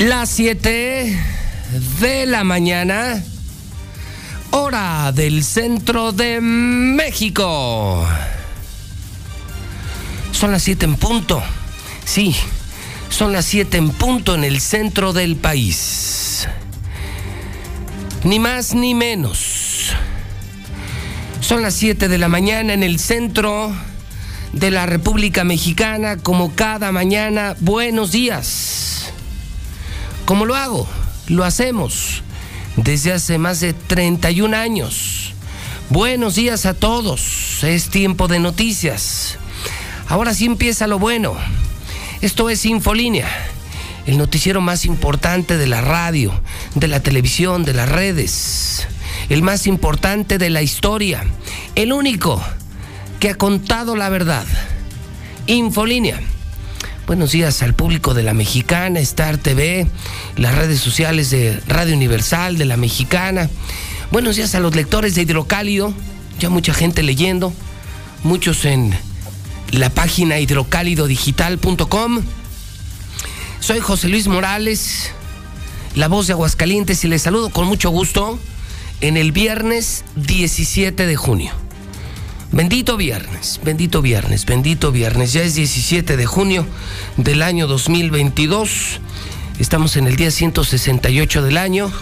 Las 7 de la mañana, hora del centro de México. Son las 7 en punto. Sí, son las 7 en punto en el centro del país. Ni más ni menos. Son las 7 de la mañana en el centro de la República Mexicana, como cada mañana. Buenos días. ¿Cómo lo hago? Lo hacemos desde hace más de 31 años. Buenos días a todos. Es tiempo de noticias. Ahora sí empieza lo bueno. Esto es Infolínea, el noticiero más importante de la radio, de la televisión, de las redes. El más importante de la historia. El único que ha contado la verdad. Infolínea Buenos días al público de la Mexicana, Star TV, las redes sociales de Radio Universal, de la Mexicana. Buenos días a los lectores de Hidrocálido, ya mucha gente leyendo, muchos en la página hidrocálidodigital.com. Soy José Luis Morales, la voz de Aguascalientes, y les saludo con mucho gusto en el viernes 17 de junio. Bendito viernes, bendito viernes, bendito viernes. Ya es 17 de junio del año 2022. Estamos en el día 168 del año.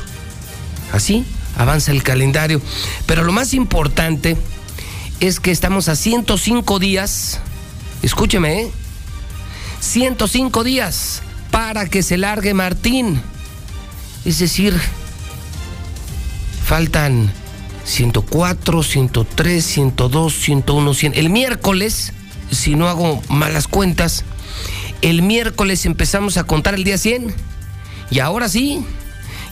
Así avanza el calendario. Pero lo más importante es que estamos a 105 días. Escúcheme, ¿eh? 105 días para que se largue Martín. Es decir, faltan 104, 103, 102, 101, 100. El miércoles, si no hago malas cuentas, el miércoles empezamos a contar el día 100. Y ahora sí,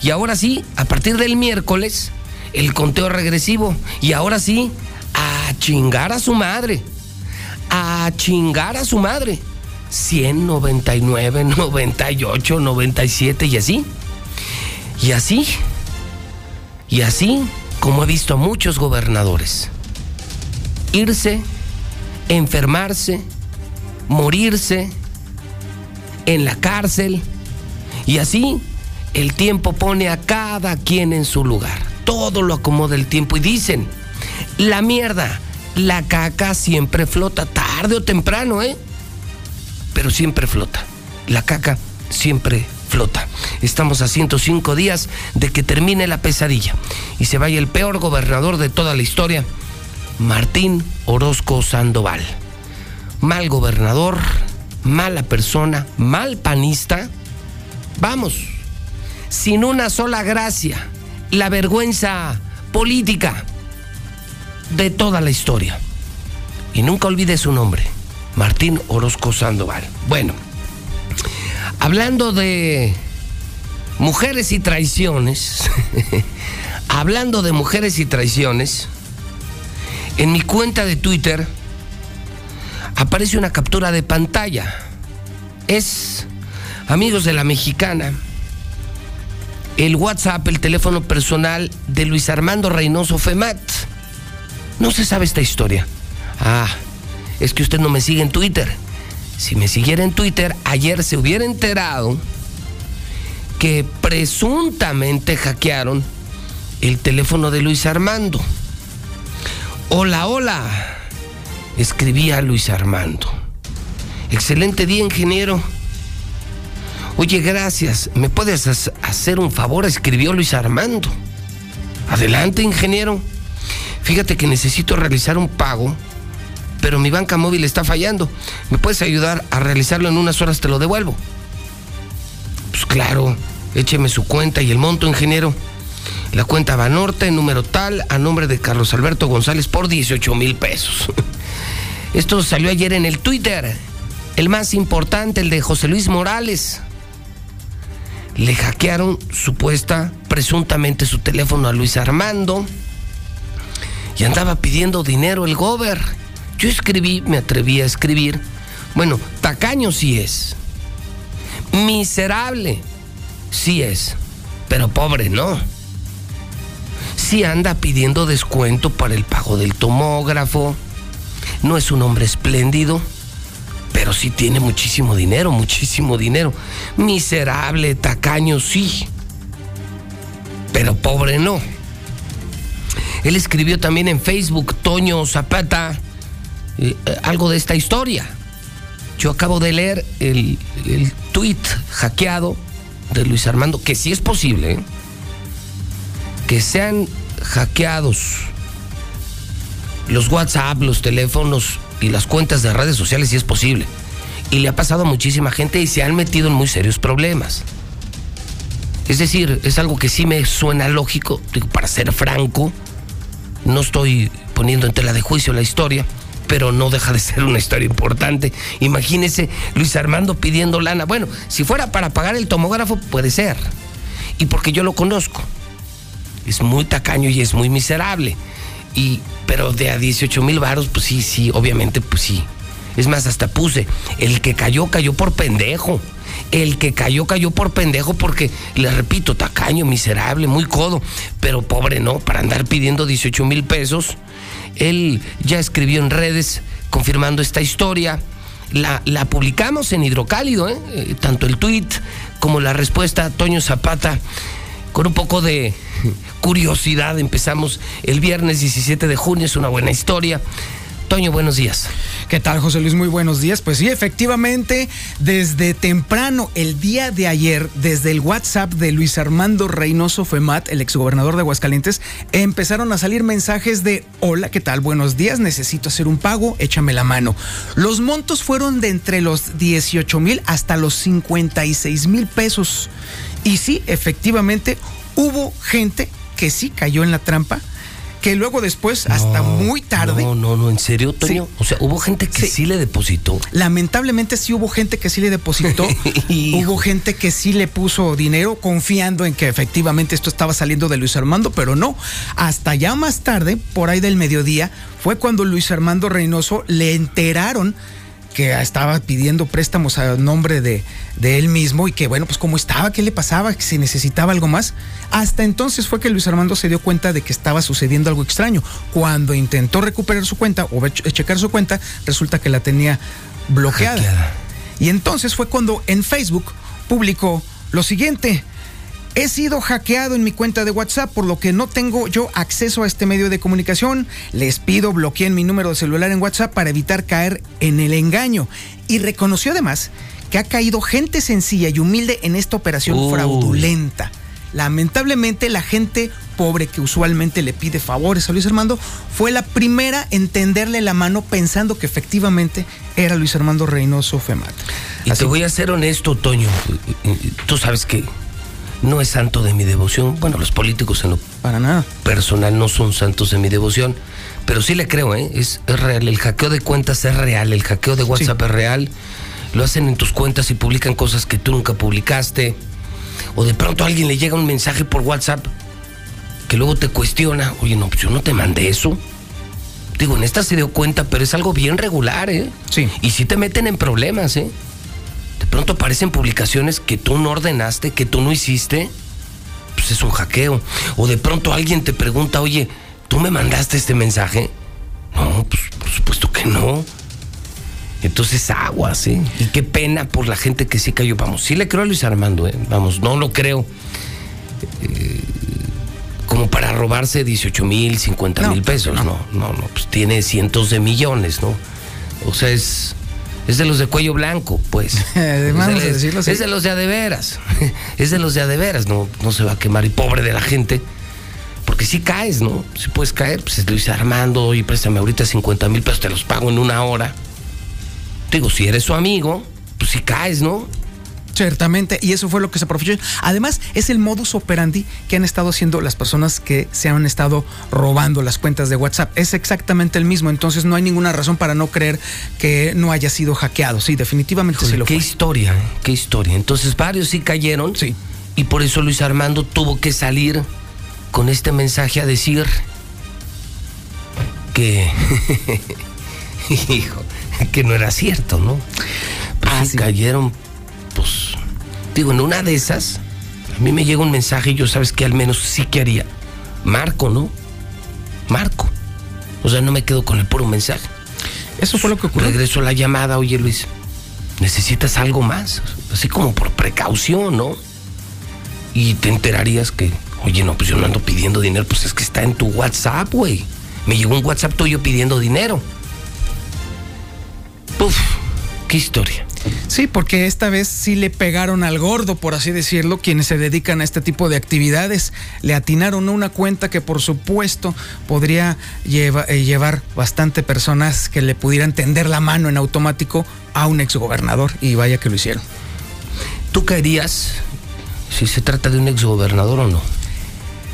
y ahora sí, a partir del miércoles, el conteo regresivo. Y ahora sí, a chingar a su madre. A chingar a su madre. 100, 99, 98, 97 y así. Y así. Y así como he visto a muchos gobernadores, irse, enfermarse, morirse en la cárcel y así el tiempo pone a cada quien en su lugar. Todo lo acomoda el tiempo y dicen, la mierda, la caca siempre flota, tarde o temprano, ¿eh? Pero siempre flota. La caca siempre flota. Estamos a 105 días de que termine la pesadilla y se vaya el peor gobernador de toda la historia, Martín Orozco Sandoval. Mal gobernador, mala persona, mal panista. Vamos, sin una sola gracia, la vergüenza política de toda la historia. Y nunca olvide su nombre, Martín Orozco Sandoval. Bueno, Hablando de mujeres y traiciones, hablando de mujeres y traiciones, en mi cuenta de Twitter aparece una captura de pantalla. Es, amigos de la mexicana, el WhatsApp, el teléfono personal de Luis Armando Reynoso Femat. No se sabe esta historia. Ah, es que usted no me sigue en Twitter si me siguiera en Twitter, ayer se hubiera enterado que presuntamente hackearon el teléfono de Luis Armando. Hola, hola, escribía Luis Armando. Excelente día, ingeniero. Oye, gracias. ¿Me puedes hacer un favor? Escribió Luis Armando. Adelante, ingeniero. Fíjate que necesito realizar un pago pero mi banca móvil está fallando. ¿Me puedes ayudar a realizarlo en unas horas? Te lo devuelvo. Pues claro, écheme su cuenta y el monto, ingeniero. La cuenta va norte, número tal, a nombre de Carlos Alberto González por 18 mil pesos. Esto salió ayer en el Twitter. El más importante, el de José Luis Morales. Le hackearon supuesta, presuntamente su teléfono a Luis Armando y andaba pidiendo dinero el gober. Yo escribí, me atreví a escribir. Bueno, tacaño sí es. Miserable sí es. Pero pobre no. Sí anda pidiendo descuento para el pago del tomógrafo. No es un hombre espléndido. pero sí tiene muchísimo dinero, muchísimo dinero. Miserable, tacaño, sí. Pero pobre no. Él escribió también en Facebook, Toño Zapata, eh, algo de esta historia. Yo acabo de leer el, el tweet hackeado de Luis Armando, que sí es posible, ¿eh? que sean hackeados los WhatsApp, los teléfonos y las cuentas de redes sociales, sí es posible. Y le ha pasado a muchísima gente y se han metido en muy serios problemas. Es decir, es algo que sí me suena lógico, para ser franco, no estoy poniendo en tela de juicio la historia, pero no deja de ser una historia importante. Imagínese Luis Armando pidiendo lana. Bueno, si fuera para pagar el tomógrafo, puede ser. Y porque yo lo conozco. Es muy tacaño y es muy miserable. Y, pero de a 18 mil varos, pues sí, sí, obviamente, pues sí. Es más, hasta puse, el que cayó, cayó por pendejo. El que cayó, cayó por pendejo porque, le repito, tacaño, miserable, muy codo. Pero pobre no, para andar pidiendo 18 mil pesos. Él ya escribió en redes confirmando esta historia. La, publicamos en Hidrocálido, ¿eh? Eh, tanto el tweet como la respuesta Toño Zapata, con un poco de curiosidad. Empezamos el viernes 17 de junio, es una buena historia. Toño, buenos días. ¿Qué tal, José Luis? Muy buenos días. Pues sí, efectivamente, desde temprano, el día de ayer, desde el WhatsApp de Luis Armando Reynoso Femat, el exgobernador de Aguascalientes, empezaron a salir mensajes de, hola, ¿qué tal? Buenos días, necesito hacer un pago, échame la mano. Los montos fueron de entre los 18 mil hasta los 56 mil pesos. Y sí, efectivamente, hubo gente que sí cayó en la trampa que luego después, hasta muy tarde. No, no, no, en serio, Toño. Sí. O sea, hubo gente que sí. Sí. le depositó. Lamentablemente sí hubo gente que sí le depositó, hubo gente que sí le puso dinero confiando en que efectivamente esto estaba saliendo de Luis Armando, pero no. Hasta ya más tarde, por ahí del mediodía, fue cuando Luis Armando Reynoso le enteraron que estaba pidiendo préstamos a nombre de, de, él mismo y que bueno, pues cómo estaba, qué le pasaba, que si necesitaba algo más. Hasta entonces fue que Luis Armando se dio cuenta de que estaba sucediendo algo extraño. Cuando intentó recuperar su cuenta o checar su cuenta, resulta que la tenía bloqueada. Y entonces fue cuando en Facebook publicó lo siguiente. He sido hackeado en mi cuenta de WhatsApp, por lo que no tengo yo acceso a este medio de comunicación. Les pido bloqueen mi número de celular en WhatsApp para evitar caer en el engaño. Y reconoció además que ha caído gente sencilla y humilde en esta operación fraudulenta. Lamentablemente la gente pobre que usualmente le pide favores a Luis Armando fue la primera en tenderle la mano pensando que efectivamente era Luis Armando Reynoso Femat. Y Así te voy a ser honesto, Toño. Tú sabes que no es santo de mi devoción. Bueno, los políticos en lo Para nada. personal no son santos de mi devoción, pero sí le creo, ¿eh? es, es, real. El hackeo de cuentas es real, el hackeo de WhatsApp sí. es real. Lo hacen en tus cuentas y publican cosas que tú nunca publicaste. O de pronto a alguien le llega un mensaje por WhatsApp que luego te cuestiona, oye, no, pues yo no te mandé eso. Digo, en esta se dio cuenta, pero es algo bien regular, ¿eh? Sí. Y sí te meten en problemas, ¿eh? De pronto aparecen publicaciones que tú no ordenaste, que tú no hiciste, pues es un hackeo. O de pronto alguien te pregunta, oye, ¿tú me mandaste este mensaje? No, pues por supuesto que no. Entonces aguas, ¿eh? Y qué pena por la gente que sí cayó. Vamos, sí le creo a Luis Armando, ¿eh? Vamos, no lo creo. Eh, como para robarse 18 mil, 50 mil no, pesos, no. no, no, no, pues tiene cientos de millones, ¿no? O sea, es es de los de cuello blanco, pues. Además, es, de, decirlo así. es de los de a de veras. es de los de a de veras, no, no se va a quemar y pobre de la gente. Porque si sí caes, ¿no? Si puedes caer, pues Luis Armando, y préstame ahorita 50 mil pesos, te los pago en una hora. Digo, si eres su amigo, pues si sí caes, ¿no? Ciertamente, y eso fue lo que se aprovechó. Además, es el modus operandi que han estado haciendo las personas que se han estado robando las cuentas de WhatsApp. Es exactamente el mismo, entonces no hay ninguna razón para no creer que no haya sido hackeado. Sí, definitivamente Joder, sí lo qué fue. historia, ¿eh? qué historia. Entonces varios sí cayeron. Sí. Y por eso Luis Armando tuvo que salir con este mensaje a decir que hijo, que no era cierto, ¿no? Pues ah, sí, sí. cayeron pues, digo, en una de esas, a mí me llega un mensaje y yo sabes que al menos sí que haría. Marco, ¿no? Marco. O sea, no me quedo con el puro mensaje. Eso fue lo que ocurrió. Regreso la llamada, oye Luis, necesitas algo más, así como por precaución, ¿no? Y te enterarías que, oye, no, pues yo no ando pidiendo dinero, pues es que está en tu WhatsApp, güey. Me llegó un WhatsApp tuyo pidiendo dinero. Puf, qué historia. Sí, porque esta vez sí le pegaron al gordo, por así decirlo, quienes se dedican a este tipo de actividades. Le atinaron una cuenta que por supuesto podría eh, llevar bastante personas que le pudieran tender la mano en automático a un exgobernador y vaya que lo hicieron. ¿Tú caerías si se trata de un exgobernador o no?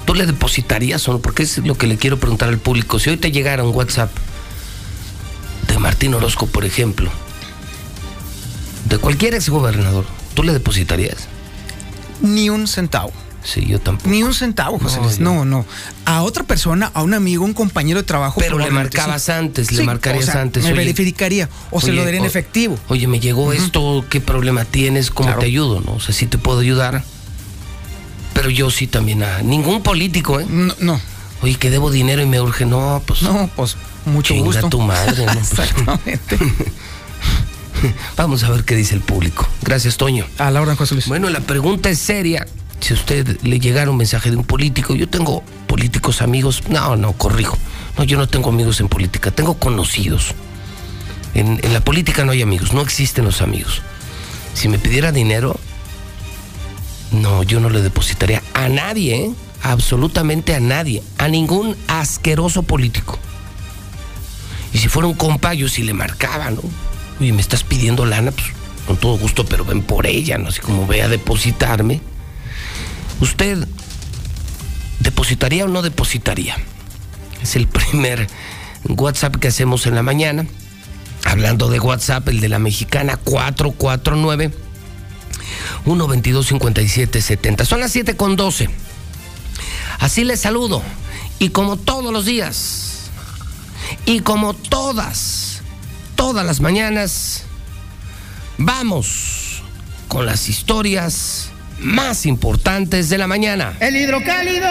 ¿Tú le depositarías o no? Porque es lo que le quiero preguntar al público. Si hoy te llegara un WhatsApp de Martín Orozco, por ejemplo, de cualquier exgobernador, ¿tú le depositarías? Ni un centavo. Sí, yo tampoco. Ni un centavo, José Luis. No, no, A otra persona, a un amigo, un compañero de trabajo. Pero le marcabas antes, le marcarías antes. Me verificaría o se lo daría en efectivo. Oye, me llegó esto, ¿qué problema tienes? ¿Cómo te ayudo? No o sé si te puedo ayudar. Pero yo sí también a ningún político, ¿eh? No. no. Oye, que debo dinero y me urge. No, pues. No, pues mucho gusto. tu madre, ¿no? Pues, Exactamente. Vamos a ver qué dice el público. Gracias, Toño. A la hora, José Luis. Bueno, la pregunta es seria. Si a usted le llegara un mensaje de un político, yo tengo políticos amigos. No, no, corrijo. No, yo no tengo amigos en política, tengo conocidos. En, en la política no hay amigos, no existen los amigos. Si me pidiera dinero, no, yo no le depositaría a nadie, ¿eh? absolutamente a nadie, a ningún asqueroso político. Y si fuera un compa, yo sí le marcaba, ¿no? Oye, me estás pidiendo lana, pues con todo gusto, pero ven por ella, ¿no? Así como ve a depositarme. ¿Usted depositaría o no depositaría? Es el primer WhatsApp que hacemos en la mañana. Hablando de WhatsApp, el de la mexicana 449 122 5770. Son las 7 con 12. Así les saludo. Y como todos los días, y como todas todas las mañanas vamos con las historias más importantes de la mañana. El hidrocálido.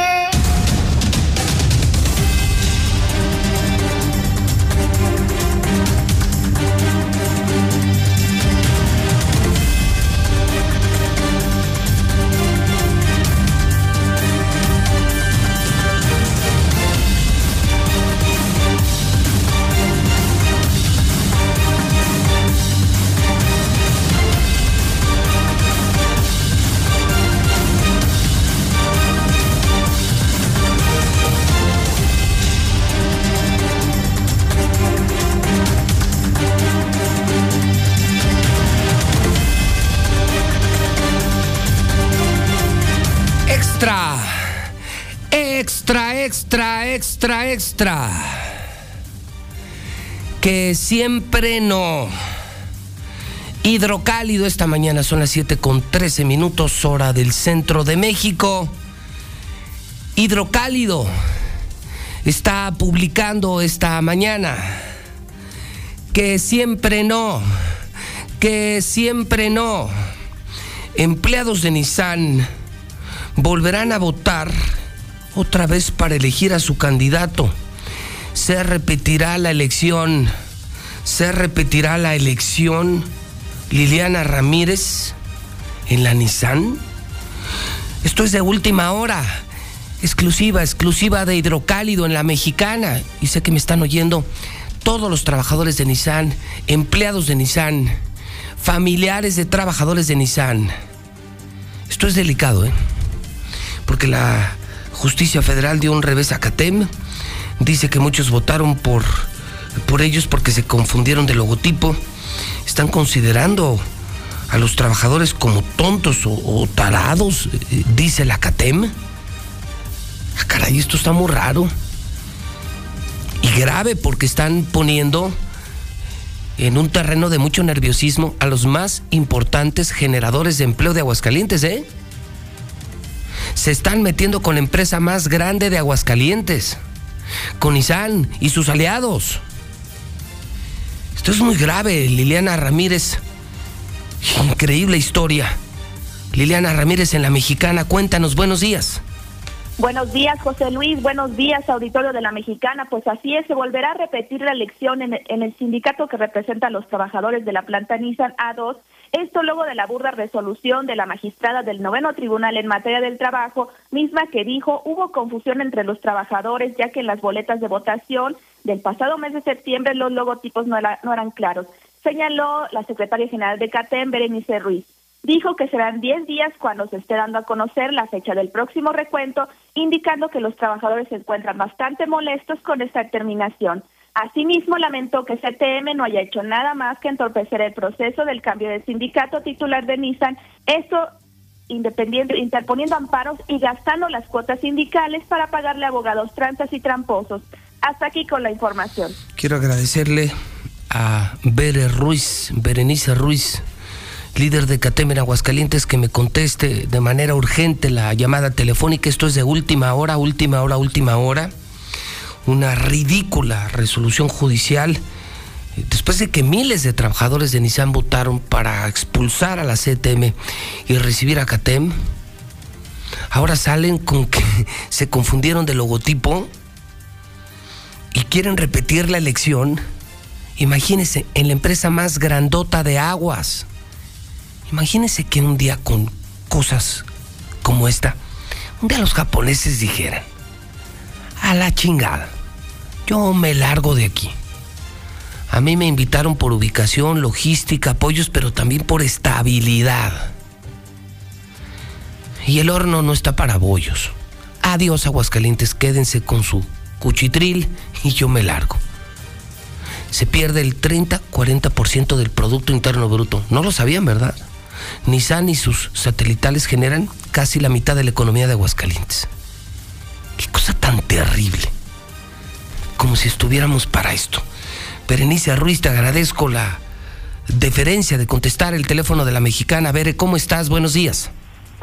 Extra, extra, extra. Que siempre no. Hidrocálido esta mañana son las 7 con 13 minutos hora del centro de México. Hidrocálido está publicando esta mañana que siempre no, que siempre no. Empleados de Nissan volverán a votar otra vez para elegir a su candidato. Se repetirá la elección. Se repetirá la elección. Liliana Ramírez en la Nissan. Esto es de última hora. Exclusiva, exclusiva de hidrocálido en la mexicana. Y sé que me están oyendo todos los trabajadores de Nissan, empleados de Nissan, familiares de trabajadores de Nissan. Esto es delicado, ¿eh? Porque la Justicia Federal dio un revés a CATEM. Dice que muchos votaron por, por ellos porque se confundieron de logotipo. Están considerando a los trabajadores como tontos o, tarados, eh, dice la CATEM. Ah, caray, esto está muy raro. Y grave porque están poniendo en un terreno de mucho nerviosismo a los más importantes generadores de empleo de Aguascalientes, ¿eh? Se están metiendo con la empresa más grande de Aguascalientes, con Nissan y sus aliados. Esto es muy grave, Liliana Ramírez. Increíble historia. Liliana Ramírez en la mexicana, cuéntanos, buenos días. Buenos días, José Luis. Buenos días, auditorio de la Mexicana. Pues así es, se volverá a repetir la elección en, el sindicato que representa a los trabajadores de la planta Nissan A2. Esto luego de la burda resolución de la magistrada del noveno tribunal en materia del trabajo, misma que dijo hubo confusión entre los trabajadores, ya que en las boletas de votación del pasado mes de septiembre los logotipos no, eran claros. Señaló la secretaria general de CATEM, Berenice Ruiz dijo que serán 10 días cuando se esté dando a conocer la fecha del próximo recuento, indicando que los trabajadores se encuentran bastante molestos con esta determinación. Asimismo, lamentó que CTM no haya hecho nada más que entorpecer el proceso del cambio de sindicato titular de Nissan, esto independiente, interponiendo amparos y gastando las cuotas sindicales para pagarle abogados trantas y tramposos. Hasta aquí con la información. Quiero agradecerle a Ruiz, Berenice Ruiz, líder de CATEM en Aguascalientes, que me conteste de manera urgente la llamada telefónica. Esto es de última hora, última hora, última hora. Una ridícula resolución judicial. Después de que miles de trabajadores de Nissan votaron para expulsar a la CTM y recibir a CATEM, ahora salen con que se confundieron de logotipo y quieren repetir la elección. Imagínense, en la empresa más grandota de aguas Imagínense que un día con cosas como esta, un día los japoneses dijeran, a la chingada, yo me largo de aquí. A mí me invitaron por ubicación, logística, apoyos, pero también por estabilidad. Y el horno no está para bollos. Adiós, Aguascalientes, quédense con su cuchitril y yo me largo. Se pierde el 30-40% del Producto Interno Bruto. No lo sabían, ¿verdad? Nissan y sus satelitales generan casi la mitad de la economía de Aguascalientes. Qué cosa tan terrible. Como si estuviéramos para esto. Berenice Ruiz, te agradezco la deferencia de contestar el teléfono de la mexicana. Bere, ¿cómo estás? Buenos días.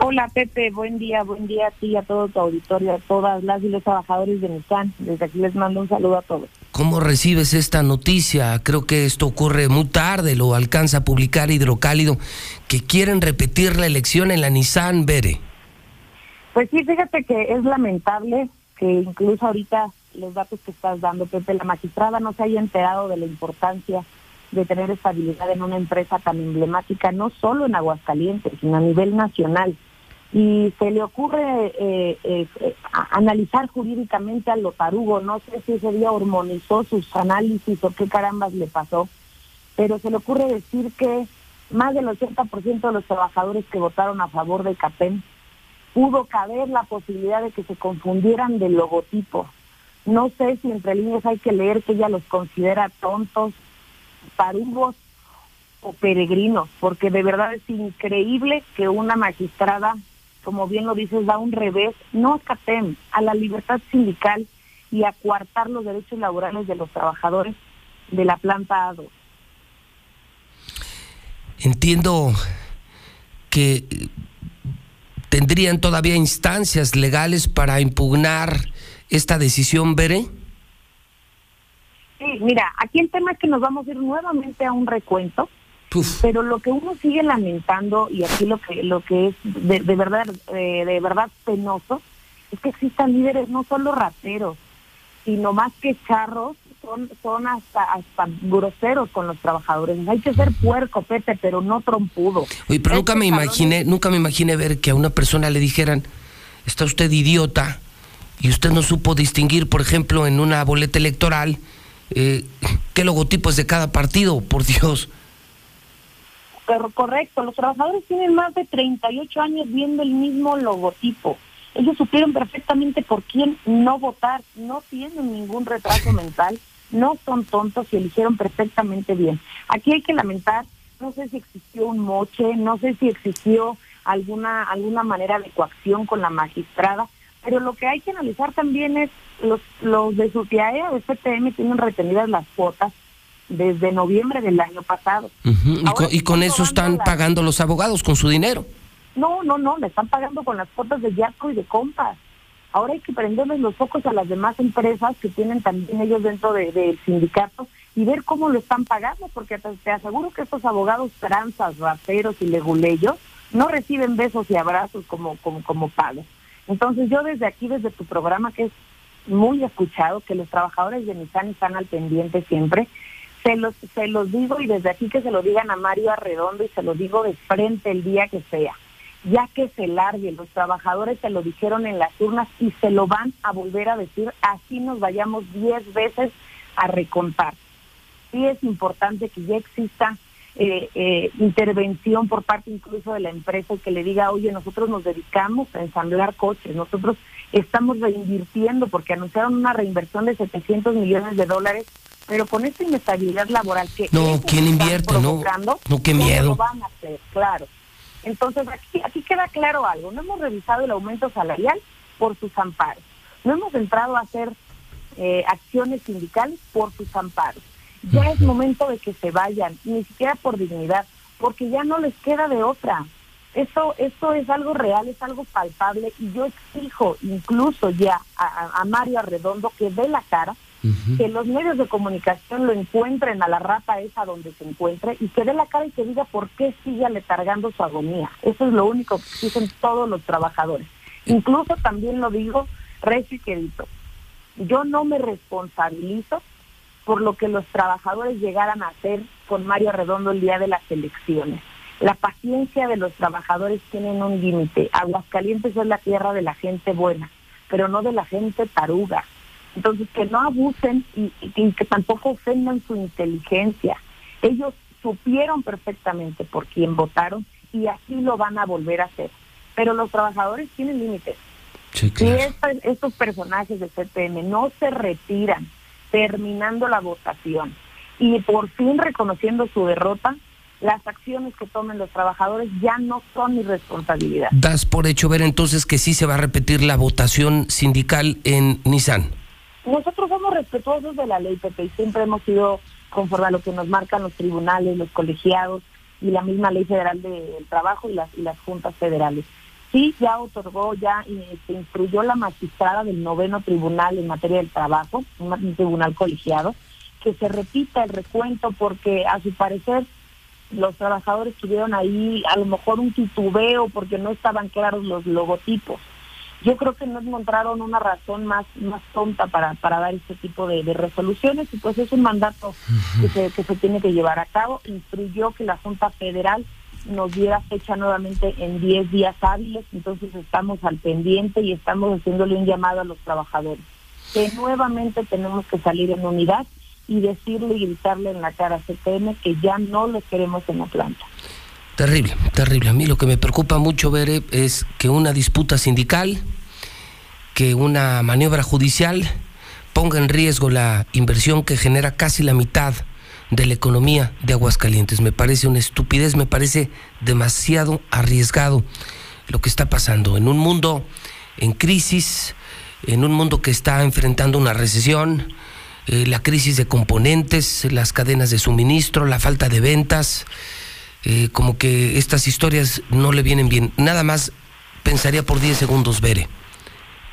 Hola Pepe, buen día, buen día a ti, a todo tu auditorio, a todas las y los trabajadores de Nissan. Desde aquí les mando un saludo a todos. ¿Cómo recibes esta noticia? Creo que esto ocurre muy tarde, lo alcanza a publicar Hidrocálido, que quieren repetir la elección en la Nissan Bere. Pues sí, fíjate que es lamentable que incluso ahorita los datos que estás dando, Pepe, la magistrada no se haya enterado de la importancia de tener estabilidad en una empresa tan emblemática, no solo en Aguascalientes, sino a nivel nacional. Y se le ocurre eh, eh, analizar jurídicamente al lotarugo, no sé si ese día hormonizó sus análisis o qué carambas le pasó, pero se le ocurre decir que más del 80% de los trabajadores que votaron a favor de CAPEM pudo caber la posibilidad de que se confundieran de logotipo. No sé si entre líneas hay que leer que ella los considera tontos, tarugos o peregrinos, porque de verdad es increíble que una magistrada como bien lo dices, da un revés, no a CATEM, a la libertad sindical y a coartar los derechos laborales de los trabajadores de la planta A2. Entiendo que tendrían todavía instancias legales para impugnar esta decisión, Bere. Sí, mira, aquí el tema es que nos vamos a ir nuevamente a un recuento pero lo que uno sigue lamentando y aquí lo que lo que es de, verdad eh, de verdad penoso es que existan líderes no solo rateros, sino más que charros, son son hasta hasta groseros con los trabajadores. Hay que ser puerco, Pepe, pero no trompudo. Oye, pero nunca me imaginé, nunca me imaginé ver que a una persona le dijeran, "Está usted idiota." Y usted no supo distinguir, por ejemplo, en una boleta electoral, eh, qué logotipo es de cada partido, por Dios. Pero correcto, los trabajadores tienen más de 38 años viendo el mismo logotipo. Ellos supieron perfectamente por quién no votar, no tienen ningún retraso mental, no son tontos y eligieron perfectamente bien. Aquí hay que lamentar, no sé si existió un moche, no sé si existió alguna alguna manera de coacción con la magistrada, pero lo que hay que analizar también es los los de su TIAE de CTM tienen retenidas las cuotas desde noviembre del año pasado. ¿Y, con, eso están pagando los abogados con su dinero? No, no, no, le están pagando con las cuotas de Yasco y de Compas. Ahora hay que prenderles los focos a las demás empresas que tienen también ellos dentro del sindicato y ver cómo lo están pagando, porque te, aseguro que estos abogados tranzas, raperos y leguleyos no reciben besos y abrazos como, como, como pago. Entonces yo desde aquí, desde tu programa, que es muy escuchado, que los trabajadores de Nissan están al pendiente siempre, se los, se los digo y desde aquí que se lo digan a Mario Arredondo y se lo digo de frente el día que sea, ya que se largue, los trabajadores se lo dijeron en las urnas y se lo van a volver a decir, así nos vayamos diez veces a recontar. Sí es importante que ya exista eh, eh, intervención por parte incluso de la empresa y que le diga, oye, nosotros nos dedicamos a ensamblar coches, nosotros estamos reinvirtiendo porque anunciaron una reinversión de 700 millones de dólares, pero con esta inestabilidad laboral que no, ¿quién invierte? No, no, qué miedo. Lo van a hacer, claro. Entonces aquí, aquí queda claro algo, no hemos revisado el aumento salarial por sus amparos, no hemos entrado a hacer eh, acciones sindicales por sus amparos. Ya es momento de que se vayan, ni siquiera por dignidad, porque ya no les queda de otra. Eso, eso es algo real, es algo palpable y yo exijo incluso ya a, Mario Arredondo que dé la cara, que los medios de comunicación lo encuentren a la rata esa donde se encuentre y que dé la cara y que diga por qué sigue aletargando su agonía. Eso es lo único que dicen todos los trabajadores. Incluso también lo digo, querido, yo no me responsabilizo por lo que los trabajadores llegaran a hacer con Mario Redondo el día de las elecciones. La paciencia de los trabajadores tiene un límite. Aguascalientes es la tierra de la gente buena, pero no de la gente taruga. Entonces, que no abusen y, que tampoco ofendan su inteligencia. Ellos supieron perfectamente por quién votaron y así lo van a volver a hacer. Pero los trabajadores tienen límites. Si estos personajes de CPM no se retiran terminando la votación y por fin reconociendo su derrota, las acciones que tomen los trabajadores ya no son mi responsabilidad. ¿Das por hecho ver entonces que sí se va a repetir la votación sindical en Nissan? Nosotros somos respetuosos de la ley, Pepe, y siempre hemos sido conforme a lo que nos marcan los tribunales, los colegiados y la misma ley federal del trabajo y las, y las juntas federales sí ya otorgó, ya se instruyó la magistrada del noveno tribunal en materia del trabajo, un tribunal colegiado, que se repita el recuento porque a su parecer los trabajadores tuvieron ahí a lo mejor un titubeo porque no estaban claros los logotipos. Yo creo que no encontraron una razón más más tonta para, para dar este tipo de, resoluciones y pues es un mandato que se, que se tiene que llevar a cabo. Instruyó que la Junta Federal nos diera fecha nuevamente en 10 días hábiles, entonces estamos al pendiente y estamos haciéndole un llamado a los trabajadores, que nuevamente tenemos que salir en unidad y decirle y gritarle en la cara a CTM que ya no los queremos en la planta. Terrible, terrible. A mí lo que me preocupa mucho, ver es que una disputa sindical, que una maniobra judicial ponga en riesgo la inversión que genera casi la mitad de la economía de Aguascalientes. Me parece una estupidez, me parece demasiado arriesgado lo que está pasando en un mundo en crisis, en un mundo que está enfrentando una recesión, eh, la crisis de componentes, las cadenas de suministro, la falta de ventas, eh, como que estas historias no le vienen bien. Nada más pensaría por 10 segundos, Bere,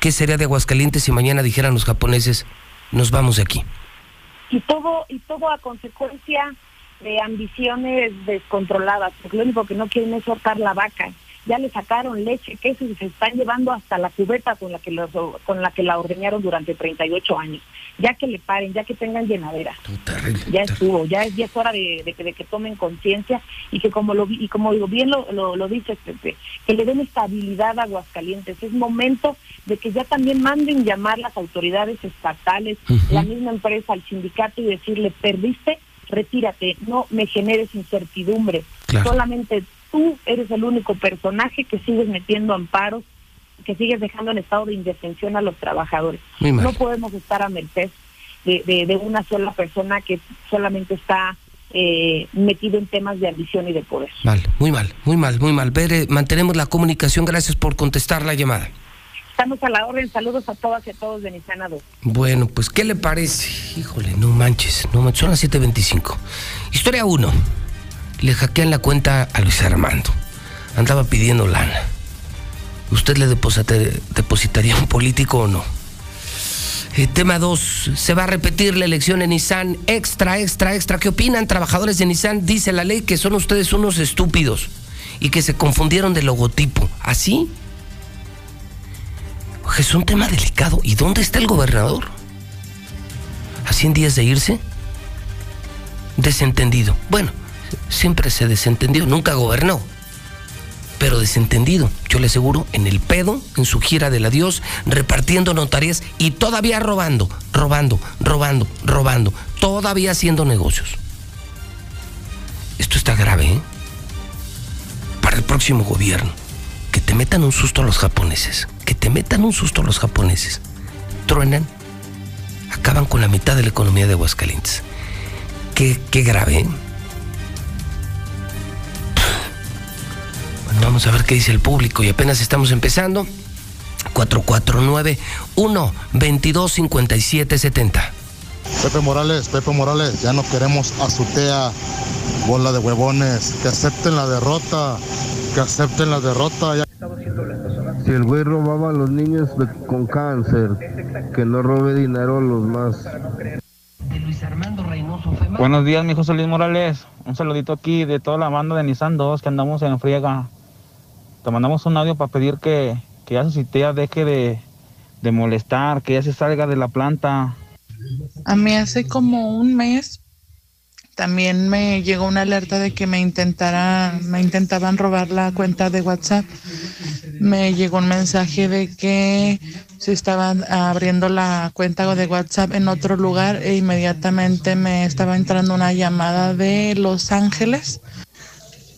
¿qué sería de Aguascalientes si mañana dijeran los japoneses, nos vamos de aquí? y todo y todo a consecuencia de ambiciones descontroladas, porque lo único que no quieren es soltar la vaca. Ya le sacaron leche, queso y se están llevando hasta la cubeta con la que con la que la ordeñaron durante 38 años. Ya que le paren, ya que tengan llenadera. ya estuvo, ya es, ya es hora de, de, que tomen conciencia y que como lo y como bien lo, lo, dice Pepe, que le den estabilidad a Aguascalientes. Es momento de que ya también manden llamar las autoridades estatales, la misma empresa, al sindicato y decirle, perdiste, retírate, no me generes incertidumbre. Solamente tú eres el único personaje que sigues metiendo amparos, que sigues dejando en estado de indefensión a los trabajadores. No podemos estar a merced de, de, una sola persona que solamente está eh, metido en temas de ambición y de poder. Mal, muy mal, muy mal, muy mal. Ver, mantenemos la comunicación. Gracias por contestar la llamada. Estamos a la orden. Saludos a todas y a todos de Nissan Bueno, pues, ¿qué le parece? Híjole, no manches, no manches. Son las 7.25. Historia 1. Le hackean la cuenta a Luis Armando. Andaba pidiendo lana. ¿Usted le depositaría un político o no? Eh, tema 2. Se va a repetir la elección en Nissan. Extra, extra, extra. ¿Qué opinan trabajadores de Nissan? Dice la ley que son ustedes unos estúpidos y que se confundieron de logotipo. ¿Así? Es un tema delicado. ¿Y dónde está el gobernador? ¿A 100 días de irse? Desentendido. Bueno, siempre se desentendió, nunca gobernó. Pero desentendido, yo le aseguro, en el pedo, en su gira del adiós, repartiendo notarías y todavía robando, robando, robando, robando, todavía haciendo negocios. Esto está grave, ¿eh? Para el próximo gobierno, que te metan un susto a los japoneses, que te metan un susto a los japoneses. Truenan, acaban con la mitad de la economía de Aguascalientes. Qué, qué grave, ¿eh? Vamos a ver qué dice el público y apenas estamos empezando. 449-1-22-57-70. Pepe Morales, Pepe Morales, ya no queremos azotea, bola de huevones, que acepten la derrota, que acepten la derrota. Si el güey robaba a los niños con cáncer, que no robe dinero a los más. Buenos días, mi José Luis Morales. Un saludito aquí de toda la banda de Nissan 2 que andamos en friega. Te mandamos un audio para pedir que, que ya su citea deje de, de molestar, que ya se salga de la planta. A mí hace como un mes también me llegó una alerta de que me intentara, me intentaban robar la cuenta de WhatsApp. Me llegó un mensaje de que se estaban abriendo la cuenta de WhatsApp en otro lugar e inmediatamente me estaba entrando una llamada de Los Ángeles.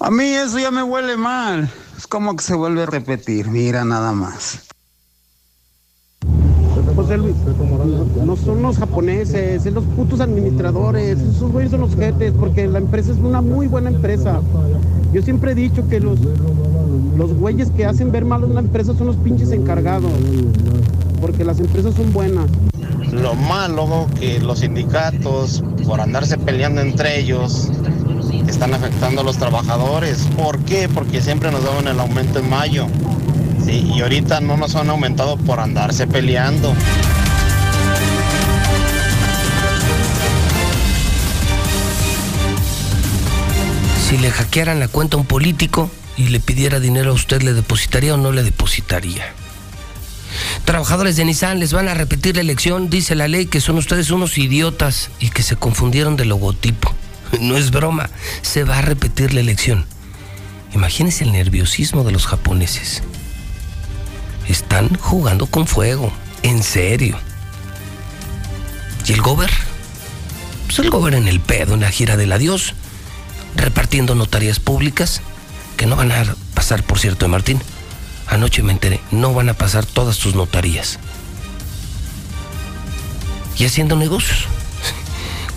A mí eso ya me huele mal. Es como que se vuelve a repetir. Mira nada más. José Luis, no son los japoneses, son los putos administradores, esos güeyes son los jetes, porque la empresa es una muy buena empresa. Yo siempre he dicho que los, los güeyes que hacen ver mal a una empresa son los pinches encargados, porque las empresas son buenas. Lo malo que los sindicatos, por andarse peleando entre ellos, están afectando a los trabajadores. ¿Por qué? Porque siempre nos daban el aumento en mayo. Y ahorita no nos han aumentado por andarse peleando. Si le hackearan la cuenta a un político y le pidiera dinero a usted, ¿le depositaría o no le depositaría? Trabajadores de Nissan les van a repetir la elección, dice la ley que son ustedes unos idiotas y que se confundieron de logotipo. No es broma, se va a repetir la elección. Imagínense el nerviosismo de los japoneses. Están jugando con fuego, en serio. ¿Y el gober? Pues el gober en el pedo, en la gira del adiós, repartiendo notarías públicas, que no van a pasar, por cierto, de Martín. Anoche me enteré, no van a pasar todas tus notarías. Y haciendo negocios.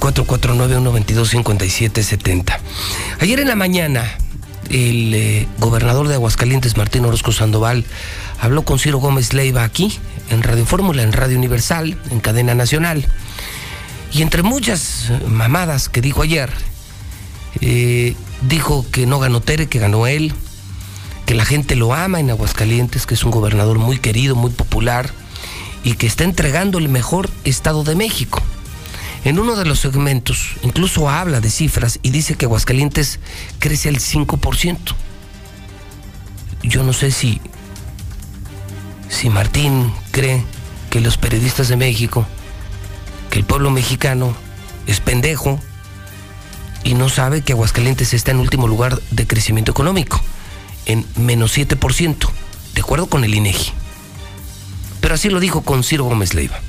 449-122-5770. Ayer en la mañana, el eh, gobernador de Aguascalientes, Martín Orozco Sandoval, habló con Ciro Gómez Leiva aquí, en Radio Fórmula, en Radio Universal, en cadena nacional. Y entre muchas mamadas que dijo ayer, eh, dijo que no ganó Tere, que ganó él, que la gente lo ama en Aguascalientes, que es un gobernador muy querido, muy popular y que está entregando el mejor Estado de México. En uno de los segmentos incluso habla de cifras y dice que Aguascalientes crece al 5%. Yo no sé si, si Martín cree que los periodistas de México, que el pueblo mexicano es pendejo y no sabe que Aguascalientes está en último lugar de crecimiento económico, en menos 7%, de acuerdo con el INEGI. Pero así lo dijo con Ciro Gómez Leiva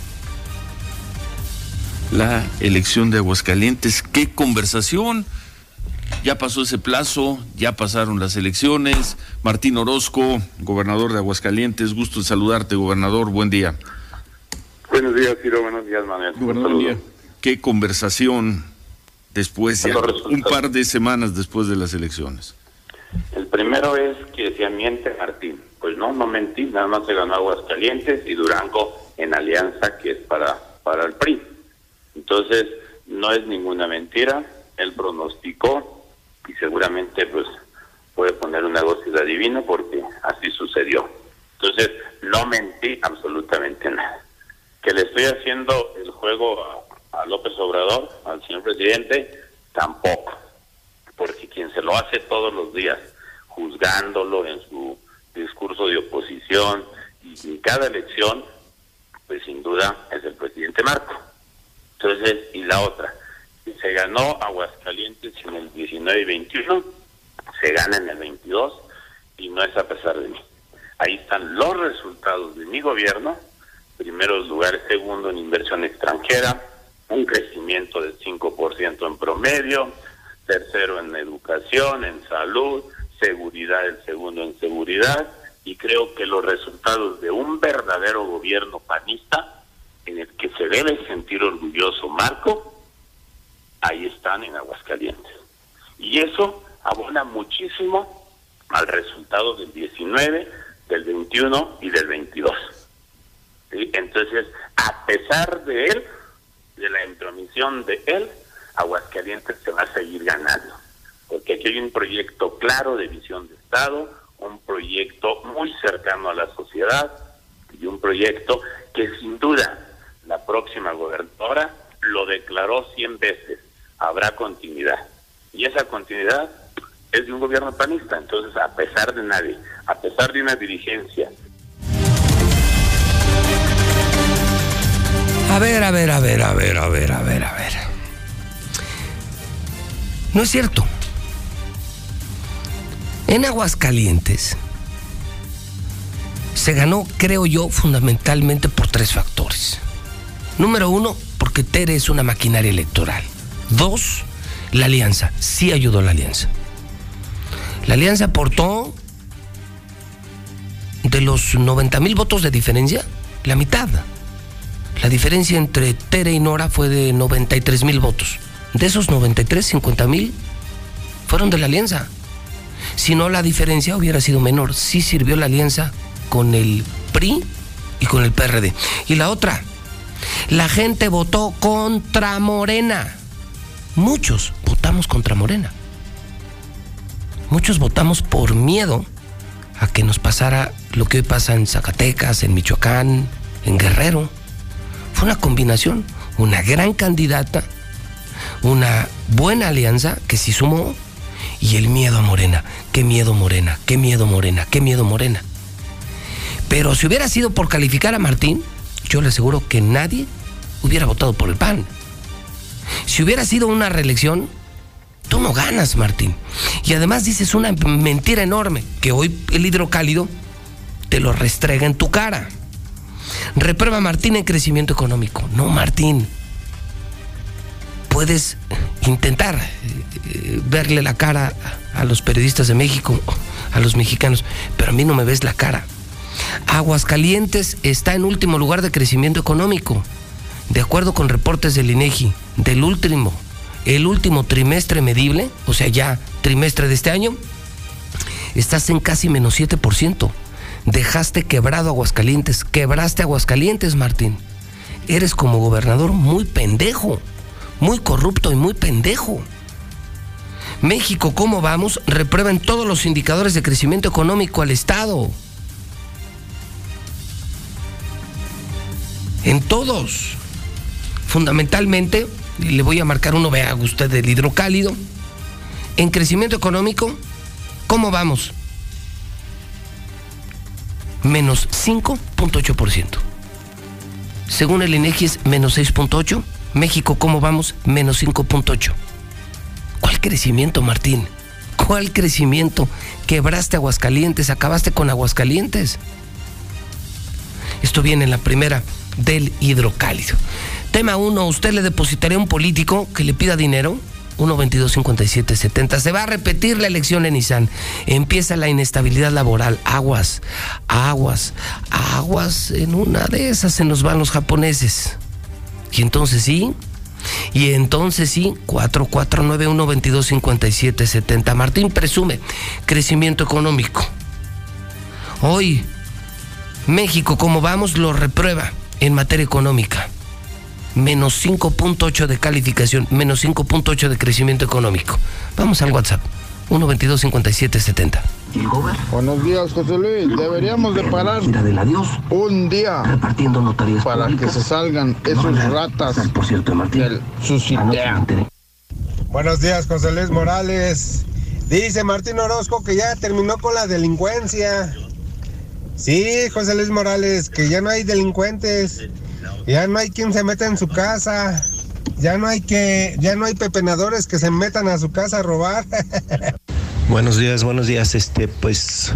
la elección de Aguascalientes. ¿Qué conversación? Ya pasó ese plazo, ya pasaron las elecciones. Martín Orozco, gobernador de Aguascalientes, gusto de saludarte, gobernador, buen día. Buenos días, Ciro, buenos días, Manuel. Gobernador, ¿qué conversación después, ya, un par de semanas después de las elecciones? El primero es que se miente Martín. Pues no, no mentí, nada más se ganó Aguascalientes y Durango en alianza, que es para, para el PRI. Entonces, no es ninguna mentira, él pronosticó y seguramente pues puede poner un negocio de adivino porque así sucedió. Entonces, no mentí absolutamente nada. Que le estoy haciendo el juego a, a López Obrador, al señor presidente, tampoco. Porque quien se lo hace todos los días, juzgándolo en su discurso de oposición, y en cada elección, pues sin duda es el presidente Marco. Entonces, y la otra, se ganó Aguascalientes en el 19 y 21, se gana en el 22 y no es a pesar de mí. Ahí están los resultados de mi gobierno, primeros lugares, segundo en inversión extranjera, un crecimiento del 5% en promedio, tercero en educación, en salud, seguridad, el segundo en seguridad, y creo que los resultados de un verdadero gobierno panista, en el que se debe sentir orgulloso Marco, ahí están en Aguascalientes. Y eso abona muchísimo al resultado del 19, del 21 y del 22. Entonces, a pesar de él, de la intromisión de él, Aguascalientes se va a seguir ganando. Porque aquí hay un proyecto claro de visión de Estado, un proyecto muy cercano a la sociedad y un proyecto que sin duda la próxima gobernadora lo declaró 100 veces, habrá continuidad. Y esa continuidad es de un gobierno panista. Entonces, a pesar de nadie, a pesar de una dirigencia. A ver, a ver, a ver, a ver, a ver, a ver, a ver. No es cierto. En Aguascalientes se ganó, creo yo, fundamentalmente por tres factores. Número uno, porque Tere es una maquinaria electoral. Dos, la alianza. Sí ayudó la alianza. La alianza aportó de los 90 mil votos de diferencia, la mitad. La diferencia entre Tere y Nora fue de 93 mil votos. De esos 93, 50 mil fueron de la alianza. Si no, la diferencia hubiera sido menor. Sí sirvió la alianza con el PRI y con el PRD. Y la otra, la gente votó contra Morena. Muchos votamos contra Morena. Muchos votamos por miedo a que nos pasara lo que hoy pasa en Zacatecas, en Michoacán, en Guerrero. Fue una combinación, una gran candidata, una buena alianza que se sumó y el miedo a Morena. Qué miedo Morena, qué miedo Morena, qué miedo Morena. Pero si hubiera sido por calificar a Martín, yo le aseguro que nadie hubiera votado por el PAN. Si hubiera sido una reelección, tú no ganas, Martín. Y además dices una mentira enorme, que hoy el hidrocálido te lo restrega en tu cara. Reprueba Martín en crecimiento económico. No, Martín. Puedes intentar eh, verle la cara a los periodistas de México, a los mexicanos, pero a mí no me ves la cara. Aguascalientes está en último lugar de crecimiento económico, de acuerdo con reportes del INEGI, del último, el último trimestre medible, o sea, ya trimestre de este año, estás en casi menos 7%. Dejaste quebrado Aguascalientes, quebraste Aguascalientes, Martín. Eres como gobernador muy pendejo, muy corrupto y muy pendejo. México, ¿cómo vamos? Reprueban todos los indicadores de crecimiento económico al Estado. En todos. Fundamentalmente, le voy a marcar uno, vea usted del hidrocálido. En crecimiento económico, ¿cómo vamos? Menos 5.8%. Según el INEGI es menos 6.8%. México, ¿cómo vamos? Menos 5.8%. ¿Cuál crecimiento, Martín? ¿Cuál crecimiento? Quebraste Aguascalientes, acabaste con Aguascalientes. Esto viene en la primera del hidrocálido. Tema 1, ¿usted le depositaría a un político que le pida dinero? 1 22 57 70. Se va a repetir la elección en Nissan. Empieza la inestabilidad laboral. Aguas, aguas, aguas. En una de esas se nos van los japoneses. Y entonces sí. Y entonces sí, 4491 22 57 70. Martín presume crecimiento económico. Hoy, México, como vamos, lo reprueba en materia económica. Menos 5.8 de calificación, menos 5.8 de crecimiento económico. Vamos al WhatsApp. 122 57 70. Buenos días, José Luis. Deberíamos de parar un día repartiendo para que se salgan esos ratas por cierto, del Susitea. Buenos días, José Luis Morales. Dice Martín Orozco que ya terminó con la delincuencia. Sí, José Luis Morales, que ya no hay delincuentes, ya no hay quien se meta en su casa, ya no hay que, ya no hay pepenadores que se metan a su casa a robar. buenos días, buenos días. Este, pues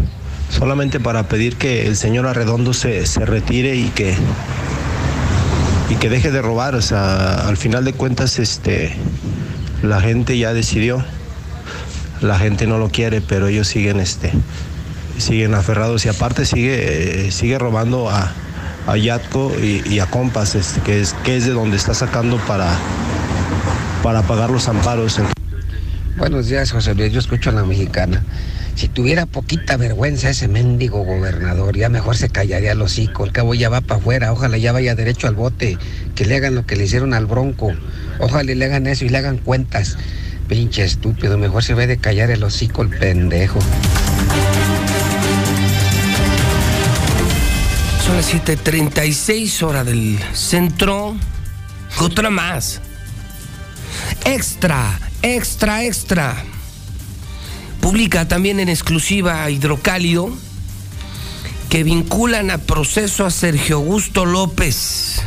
solamente para pedir que el señor Arredondo se, se retire y que y que deje de robar. O sea, al final de cuentas, este, la gente ya decidió. La gente no lo quiere, pero ellos siguen, este, siguen aferrados y aparte sigue, eh, sigue robando a, a Yatco y, a Compas, este, que es, que es de donde está sacando para, para pagar los amparos. Buenos días, José Luis. Yo escucho a la mexicana. Si tuviera poquita vergüenza ese mendigo gobernador, ya mejor se callaría el hocico. El cabo ya va para afuera, ojalá ya vaya derecho al bote, que le hagan lo que le hicieron al bronco. Ojalá le hagan eso y le hagan cuentas. Pinche estúpido, mejor se ve de callar el hocico el pendejo. Son las 7:36 hora del centro. Otra más. Extra, extra, extra publica también en exclusiva Hidrocálido que vinculan a proceso a Sergio Augusto López.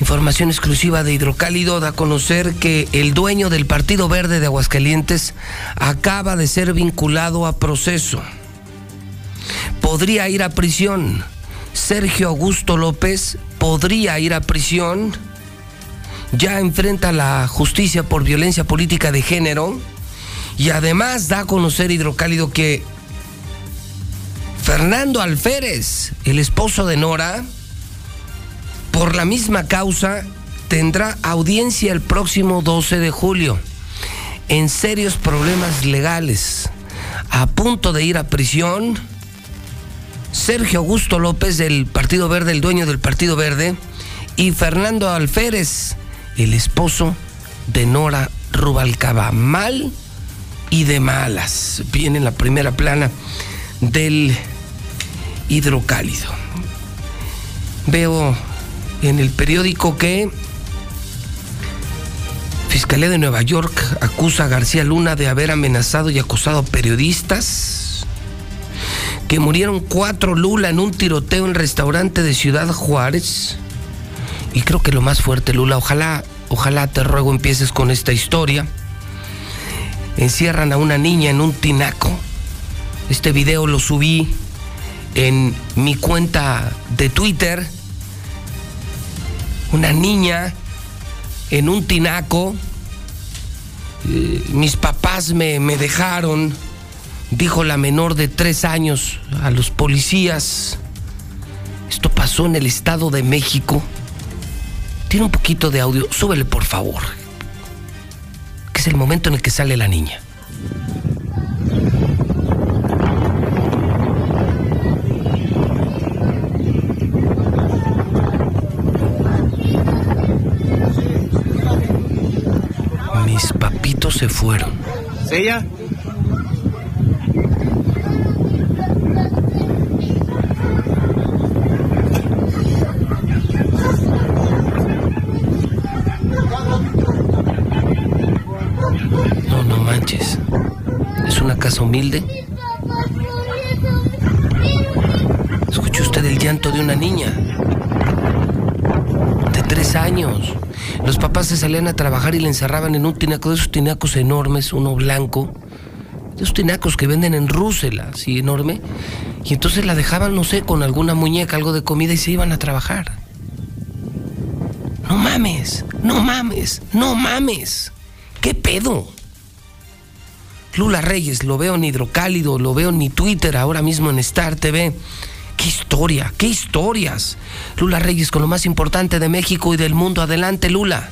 Información exclusiva de Hidrocálido da a conocer que el dueño del Partido Verde de Aguascalientes acaba de ser vinculado a proceso. Podría ir a prisión. Sergio Augusto López podría ir a prisión. Ya enfrenta la justicia por violencia política de género y además da a conocer Hidrocálido que Fernando Alférez, el esposo de Nora, por la misma causa tendrá audiencia el próximo 12 de julio en serios problemas legales. A punto de ir a prisión, Sergio Augusto López del Partido Verde, el dueño del Partido Verde, y Fernando Alférez, el esposo de Nora Rubalcaba. Mal y de malas. Viene en la primera plana del hidrocálido. Veo en el periódico que Fiscalía de Nueva York acusa a García Luna de haber amenazado y acosado a periodistas. Que murieron cuatro Lula en un tiroteo en restaurante de Ciudad Juárez. Y creo que lo más fuerte, Lula, ojalá, ojalá te ruego empieces con esta historia encierran a una niña en un tinaco. Este video lo subí en mi cuenta de Twitter. Una niña en un tinaco. Eh, mis papás me, me dejaron, dijo la menor de tres años a los policías. Esto pasó en el Estado de México. Tiene un poquito de audio. Súbele, por favor es el momento en el que sale la niña. Mis papitos se fueron. ¿Ella? Casa humilde? Escuchó usted el llanto de una niña de tres años. Los papás se salían a trabajar y le encerraban en un tinaco de esos tinacos enormes, uno blanco, de esos tinacos que venden en Rúsela, así enorme. Y entonces la dejaban, no sé, con alguna muñeca, algo de comida y se iban a trabajar. No mames, no mames, no mames. ¿Qué pedo? Lula Reyes, lo veo en Hidrocálido, lo veo en mi Twitter, ahora mismo en Star TV. ¡Qué historia! ¡Qué historias! Lula Reyes con lo más importante de México y del mundo. Adelante, Lula.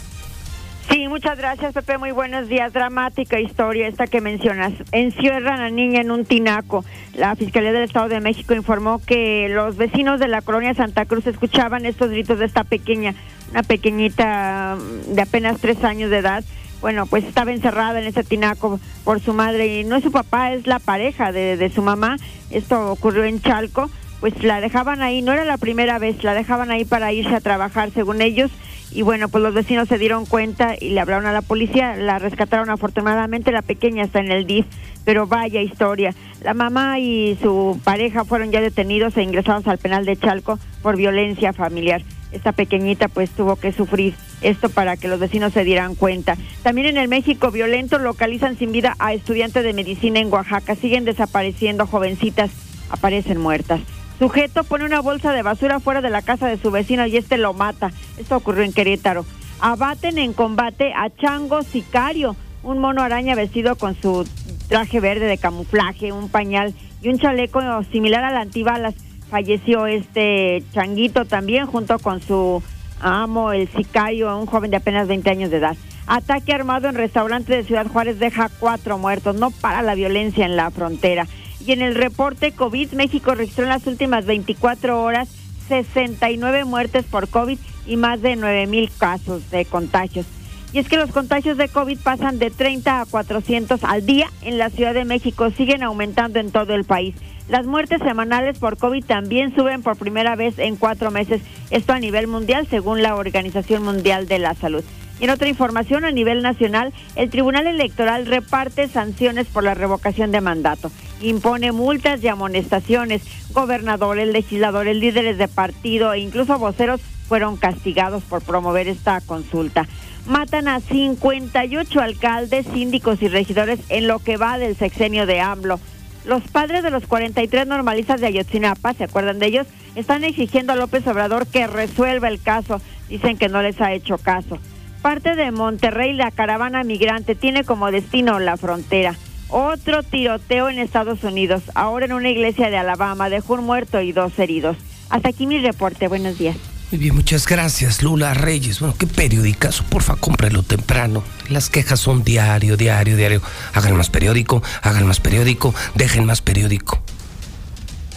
Sí, muchas gracias, Pepe. Muy buenos días. Dramática historia esta que mencionas. Encierran a niña en un tinaco. La Fiscalía del Estado de México informó que los vecinos de la colonia Santa Cruz escuchaban estos gritos de esta pequeña, una pequeñita de apenas tres años de edad bueno, pues estaba encerrada en ese tinaco por su madre y no es su papá, es la pareja de, su mamá. Esto ocurrió en Chalco, pues la dejaban ahí, no era la primera vez, la dejaban ahí para irse a trabajar según ellos y bueno, pues los vecinos se dieron cuenta y le hablaron a la policía, la rescataron afortunadamente, la pequeña está en el DIF pero vaya historia. La mamá y su pareja fueron ya detenidos e ingresados al penal de Chalco por violencia familiar. Esta pequeñita pues tuvo que sufrir esto para que los vecinos se dieran cuenta. También en el México violento localizan sin vida a estudiantes de medicina en Oaxaca. Siguen desapareciendo jovencitas, aparecen muertas. Sujeto pone una bolsa de basura fuera de la casa de su vecino y este lo mata. Esto ocurrió en Querétaro. Abaten en combate a Chango Sicario, un mono araña vestido con su traje verde de camuflaje, un pañal y un chaleco similar al antibalas. Falleció este changuito también junto con su amo, el sicario, un joven de apenas 20 años de edad. Ataque armado en restaurante de Ciudad Juárez deja cuatro muertos. No para la violencia en la frontera. Y en el reporte COVID, México registró en las últimas 24 horas 69 muertes por COVID y más de 9 mil casos de contagios. Y es que los contagios de COVID pasan de 30 a 400 al día en la Ciudad de México, siguen aumentando en todo el país. Las muertes semanales por COVID también suben por primera vez en cuatro meses, esto a nivel mundial según la Organización Mundial de la Salud. Y en otra información, a nivel nacional, el Tribunal Electoral reparte sanciones por la revocación de mandato. Impone multas y amonestaciones. Gobernadores, legisladores, líderes de partido e incluso voceros fueron castigados por promover esta consulta matan a 58 alcaldes, síndicos y regidores en lo que va del sexenio de AMLO. Los padres de los 43 normalistas de Ayotzinapa, ¿se acuerdan de ellos? Están exigiendo a López Obrador que resuelva el caso. Dicen que no les ha hecho caso. Parte de Monterrey, la caravana migrante tiene como destino la frontera. Otro tiroteo en Estados Unidos, ahora en una iglesia de Alabama, dejó un muerto y dos heridos. Hasta aquí mi reporte. Buenos días. Muy bien, muchas gracias, Lula Reyes. Bueno, qué periódicazo, porfa, cómprelo temprano. Las quejas son diario, diario, diario. Hagan más periódico, hagan más periódico, dejen más periódico.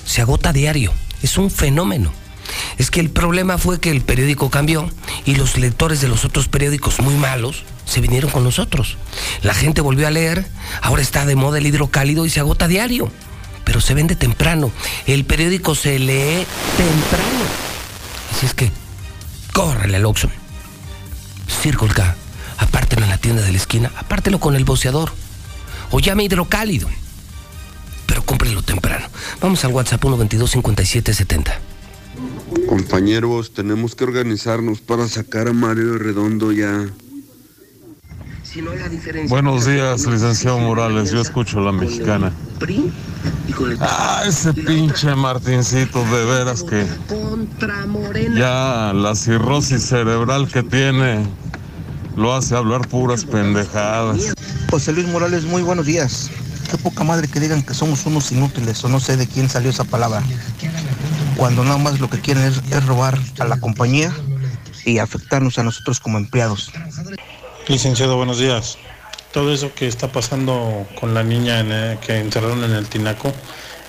Se agota diario, es un fenómeno. Es que el problema fue que el periódico cambió y los lectores de los otros periódicos muy malos se vinieron con nosotros. La gente volvió a leer, ahora está de moda el hidrocálido y se agota diario. Pero se vende temprano. El periódico se lee temprano. Así es que, córrele al Oxxo. Circle K. Apártelo en la tienda de la esquina. Apártelo con el boceador. O llame hidrocálido. Pero cómprelo temprano. Vamos al WhatsApp 122-5770. Compañeros, tenemos que organizarnos para sacar a Mario Redondo ya. Buenos días, licenciado Morales. Yo escucho la mexicana. Ah, ese pinche Martincito, de veras que. Ya la cirrosis cerebral que tiene lo hace hablar puras pendejadas. José Luis Morales, muy buenos días. Qué poca madre que digan que somos unos inútiles o no sé de quién salió esa palabra. Cuando nada más lo que quieren es, es robar a la compañía y afectarnos a nosotros como empleados. Licenciado, buenos días. Todo eso que está pasando con la niña que encerraron en el Tinaco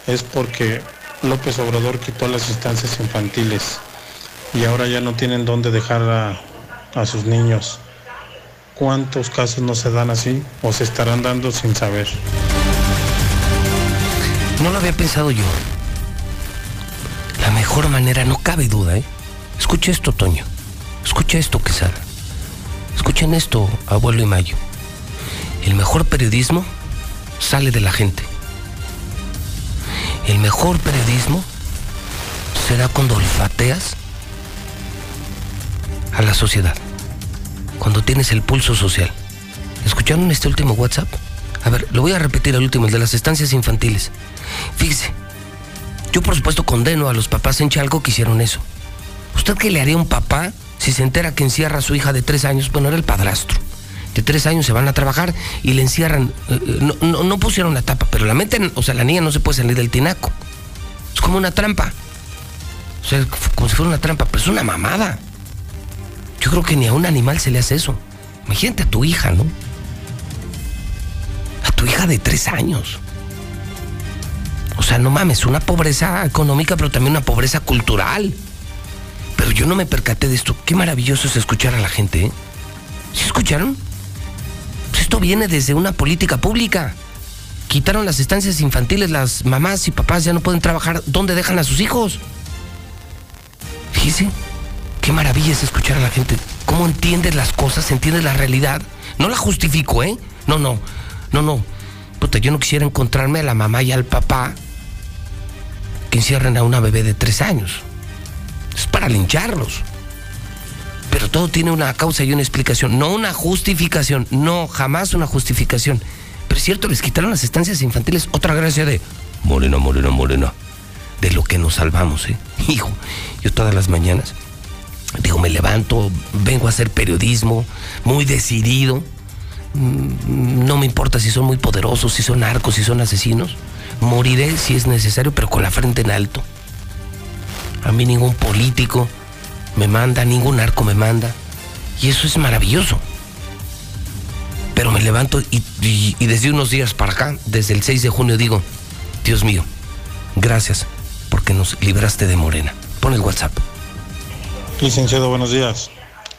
es porque López Obrador quitó las instancias infantiles y ahora ya no tienen dónde dejar a, a sus niños. ¿Cuántos casos no se dan así o se estarán dando sin saber? No lo había pensado yo. La mejor manera, no cabe duda, ¿eh? Escucha esto, Toño. Escucha esto, Quesada. Escuchen esto, abuelo y Mayo. El mejor periodismo sale de la gente. El mejor periodismo se da cuando olfateas a la sociedad. Cuando tienes el pulso social. ¿Escucharon este último WhatsApp? A ver, lo voy a repetir el último, el de las estancias infantiles. Fíjese, yo por supuesto condeno a los papás en Chalco que hicieron eso. ¿Usted qué le haría a un papá si se entera que encierra a su hija de tres años, bueno, era el padrastro. De tres años se van a trabajar y le encierran. Eh, eh, no, pusieron la tapa, pero la meten, o sea, la niña no se puede salir del tinaco. Es como una trampa. O sea, como si fuera una trampa, pero es una mamada. Yo creo que ni a un animal se le hace eso. Imagínate a tu hija, ¿no? A tu hija de tres años. O sea, no mames, una pobreza económica, pero también una pobreza cultural. Pero yo no me percaté de esto. Qué maravilloso es escuchar a la gente. ¿eh? ¿Sí escucharon? Pues esto viene desde una política pública. Quitaron las estancias infantiles, las mamás y papás ya no pueden trabajar. ¿Dónde dejan a sus hijos? Fíjese, qué maravilla es escuchar a la gente. ¿Cómo entiendes las cosas? ¿Entiendes la realidad? No la justifico, ¿eh? No, no, no, no. Yo no quisiera encontrarme a la mamá y al papá que encierren a una bebé de tres años. Es para lincharlos. Pero todo tiene una causa y una explicación, no una justificación, no, jamás una justificación. Pero es cierto, les quitaron las estancias infantiles, otra gracia de Morena, Morena, Morena, de lo que nos salvamos, ¿eh? Hijo, yo todas las mañanas, digo, me levanto, vengo a hacer periodismo, muy decidido, mm, no me importa si son muy poderosos, si son narcos, si son asesinos, moriré si es necesario, pero con la frente en alto. A mí ningún político, me manda, ningún arco me manda. Y eso es maravilloso. Pero me levanto y, desde unos días para acá, desde el 6 de junio, digo, Dios mío, gracias porque nos libraste de Morena. Pon el WhatsApp. Licenciado, buenos días.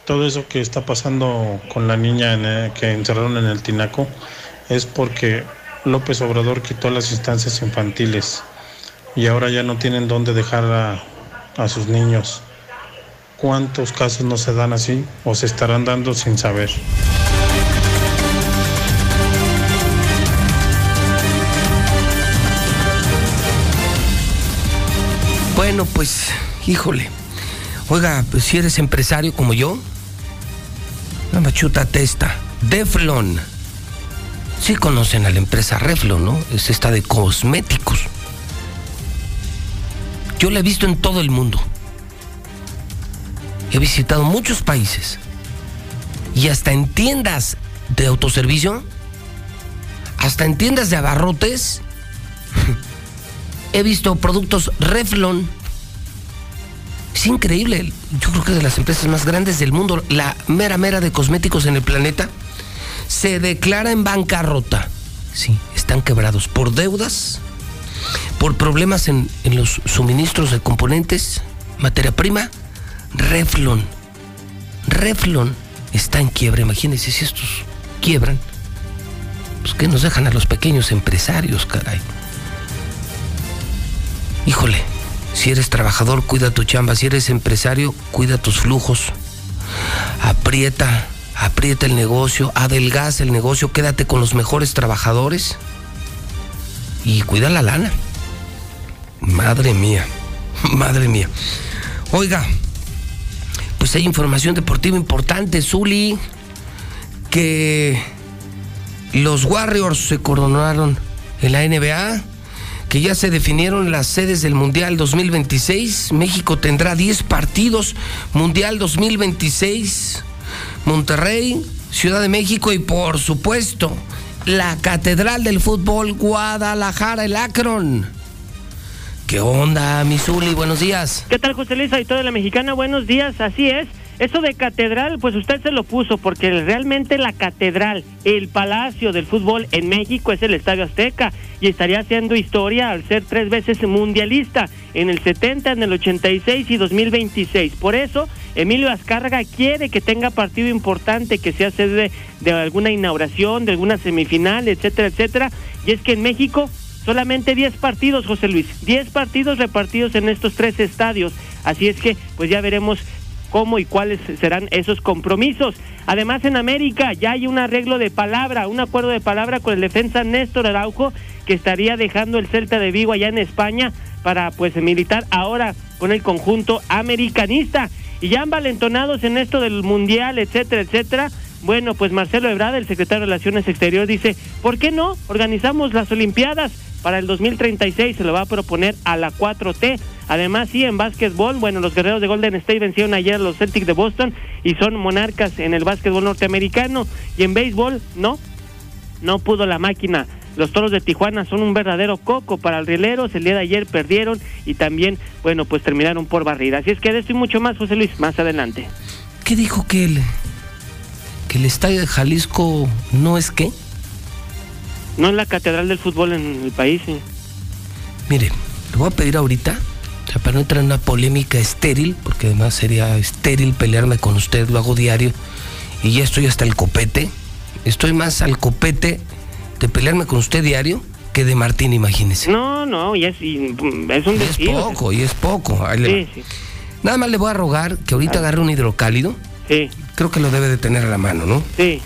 Todo eso que está pasando con la niña que encerraron en el Tinaco es porque López Obrador quitó las instancias infantiles y ahora ya no tienen dónde dejar a, a sus niños. ¿Cuántos casos no se dan así o se estarán dando sin saber? Bueno, pues, híjole. Oiga, pues, si eres empresario como yo, la machuta testa. Deflon. Sí conocen a la empresa Reflon, ¿no? Es esta de cosméticos. Yo la he visto en todo el mundo. He visitado muchos países y hasta en tiendas de autoservicio, hasta en tiendas de abarrotes, he visto productos Reflon. Es increíble. Yo creo que de las empresas más grandes del mundo, la mera mera de cosméticos en el planeta, se declara en bancarrota. Sí, están quebrados por deudas, por problemas en, los suministros de componentes, materia prima Reflon. Reflon está en quiebra. Imagínense si estos quiebran. Pues que nos dejan a los pequeños empresarios, caray. Híjole, si eres trabajador, cuida tu chamba. Si eres empresario, cuida tus flujos. Aprieta, aprieta el negocio, adelgaza el negocio, quédate con los mejores trabajadores y cuida la lana. Madre mía, madre mía. Oiga, pues hay información deportiva importante, Zuli, que los Warriors se coronaron en la NBA, que ya se definieron las sedes del Mundial 2026. México tendrá 10 partidos, Mundial 2026, Monterrey, Ciudad de México y por supuesto la Catedral del Fútbol Guadalajara, el Akron. ¿Qué onda, Misuli? Buenos días. ¿Qué tal, José Luis? Y toda la mexicana, buenos días. Así es. Eso de catedral, pues usted se lo puso, porque realmente la catedral, el palacio del fútbol en México es el Estadio Azteca y estaría haciendo historia al ser tres veces mundialista en el 70, en el 86 y 2026. Por eso, Emilio Azcárraga quiere que tenga partido importante, que sea sede de alguna inauguración, de alguna semifinal, etcétera, etcétera. Y es que en México solamente 10 partidos, José Luis, 10 partidos repartidos en estos tres estadios. Así es que, pues ya veremos cómo y cuáles serán esos compromisos. Además, en América ya hay un arreglo de palabra, un acuerdo de palabra con el defensa Néstor Araujo, que estaría dejando el Celta de Vigo allá en España para pues militar ahora con el conjunto americanista. Y ya han valentonados en esto del Mundial, etcétera, etcétera. Bueno, pues Marcelo Ebrard, el secretario de Relaciones Exteriores, dice, ¿por qué no? Organizamos las Olimpiadas para el 2036 se lo va a proponer a la 4T. Además, sí, en básquetbol, bueno, los guerreros de Golden State vencieron ayer a los Celtics de Boston y son monarcas en el básquetbol norteamericano. Y en béisbol, no, no pudo la máquina. Los toros de Tijuana son un verdadero coco para el rieleros. El día de ayer perdieron y también, bueno, pues terminaron por barrida. Así es que de esto y mucho más, José Luis, más adelante. ¿Qué dijo que el, que el estadio de Jalisco no es qué? No es la catedral del fútbol en el país. Mire, le voy a pedir ahorita, o sea, para no entrar en una polémica estéril, porque además sería estéril pelearme con usted, lo hago diario, y ya estoy hasta el copete. Estoy más al copete de pelearme con usted diario que de Martín, imagínese. No, no, y es, es un Es poco, y es poco. sí, sí. Nada más le voy a rogar que ahorita ah. agarre un hidrocálido. Sí. Creo que lo debe de tener a la mano, ¿no? Sí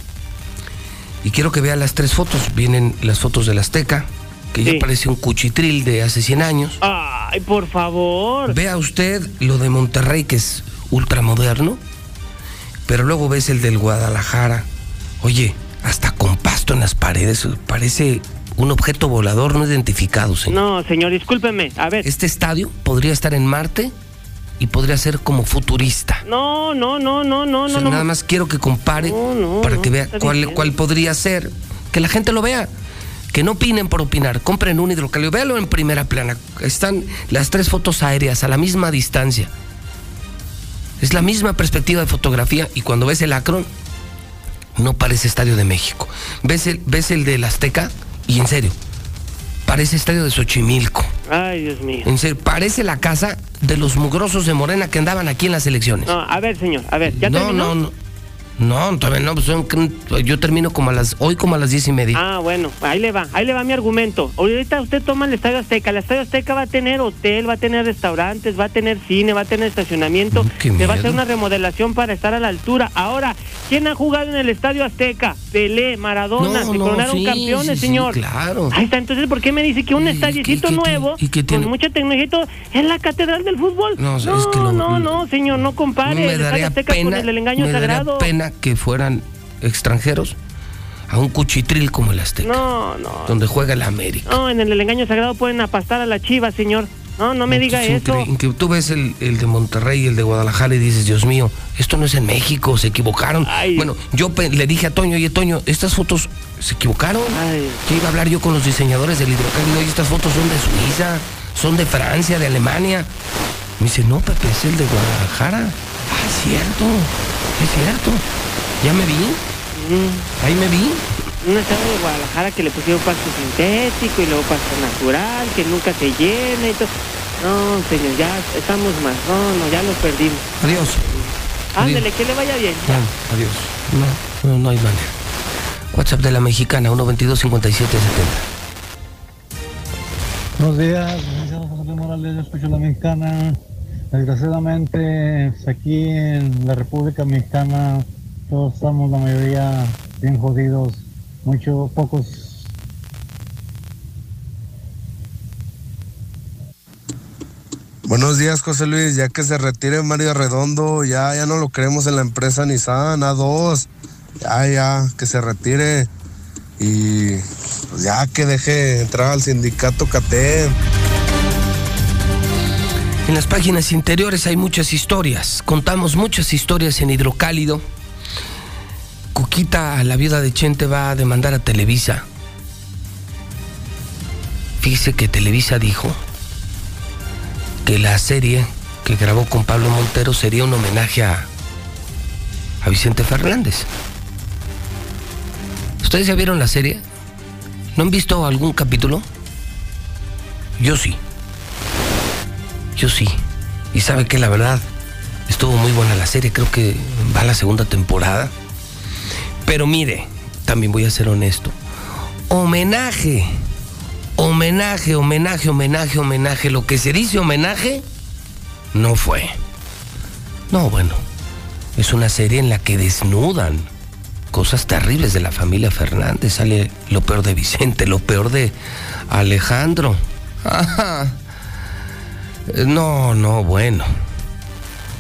Y quiero que vea las tres fotos. Vienen las fotos del Azteca, que ya parece un cuchitril de hace 100 años. Ay, por favor. Vea usted lo de Monterrey, que es ultramoderno, pero luego ves el del Guadalajara. Oye, hasta con pasto en las paredes, parece un objeto volador no identificado, señor. No, señor, discúlpeme. A ver. Este estadio podría estar en Marte y podría ser como futurista. No, no, no, no, no, no. Nada más quiero que compare para que vea cuál, cuál podría ser. Que la gente lo vea. Que no opinen por opinar. Compren un hidrocálido. Véalo en primera plana. Están las tres fotos aéreas a la misma distancia. Es la misma perspectiva de fotografía y cuando ves el Acron, no parece Estadio de México. ¿Ves el, ves el del Azteca? Y en serio, parece Estadio de Xochimilco. Ay, Dios mío. En serio, parece la casa de los mugrosos de Morena que andaban aquí en las elecciones. No, a ver, señor, a ver, ¿ya no, terminó? No, no, no, todavía no, pues yo termino como a las, hoy como a las diez y media. Ah, bueno, ahí le va, ahí le va mi argumento. Ahorita usted toma el Estadio Azteca, el Estadio Azteca va a tener hotel, va a tener restaurantes, va a tener cine, va a tener estacionamiento, se va a hacer una remodelación para estar a la altura. Ahora, ¿quién ha jugado en el Estadio Azteca? Pelé, Maradona, se coronaron campeones, señor. claro. Ahí está, entonces, ¿por qué me dice que un estadiecito nuevo, con mucha tecnología, es la catedral del fútbol? No, no, es que lo, no, no, señor, no compare el Estadio Azteca con el engaño me sagrado. pena que fueran extranjeros a un cuchitril como el Azteca. No, no. Donde juega el América. No, en el engaño sagrado pueden apastar a la chiva, señor. No, no me diga eso. Que tú ves el, el, de Monterrey y el de Guadalajara y dices, Dios mío, esto no es en México, se equivocaron. Bueno, yo le dije a Toño, oye Toño, estas fotos se equivocaron. Que iba a hablar yo con los diseñadores del hidrocálido, oye, estas fotos son de Suiza, son de Francia, de Alemania. Me dice, no, Pepe, es el de Guadalajara. Ah, es cierto, es cierto. ¿Ya me vi? Mm. Ahí me vi. Un estado de Guadalajara que le pusieron pasto sintético y luego pasto natural, que nunca se llena y todo. No, señor, ya estamos más. No, no, ya lo perdimos. Adiós. Ándele, que le vaya bien. Ah, adiós. No, no, no hay manera. WhatsApp de la mexicana, 122 5770 Buenos días, José Morales, yo escucho la mexicana. Desgraciadamente, aquí en la República Mexicana, todos estamos, la mayoría, bien jodidos. Muchos, pocos. Buenos días, José Luis. Ya que se retire Mario Redondo, ya, ya no lo queremos en la empresa Nissan A2. Ya, ya, que se retire. Y pues ya que deje entrar al sindicato CATE. En las páginas interiores hay muchas historias. Contamos muchas historias en Hidrocálido. Cuquita, la viuda de Chente, va a demandar a Televisa. Fíjese que Televisa dijo que la serie que grabó con Pablo Montero sería un homenaje a, a Vicente Fernández. ¿Ustedes ya vieron la serie? ¿No han visto algún capítulo? Yo sí. Yo sí. Y sabe que la verdad estuvo muy buena la serie. Creo que va a la segunda temporada. Pero mire, también voy a ser honesto. Homenaje. Homenaje, homenaje, homenaje, homenaje. Lo que se dice homenaje no fue. No, bueno. Es una serie en la que desnudan cosas terribles de la familia Fernández. Sale lo peor de Vicente, lo peor de Alejandro. Ajá. No, no, bueno.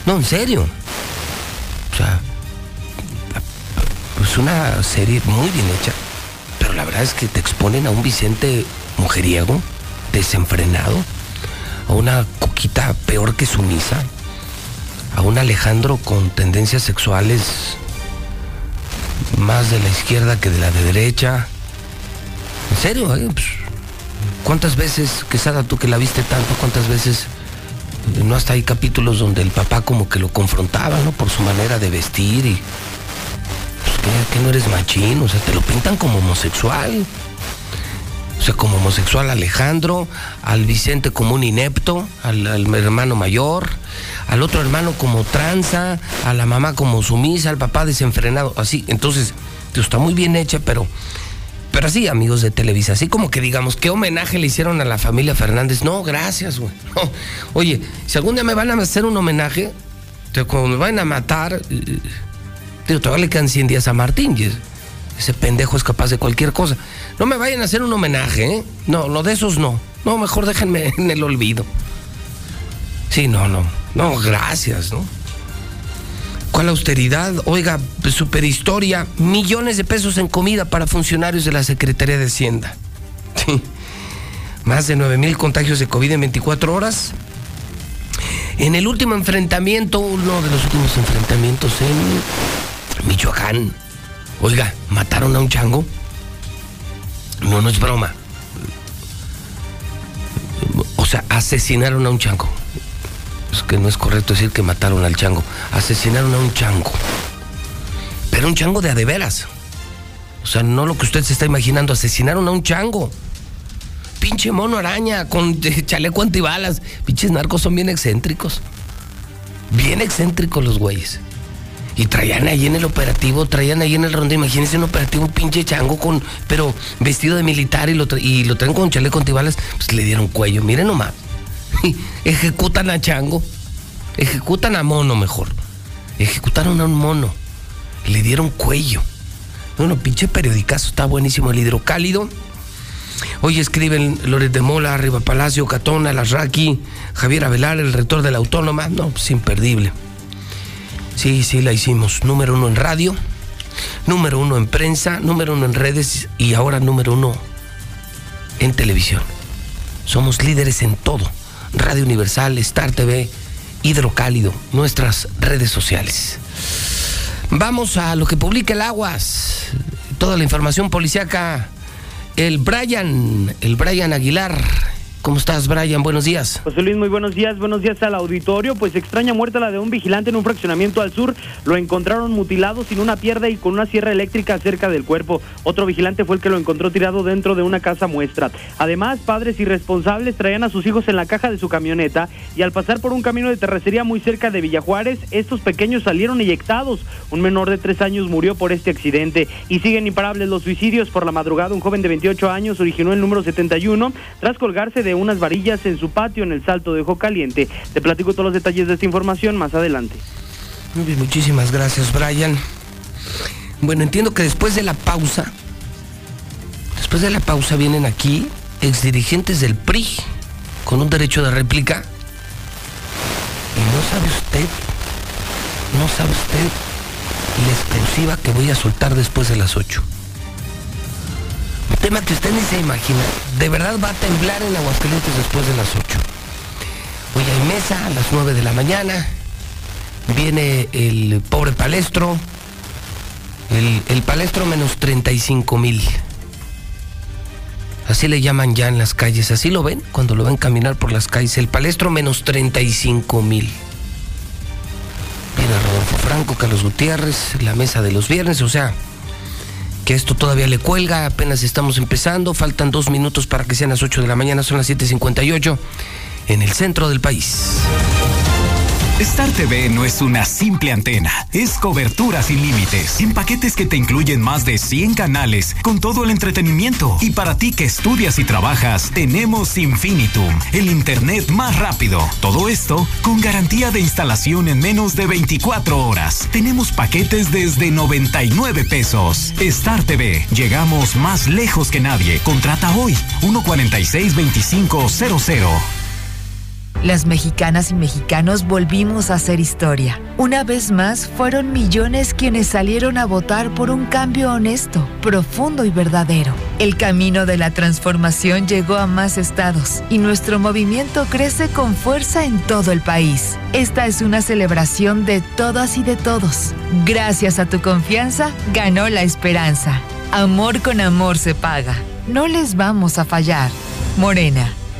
No, en serio. O sea, pues una serie muy bien hecha. Pero la verdad es que te exponen a un Vicente mujeriego, desenfrenado, a una Cuquita peor que sumisa, a un Alejandro con tendencias sexuales más de la izquierda que de la de derecha. En serio, ¿eh? Pues, ¿cuántas veces, Quesada, tú que la viste tanto, cuántas veces no hasta hay capítulos donde el papá como que lo confrontaba, ¿no? Por su manera de vestir y... Pues que, no eres machín, o sea, te lo pintan como homosexual. O sea, como homosexual Alejandro, al Vicente como un inepto, al, al, hermano mayor, al otro hermano como tranza, a la mamá como sumisa, al papá desenfrenado, así. Entonces, está muy bien hecha, pero, pero así, amigos de Televisa, así como que digamos, ¿qué homenaje le hicieron a la familia Fernández? No, gracias, güey. No. Oye, si algún día me van a hacer un homenaje, cuando me van a matar, eh, digo, todavía le quedan 100 días a Martín. Ese pendejo es capaz de cualquier cosa. No me vayan a hacer un homenaje, ¿eh? No, no, de esos no. No, mejor déjenme en el olvido. Sí, no, no. No, gracias, ¿no? ¿Cuál austeridad? Oiga, superhistoria. Millones de pesos en comida para funcionarios de la Secretaría de Hacienda. Sí. Más de 9 mil contagios de COVID en 24 horas. En el último enfrentamiento, uno de los últimos enfrentamientos en Michoacán, Oiga, ¿mataron a un chango? No, no es broma. O sea, asesinaron a un chango. Es que no es correcto decir que mataron al chango. Asesinaron a un chango. Pero un chango de adeveras. O sea, no lo que usted se está imaginando. Asesinaron a un chango. Pinche mono araña con chaleco antibalas. Pinches narcos son bien excéntricos. Bien excéntricos los güeyes. Y traían ahí en el operativo, traían ahí en el ronda, imagínense un operativo, un pinche chango con, pero vestido de militar y lo, y lo traen con chaleco antibalas, pues le dieron cuello, miren nomás. Ejecutan a chango, ejecutan a mono mejor. Ejecutaron a un mono, le dieron cuello. Bueno, pinche periodicazo, está buenísimo el hidrocálido. Hoy escriben Loret de Mola, Arriba Palacio, Catona, Lasraki, Javier Avelar, el rector de la Autónoma. No, pues imperdible. Sí, sí, la hicimos. Número uno en radio, número uno en prensa, número uno en redes y ahora número uno en televisión. Somos líderes en todo. Radio Universal, Star TV, Hidrocálido, nuestras redes sociales. Vamos a lo que publica el Aguas. Toda la información policiaca. El Brian, el Brian Aguilar ¿Cómo estás, Brian? Buenos días. José Luis, muy buenos días. Buenos días al auditorio. Pues extraña muerte la de un vigilante en un fraccionamiento al sur. Lo encontraron mutilado sin una pierna y con una sierra eléctrica cerca del cuerpo. Otro vigilante fue el que lo encontró tirado dentro de una casa muestra. Además, padres irresponsables traían a sus hijos en la caja de su camioneta y al pasar por un camino de terracería muy cerca de Villajuárez, estos pequeños salieron eyectados. Un menor de tres años murió por este accidente y siguen imparables los suicidios. Por la madrugada, un joven de 28 años originó el número 71 tras colgarse de unas varillas en su patio en el Salto de Ojo Caliente. Te platico todos los detalles de esta información más adelante. Muy bien, muchísimas gracias, Brian. Bueno, entiendo que después de la pausa, después de la pausa vienen aquí exdirigentes del PRI con un derecho de réplica. Y no sabe usted, no sabe usted la exclusiva que voy a soltar después de las 8 tema que usted ni se imagina. De verdad va a temblar en Aguascalientes después de las 8. Hoy hay mesa a las 9 de la mañana. Viene el pobre palestro. El, el palestro menos 35 mil. Así le llaman ya en las calles. Así lo ven cuando lo ven caminar por las calles. El palestro menos 35 mil. Viene Rodolfo Franco, Carlos Gutiérrez, la mesa de los viernes. O sea, que esto todavía le cuelga, apenas estamos empezando, faltan dos minutos para que sean las 8 de la mañana, son las 7.58 en el centro del país. Star TV no es una simple antena, es cobertura sin límites, en paquetes que te incluyen más de 100 canales, con todo el entretenimiento. Y para ti que estudias y trabajas, tenemos Infinitum, el internet más rápido. Todo esto con garantía de instalación en menos de 24 horas. Tenemos paquetes desde 99 pesos. Star TV, llegamos más lejos que nadie. Contrata hoy 146 2500. Las mexicanas y mexicanos volvimos a hacer historia. Una vez más, fueron millones quienes salieron a votar por un cambio honesto, profundo y verdadero. El camino de la transformación llegó a más estados y nuestro movimiento crece con fuerza en todo el país. Esta es una celebración de todas y de todos. Gracias a tu confianza, ganó la esperanza. Amor con amor se paga. No les vamos a fallar. Morena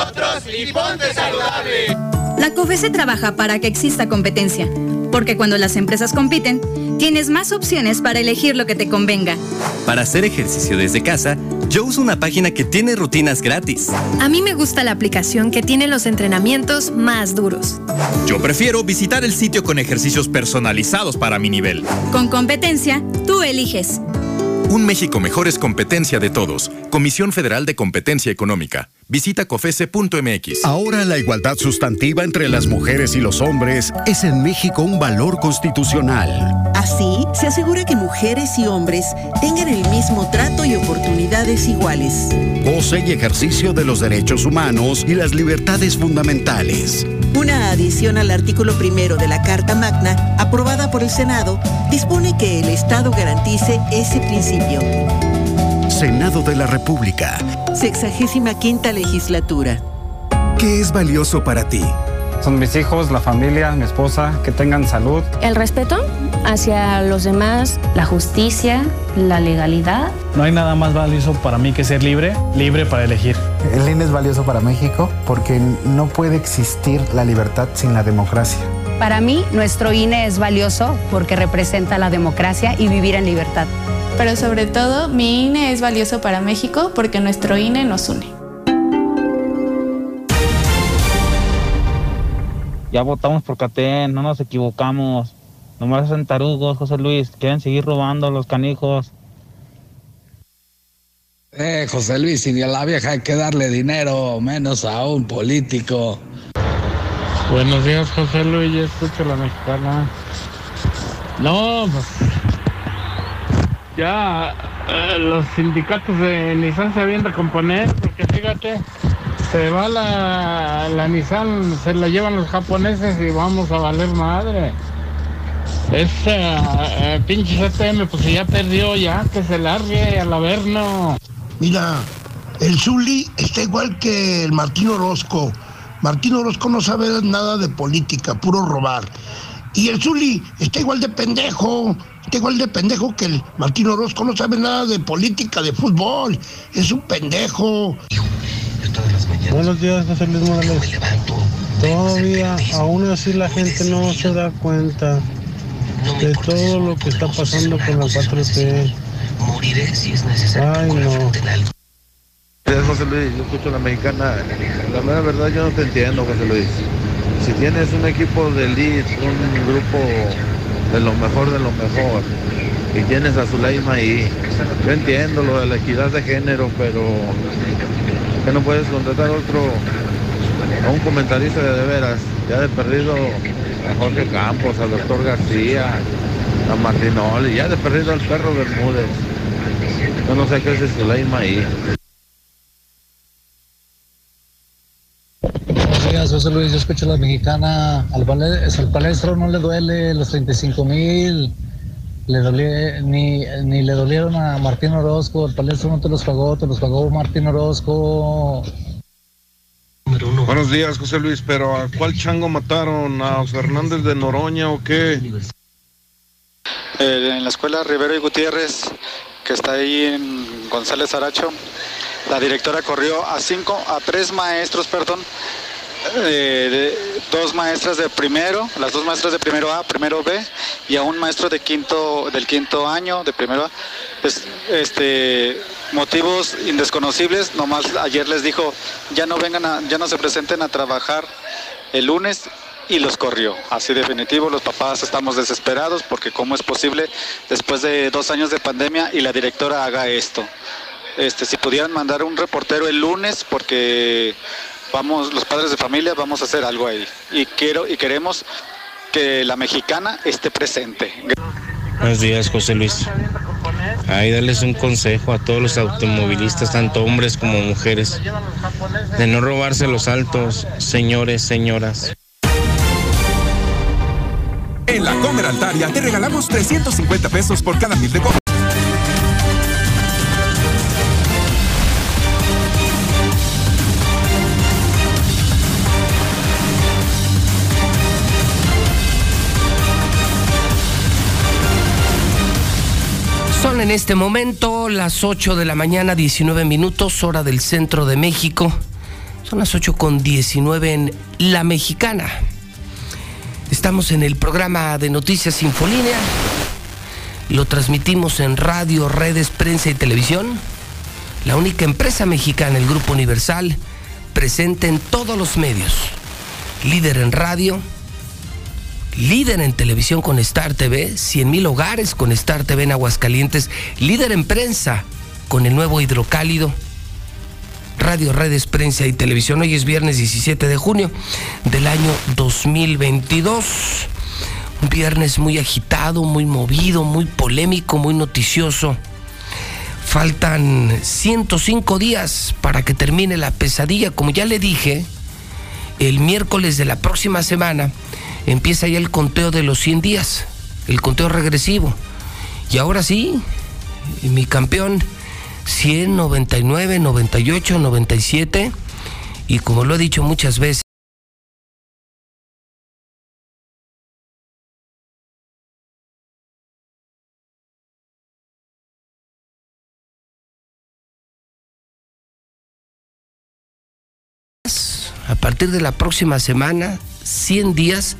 nosotros y ponte saludable. La COFESE trabaja para que exista competencia porque cuando las empresas compiten, tienes más opciones para elegir lo que te convenga. Para hacer ejercicio desde casa, yo uso una página que tiene rutinas gratis. A mí me gusta la aplicación que tiene los entrenamientos más duros. Yo prefiero visitar el sitio con ejercicios personalizados para mi nivel. Con competencia, tú eliges. Un México mejor es competencia de todos. Comisión Federal de Competencia Económica. Visita cofese.mx. Ahora la igualdad sustantiva entre las mujeres y los hombres es en México un valor constitucional. Así, se asegura que mujeres y hombres tengan el mismo trato y oportunidades iguales. Goce y ejercicio de los derechos humanos y las libertades fundamentales. Una adición al artículo primero de la Carta Magna, aprobada por el Senado, dispone que el Estado garantice ese principio. Senado de la República. Sexagésima quinta legislatura. ¿Qué es valioso para ti? Son mis hijos, la familia, mi esposa, que tengan salud. El respeto hacia los demás, la justicia, la legalidad. No hay nada más valioso para mí que ser libre, libre para elegir. El INE es valioso para México porque no puede existir la libertad sin la democracia. Para mí, nuestro INE es valioso porque representa la democracia y vivir en libertad. Pero sobre todo, mi INE es valioso para México porque nuestro INE nos une. Ya votamos por Catén, no nos equivocamos. Nomás hacen tarugos, José Luis. Quieren seguir robando los canijos. Eh, José Luis, si a la vieja hay que darle dinero, menos a un político. Buenos días, José Luis, ya escucho la mexicana. No, pues. Ya eh, los sindicatos de Nissan se habían de componer, porque fíjate, se va la, la Nissan, se la llevan los japoneses y vamos a valer madre. Ese eh, pinche CTM, pues si ya perdió, ya que se largue al averno. Mira, el Zuli está igual que el Martín Orozco. Martín Orozco no sabe nada de política, puro robar. Y el Zuli está igual de pendejo, está igual de pendejo que el Martín Orozco, no sabe nada de política, de fútbol. Es un pendejo. Buenos días, José Luis Morales. Todavía, aún así la gente no se da cuenta de todo lo que está pasando con la 4T. Moriré si es necesario. Ay, no. José Luis. Yo escucho a la mexicana. La verdad, yo no te entiendo, José Luis. Si tienes un equipo de elite, un grupo de lo mejor de lo mejor, y tienes a Zuleima ahí, yo entiendo lo de la equidad de género, pero que no puedes contratar otro, a un comentarista de, de veras, ya de perdido a Jorge Campos, al doctor García, a Martinoli, ya de perdido al perro Bermúdez. Yo no sé qué es Zuleima ahí. Buenos días, José Luis. Yo escucho a la mexicana. Al, pale- al palestro no le duele los 35 mil. Le ni, ni le dolieron a Martín Orozco. El palestro no te los pagó, te los pagó Martín Orozco. Buenos días, José Luis, pero ¿a cuál chango mataron? ¿A Fernández de Noroña o qué? Eh, en la escuela Rivero y Gutiérrez, que está ahí en González Aracho, la directora corrió a cinco, a tres maestros, perdón, eh, dos maestras de primero, las dos maestras de primero A, primero B, y a un maestro de quinto, del quinto año, de primero A. Este, motivos indesconocibles, nomás ayer les dijo, ya no vengan a, ya no se presenten a trabajar el lunes y los corrió. Así definitivo, los papás estamos desesperados porque cómo es posible después de dos años de pandemia y la directora haga esto. Este, si pudieran mandar un reportero el lunes porque vamos, los padres de familia vamos a hacer algo ahí. Y quiero y queremos que la mexicana esté presente. Buenos días, José Luis. Ahí darles un consejo a todos los automovilistas, tanto hombres como mujeres, de no robarse los altos, señores, señoras. En la Comer Altaria te regalamos 350 pesos por cada mil de compra. En este momento las 8 de la mañana, 19 minutos, hora del centro de México. Son las 8 con 19 en La Mexicana. Estamos en el programa de Noticias Infolínea. Lo transmitimos en radio, redes, prensa y televisión. La única empresa mexicana, el Grupo Universal, presente en todos los medios. Líder en radio, líder en televisión con Star TV, 100 mil hogares con Star TV en Aguascalientes, líder en prensa con el nuevo hidrocálido. Radio, redes, prensa y televisión. Hoy es viernes 17 de junio del año 2022. Un viernes muy agitado, muy movido, muy polémico, muy noticioso. Faltan 105 días para que termine la pesadilla. Como ya le dije, el miércoles de la próxima semana empieza ya el conteo de los 100 días, el conteo regresivo. Y ahora sí, mi campeón 100, 99, 98, 97 y como lo he dicho muchas veces, a partir de la próxima semana, 100 días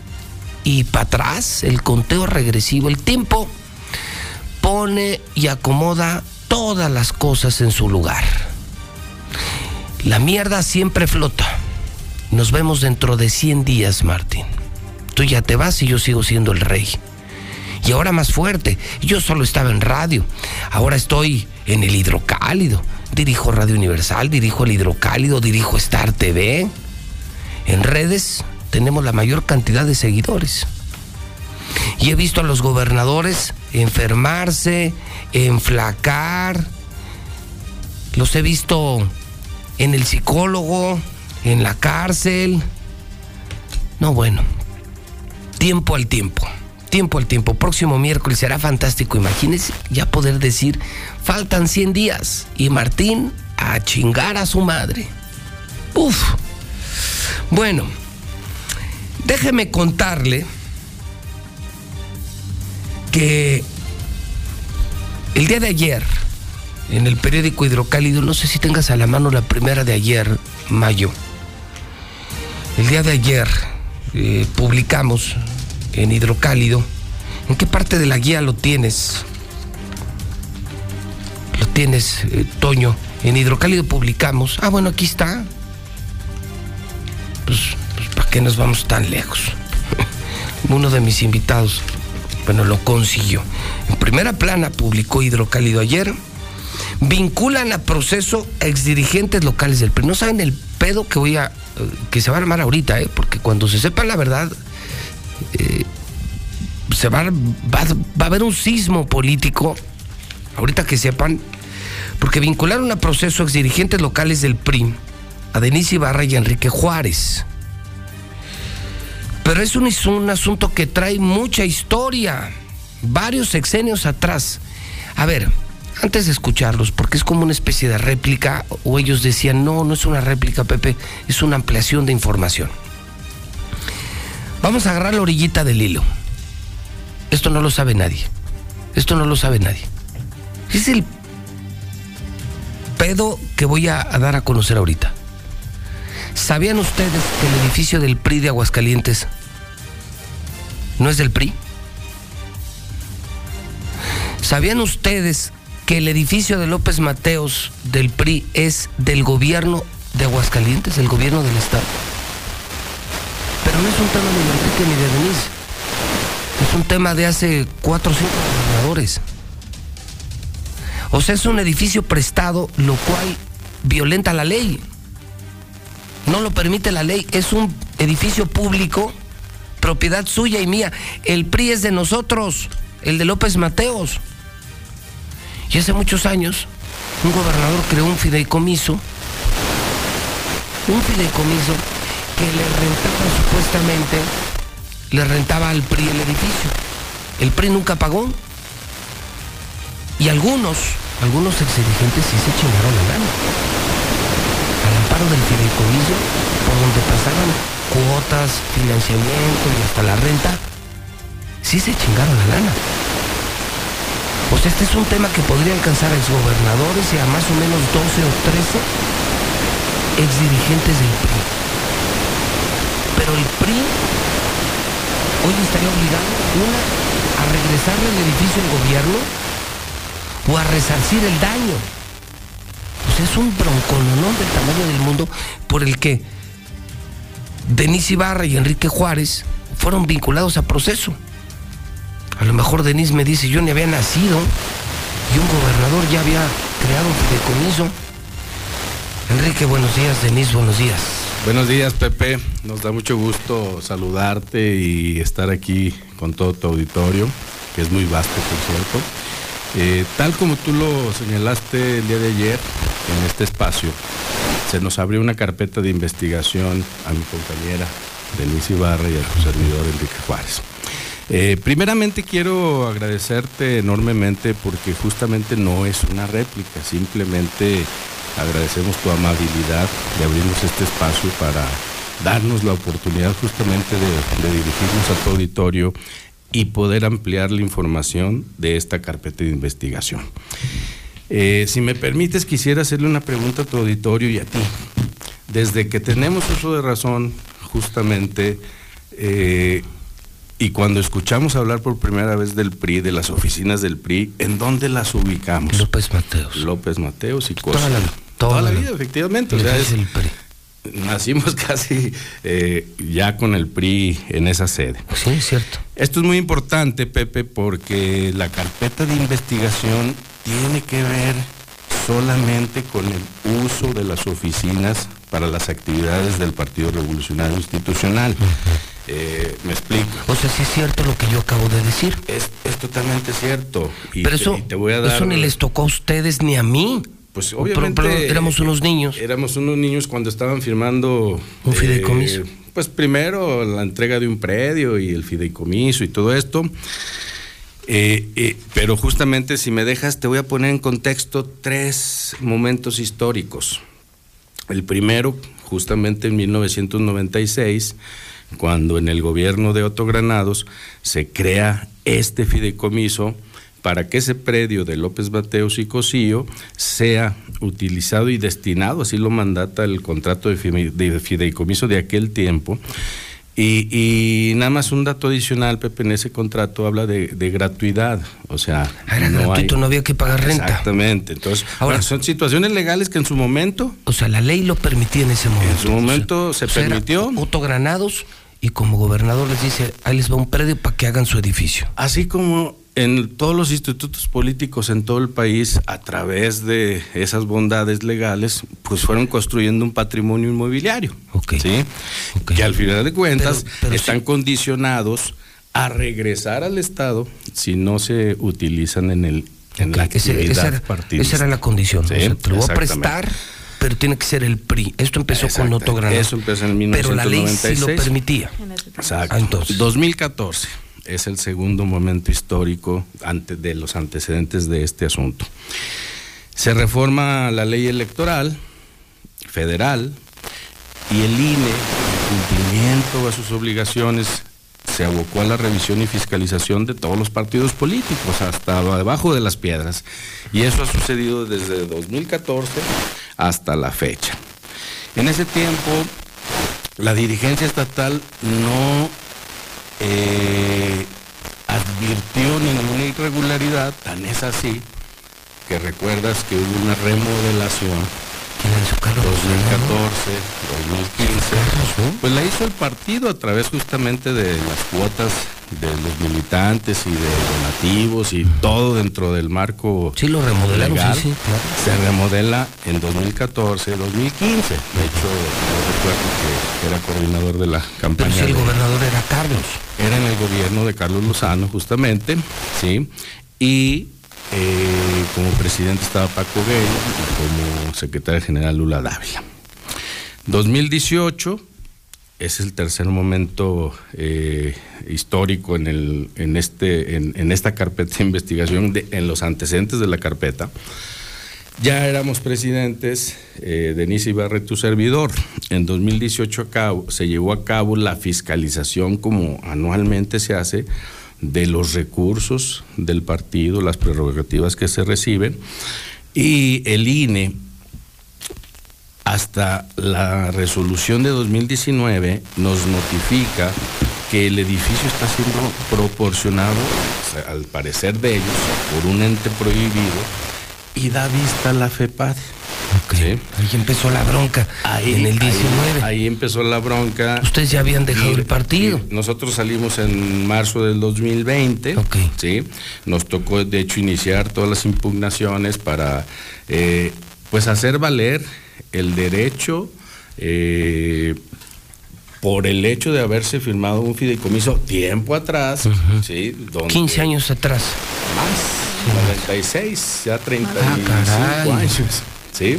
y para atrás, el conteo regresivo, el tiempo pone y acomoda todas las cosas en su lugar. La mierda siempre flota. Nos vemos dentro de 100 días, Martín. Tú ya te vas y yo sigo siendo el rey. Y ahora más fuerte, yo solo estaba en radio. Ahora estoy en el hidrocálido. Dirijo Radio Universal, dirijo el hidrocálido, dirijo Star TV. En redes tenemos la mayor cantidad de seguidores. Y he visto a los gobernadores enfermarse, enflacar. Los he visto en el psicólogo, en la cárcel. No, bueno. Tiempo al tiempo. Tiempo al tiempo. Próximo miércoles será fantástico. Imagínense ya poder decir, faltan 100 días. Y Martín a chingar a su madre. Uf. Bueno, déjeme contarle que el día de ayer, en el periódico Hidrocálido, no sé si tengas a la mano la primera de ayer, mayo. El día de ayer eh, publicamos en Hidrocálido. ¿En qué parte de la guía lo tienes? Lo tienes, eh, Toño. En Hidrocálido publicamos. Ah, bueno, aquí está. Pues, ¿para qué nos vamos tan lejos? Uno de mis invitados bueno, lo consiguió. En primera plana publicó Hidrocálido ayer. Vinculan a proceso exdirigentes locales del PRI. No saben el pedo que voy a. que se va a armar ahorita, ¿eh? porque cuando se sepa la verdad. Eh, se va, va, va a haber un sismo político. Ahorita que sepan. Porque vincularon a proceso exdirigentes locales del PRI. A Denise Ibarra y a Enrique Juárez. Pero es un, un, asunto que trae mucha historia, varios sexenios atrás. A ver, antes de escucharlos, porque es como una especie de réplica, o ellos decían, no, no es una réplica, Pepe, es una ampliación de información. Vamos a agarrar la orillita del hilo. Esto no lo sabe nadie. Esto no lo sabe nadie. Es el pedo que voy a, a dar a conocer ahorita. ¿Sabían ustedes que el edificio del PRI de Aguascalientes no es del PRI? ¿Sabían ustedes que el edificio de López Mateos del PRI es del gobierno de Aguascalientes, el gobierno del Estado? Pero no es un tema de Enrique ni de Denise. Es un tema de hace cuatro o cinco gobernadores. O sea, es un edificio prestado, lo cual violenta la ley. No lo permite la ley. Es un edificio público propiedad suya y mía. El PRI es de nosotros, el de López Mateos. Y hace muchos años, un gobernador creó un fideicomiso, un fideicomiso que le rentaba supuestamente, le rentaba al PRI el edificio. El PRI nunca pagó. Y algunos, algunos exdirigentes sí se chingaron la lana. Del fideicomiso, por donde pasaban cuotas, financiamiento y hasta la renta, sí se chingaron la lana. Sea, este es un tema que podría alcanzar a exgobernadores y a más o menos 12 o 13 exdirigentes del PRI. Pero el PRI hoy estaría obligado, una, a regresarle el edificio al gobierno o a resarcir el daño. Pues es un broncolonón del tamaño del mundo por el que Denise Ibarra y Enrique Juárez fueron vinculados a proceso. A lo mejor Denise me dice, yo ni había nacido y un gobernador ya había creado un fideicomiso. Enrique, buenos días. Denise, buenos días. Buenos días, Pepe. Nos da mucho gusto saludarte y estar aquí con todo tu auditorio, que es muy vasto, por cierto. Eh, tal como tú lo señalaste el día de ayer en este espacio, se nos abrió una carpeta de investigación a mi compañera Denise Ibarra y a su servidor Enrique Juárez. Eh, primeramente quiero agradecerte enormemente porque justamente no es una réplica, simplemente agradecemos tu amabilidad de abrirnos este espacio para darnos la oportunidad justamente de, de dirigirnos a tu auditorio y poder ampliar la información de esta carpeta de investigación. Eh, si me permites, quisiera hacerle una pregunta a tu auditorio y a ti. Desde que tenemos uso de razón, justamente, eh, y cuando escuchamos hablar por primera vez del PRI, de las oficinas del PRI, ¿en dónde las ubicamos? López Mateos. López Mateos y cosas. Toda la, toda la vida, efectivamente. O sea, es, el PRI nacimos casi eh, ya con el PRI en esa sede. Sí, es cierto. Esto es muy importante, Pepe, porque la carpeta de investigación tiene que ver solamente con el uso de las oficinas para las actividades del Partido Revolucionario Institucional. Eh, me explico. O sea, sí es cierto lo que yo acabo de decir. Es, totalmente cierto. Y Pero eso, te voy a dar... eso ni les tocó a ustedes ni a mí pues obviamente éramos unos niños. Éramos unos niños cuando estaban firmando un fideicomiso. Eh, pues primero la entrega de un predio y el fideicomiso y todo esto. Eh, eh, pero justamente si me dejas te voy a poner en contexto tres momentos históricos. El primero, justamente en 1996, cuando en el gobierno de Otto Granados se crea este fideicomiso para que ese predio de López Mateos y Cosío sea utilizado y destinado, así lo mandata el contrato de fideicomiso de aquel tiempo. Y, nada más un dato adicional, Pepe, en ese contrato habla de, gratuidad, o sea... Ah, era no gratuito, no había que pagar renta. Exactamente, entonces, ahora son situaciones legales que en su momento... O sea, la ley lo permitía en ese momento. En su momento se permitió... Otto Granados y como gobernador les dice, ahí les va un predio para que hagan su edificio. Así como en todos los institutos políticos en todo el país, a través de esas bondades legales, pues fueron construyendo un patrimonio inmobiliario. ¿sí? Que al final de cuentas están condicionados a regresar al Estado si no se utilizan en el en la actividad esa, era, esa era la condición. te lo voy a prestar, pero tiene que ser el PRI. Esto empezó con Otto Granado. Eso empezó en 1996. Pero la ley sí lo permitía. Exacto. Entonces. 2014 es el segundo momento histórico de los antecedentes de este asunto. Se reforma la ley electoral federal y el INE, en cumplimiento a sus obligaciones, se abocó a la revisión y fiscalización de todos los partidos políticos, hasta debajo de las piedras. Y eso ha sucedido desde 2014 hasta la fecha. En ese tiempo, la dirigencia estatal no eh, advirtió ninguna irregularidad, tan es así que recuerdas que hubo una remodelación en 2014, 2015, pues la hizo el partido a través justamente de las cuotas de los militantes y de donativos y todo dentro del marco sí, lo remodelaron, sí, Se remodela en 2014, 2015. De hecho, yo recuerdo que era coordinador de la campaña. Pero si el gobernador era Carlos. Era en el gobierno de Carlos Lozano, justamente, ¿sí? Y eh, como presidente estaba Paco Gay y como secretario general Lula Dávila. 2018 es el tercer momento eh, histórico en, este, en, esta carpeta de investigación, en los antecedentes de la carpeta. Ya éramos presidentes, eh, Denise Ibarre, tu servidor. En 2018 se llevó a cabo la fiscalización como anualmente se hace de los recursos del partido, las prerrogativas que se reciben, y el INE hasta la resolución de 2019 nos notifica que el edificio está siendo proporcionado, al parecer de ellos, por un ente prohibido y da vista a la FEPAD. Ahí empezó la bronca. Ahí, en el 19. Ahí, empezó la bronca. Ustedes ya habían dejado el partido. nosotros salimos en marzo del 2020. ¿sí? Nos tocó, de hecho, iniciar todas las impugnaciones para eh, pues hacer valer el derecho eh, por el hecho de haberse firmado un fideicomiso tiempo atrás, 15 años atrás. Más, 96, ya 35 ah, años. ¿sí?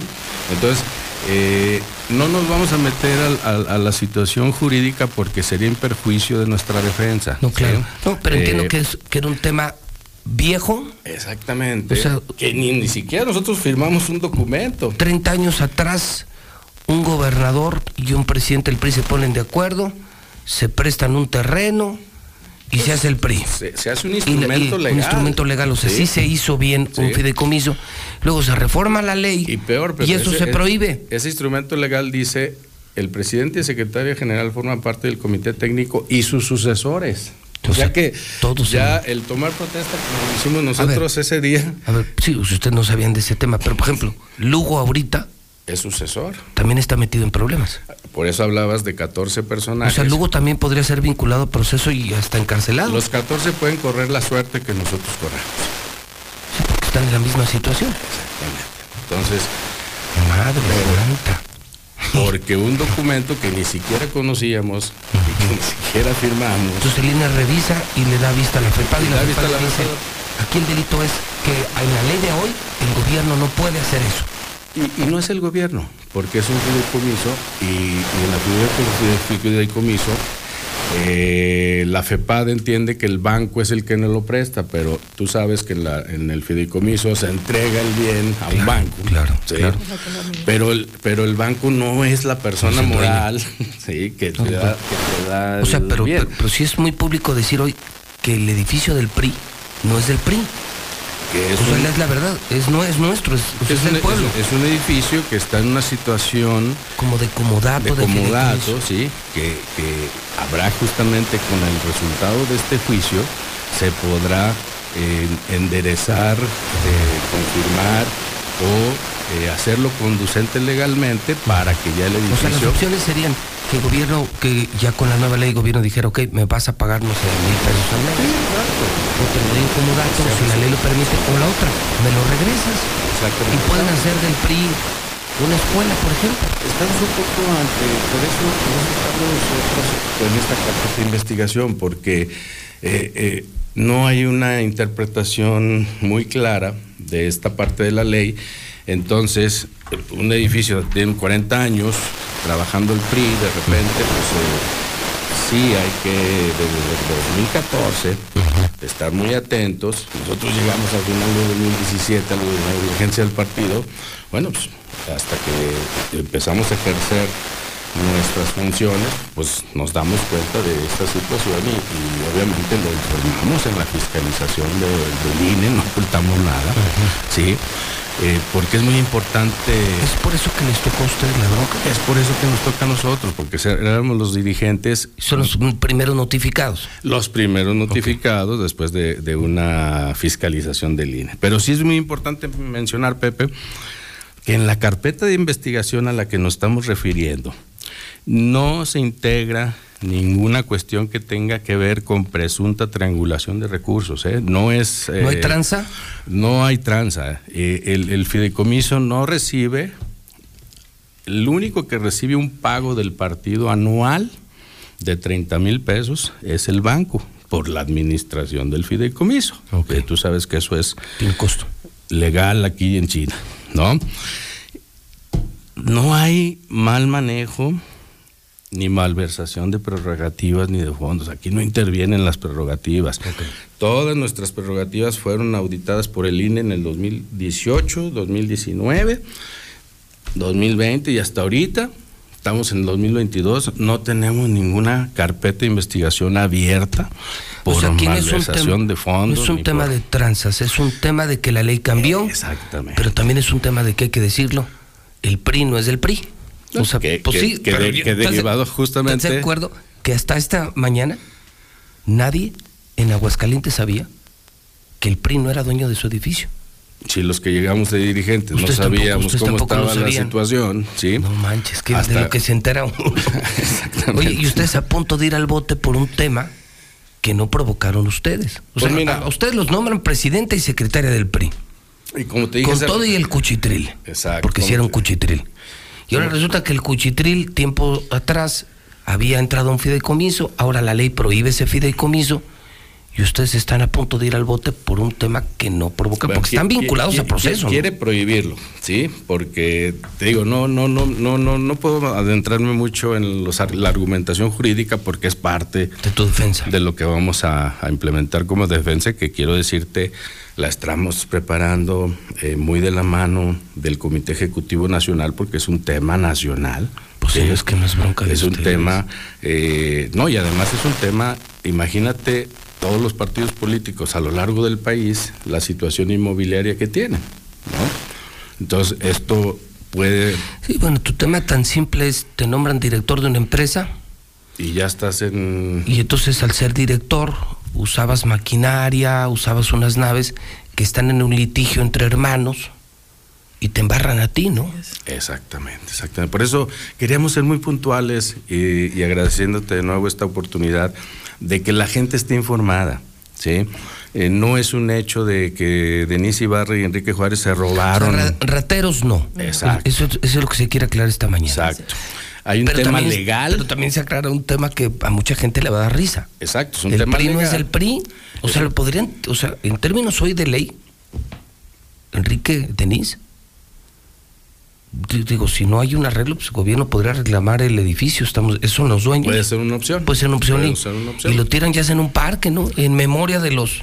Entonces, eh, no nos vamos a meter a, la situación jurídica porque sería en perjuicio de nuestra defensa. No, claro. No, pero entiendo eh, que, es, que era un tema viejo. Exactamente. que ni, ni siquiera nosotros firmamos un documento. 30 años atrás, un gobernador y un presidente del PRI se ponen de acuerdo, se prestan un terreno y se hace el PRI. Se, hace un instrumento legal. Un instrumento legal, o sea, sí, se hizo bien un fideicomiso. Luego se reforma la ley y, peor, y eso se prohíbe. Ese instrumento legal dice, el presidente y secretario general forman parte del comité técnico y sus sucesores. O sea que todos ya el tomar protesta como hicimos nosotros ese día. A ver, sí, ustedes no sabían de ese tema, pero por ejemplo, Lugo ahorita es sucesor. También está metido en problemas. Por eso hablabas de 14 personajes. O sea, Lugo también podría ser vinculado a proceso y hasta encarcelado. Los 14 pueden correr la suerte que nosotros corremos. Sí, porque están en la misma situación. Exactamente. Entonces, madre santa. Porque un documento que ni siquiera conocíamos y que ni siquiera firmamos. Entonces Lina revisa y le da vista a la FEPAD y, la, FEPAD dice, aquí el delito es que en la ley de hoy el gobierno no puede hacer eso. Y, no es el gobierno, porque es un fideicomiso y, y en la fideicomiso, fideicomiso eh, la FEPAD entiende que el banco es el que no lo presta, pero tú sabes que en, la, en el fideicomiso se entrega el bien a un banco. Claro, claro. Pero el, pero el banco no es la persona moral sí, que, te da, que te da. O sea, pero, pero, pero sí es muy público decir hoy que el edificio del PRI no es del PRI es, es la verdad, es, no es nuestro, es, un, pueblo. Es, un edificio que está en una situación como de comodato, de, comodato, sí, que, habrá justamente con el resultado de este juicio se podrá eh, enderezar, eh, confirmar o eh, hacerlo conducente legalmente para que ya el edificio. O sea, las opciones serían que el gobierno, que ya con la nueva ley el gobierno dijera, ok, me vas a pagar, no sé, mil pesos al mes. O te lo doy como dato, si la ley lo permite, o la otra, me lo regresas. Y pueden hacer del PRI una escuela, por ejemplo. Estamos un poco ante, por eso, estamos nosotros en esta carpeta de investigación, porque eh, eh, no hay una interpretación muy clara de esta parte de la ley. Entonces, un edificio tiene 40 años trabajando el PRI, de repente, pues eh, sí hay que, desde el 2014, estar muy atentos. Nosotros llegamos al final de 2017 a la dirigencia del partido, bueno, pues hasta que empezamos a ejercer nuestras funciones, pues nos damos cuenta de esta situación y, obviamente lo informamos en la fiscalización del INE, no ocultamos nada, ¿sí? Eh, porque es muy importante. Es por eso que les tocó a ustedes la bronca. Es por eso que nos toca a nosotros, porque éramos los dirigentes. Son los primeros notificados. Los primeros notificados después de, de una fiscalización del INE. Pero sí es muy importante mencionar, Pepe, que en la carpeta de investigación a la que nos estamos refiriendo, no se integra ninguna cuestión que tenga que ver con presunta triangulación de recursos. ¿eh? No es. ¿No hay eh, tranza? No hay tranza. Eh, el, fideicomiso no recibe. El único que recibe un pago del partido anual de 30 mil pesos es el banco por la administración del fideicomiso. tú sabes que eso es. Tiene costo. Legal aquí en China, ¿no? No hay mal manejo ni malversación de prerrogativas ni de fondos. Aquí no intervienen las prerrogativas. Todas nuestras prerrogativas fueron auditadas por el INE en el 2018, 2019, 2020 y hasta ahorita. Estamos en el 2022, no tenemos ninguna carpeta de investigación abierta por malversación de fondos. No es un tema de tranzas, es un tema de que la ley cambió. Exactamente. Pero también es un tema de que hay que decirlo, el PRI no es del PRI. O sea, que, pues que- sí, que pero de- yo- que ¿estás de- derivado ¿Estás justamente de acuerdo que hasta esta mañana nadie en Aguascalientes sabía que el PRI no era dueño de su edificio? si los que llegamos de dirigentes no Ustedes sabíamos cómo tampoco lo estaba la situación, ¿sí? No manches, que de Hasta- lo que se entera uno. Oye, y ustedes a punto de ir al bote por un tema que no provocaron ustedes. O Pues sea, mira- a- ustedes los nombran presidenta y secretaria del PRI. Y como te dije, Con todo y el cuchitril. Exacto. Porque hicieron cuchitril. Y ahora resulta que el cuchitril, tiempo atrás, había entrado a un fideicomiso, ahora la ley prohíbe ese fideicomiso y ustedes están a punto de ir al bote por un tema que no provoca, Bueno, porque están vinculados a proceso. ¿no? Quiere prohibirlo, ¿sí? Porque te digo, no, no, no, no, no, no puedo adentrarme mucho en los la argumentación jurídica porque es parte de tu defensa. De lo que vamos a, a implementar como defensa, que quiero decirte, la estamos preparando eh, muy de la mano del Comité Ejecutivo Nacional porque es un tema nacional. Pues sí, es que es bronca de Es un tema, eh, no, y además es un tema, imagínate todos los partidos políticos a lo largo del país, la situación inmobiliaria que tienen, ¿no? Entonces, esto puede, Sí, bueno, tu tema tan simple es, te nombran director de una empresa y ya estás en... y entonces al ser director usabas maquinaria, usabas unas naves que están en un litigio entre hermanos y te embarran a ti, ¿no? Exactamente, exactamente. Por eso queríamos ser muy puntuales y, y agradeciéndote de nuevo esta oportunidad de que la gente esté informada, ¿sí? Eh, no es un hecho de que Denise Ibarra y Enrique Juárez se robaron. Ra- rateros no. Exacto. Eso, eso es lo que se quiere aclarar esta mañana. Exacto. Hay un Pero tema también- legal. Pero también se aclara un tema que a mucha gente le va a dar risa. Exacto, es un el tema PRI no es el PRI. O sea, lo podrían, o sea, en términos hoy de ley, Enrique Denis, di- digo, si no hay un arreglo, pues el gobierno podría reclamar el edificio, estamos, son los dueños. Puede ser una opción. Puede ser una opción. Puede y, ser una opción. y lo tiran ya en un parque, ¿no? En memoria de los.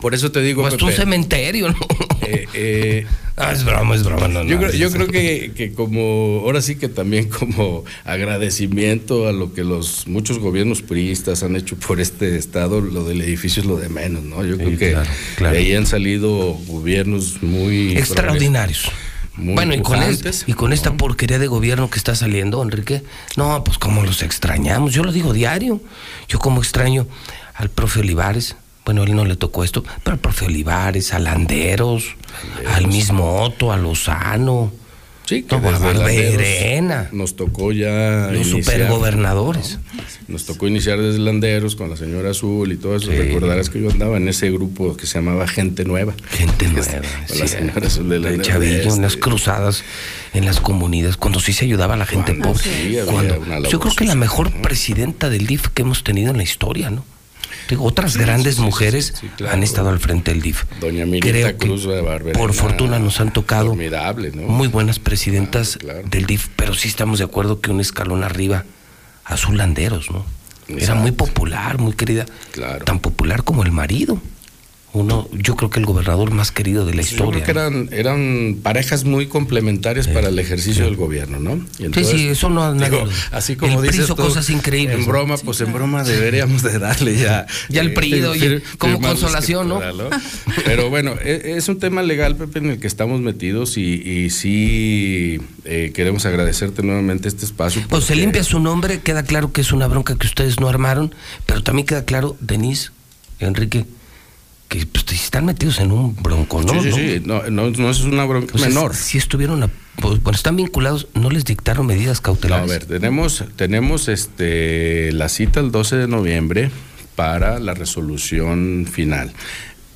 Por eso te digo, O hasta un Pepe, cementerio, ¿no? eh, eh, Ah, es broma, es broma. No, yo, creo, yo creo que, que como, ahora sí que también como agradecimiento a lo que los muchos gobiernos puristas han hecho por este estado, lo del edificio es lo de menos, ¿no? Yo creo que claro, claro. de ahí han salido gobiernos muy extraordinarios. muy bueno, y con, es- pujantes, y con esta porquería de gobierno que está saliendo, Enrique, no, pues como los extrañamos, yo lo digo diario, yo como extraño al profe Olivares, bueno, él no le tocó esto, pero al profe Olivares, a Landeros, al mismo Otto, a Lozano, Sí, que no, Barberena, Nos tocó ya. los iniciar, supergobernadores. Nos tocó iniciar desde Landeros con la señora Azul y todo eso. Recordarás que yo andaba en ese grupo que se llamaba Gente Nueva. Gente nueva, Con la señora Azul de de Landeros. Chavillo, Este, en las cruzadas, en las comunidades, cuando sí se ayudaba a la gente pobre. sí Cuando- yo creo que la mejor presidenta del DIF que hemos tenido en la historia, ¿no? Otras Sí, grandes sí, mujeres sí, sí, claro. han estado al frente del DIF. Doña Mirita Creo que Cruz de Barberena. por fortuna nos han tocado muy buenas presidentas del DIF, pero sí estamos de acuerdo que un escalón arriba, Azul Landeros, ¿no? Era muy popular, muy querida. Claro. Tan popular como el marido. Uno, yo creo que el gobernador más querido de la Pues Yo historia. creo que eran, eran parejas muy complementarias para el ejercicio del gobierno, ¿no? Y Sí, sí, eso no digo, así como El dices tú, cosas increíbles, En broma, pues en broma deberíamos de darle ya. Ya el eh, PRI, fir- oye, fir- como consolación, ¿no? Pero bueno, e- es un tema legal, Pepe, en el que estamos metidos y, y sí eh, queremos agradecerte nuevamente este espacio. Pues se limpia su nombre, queda claro que es una bronca que ustedes no armaron, pero también queda claro, Denise, Enrique, que pues, están metidos en un bronco, ¿no? Sí, sí, ¿No? sí, no, no, no es una bronca menor. Si, estuvieron, a- pues, bueno, están vinculados, no les dictaron medidas No, a cautelares. ver, tenemos, tenemos este, la cita el 12 de noviembre para la resolución final.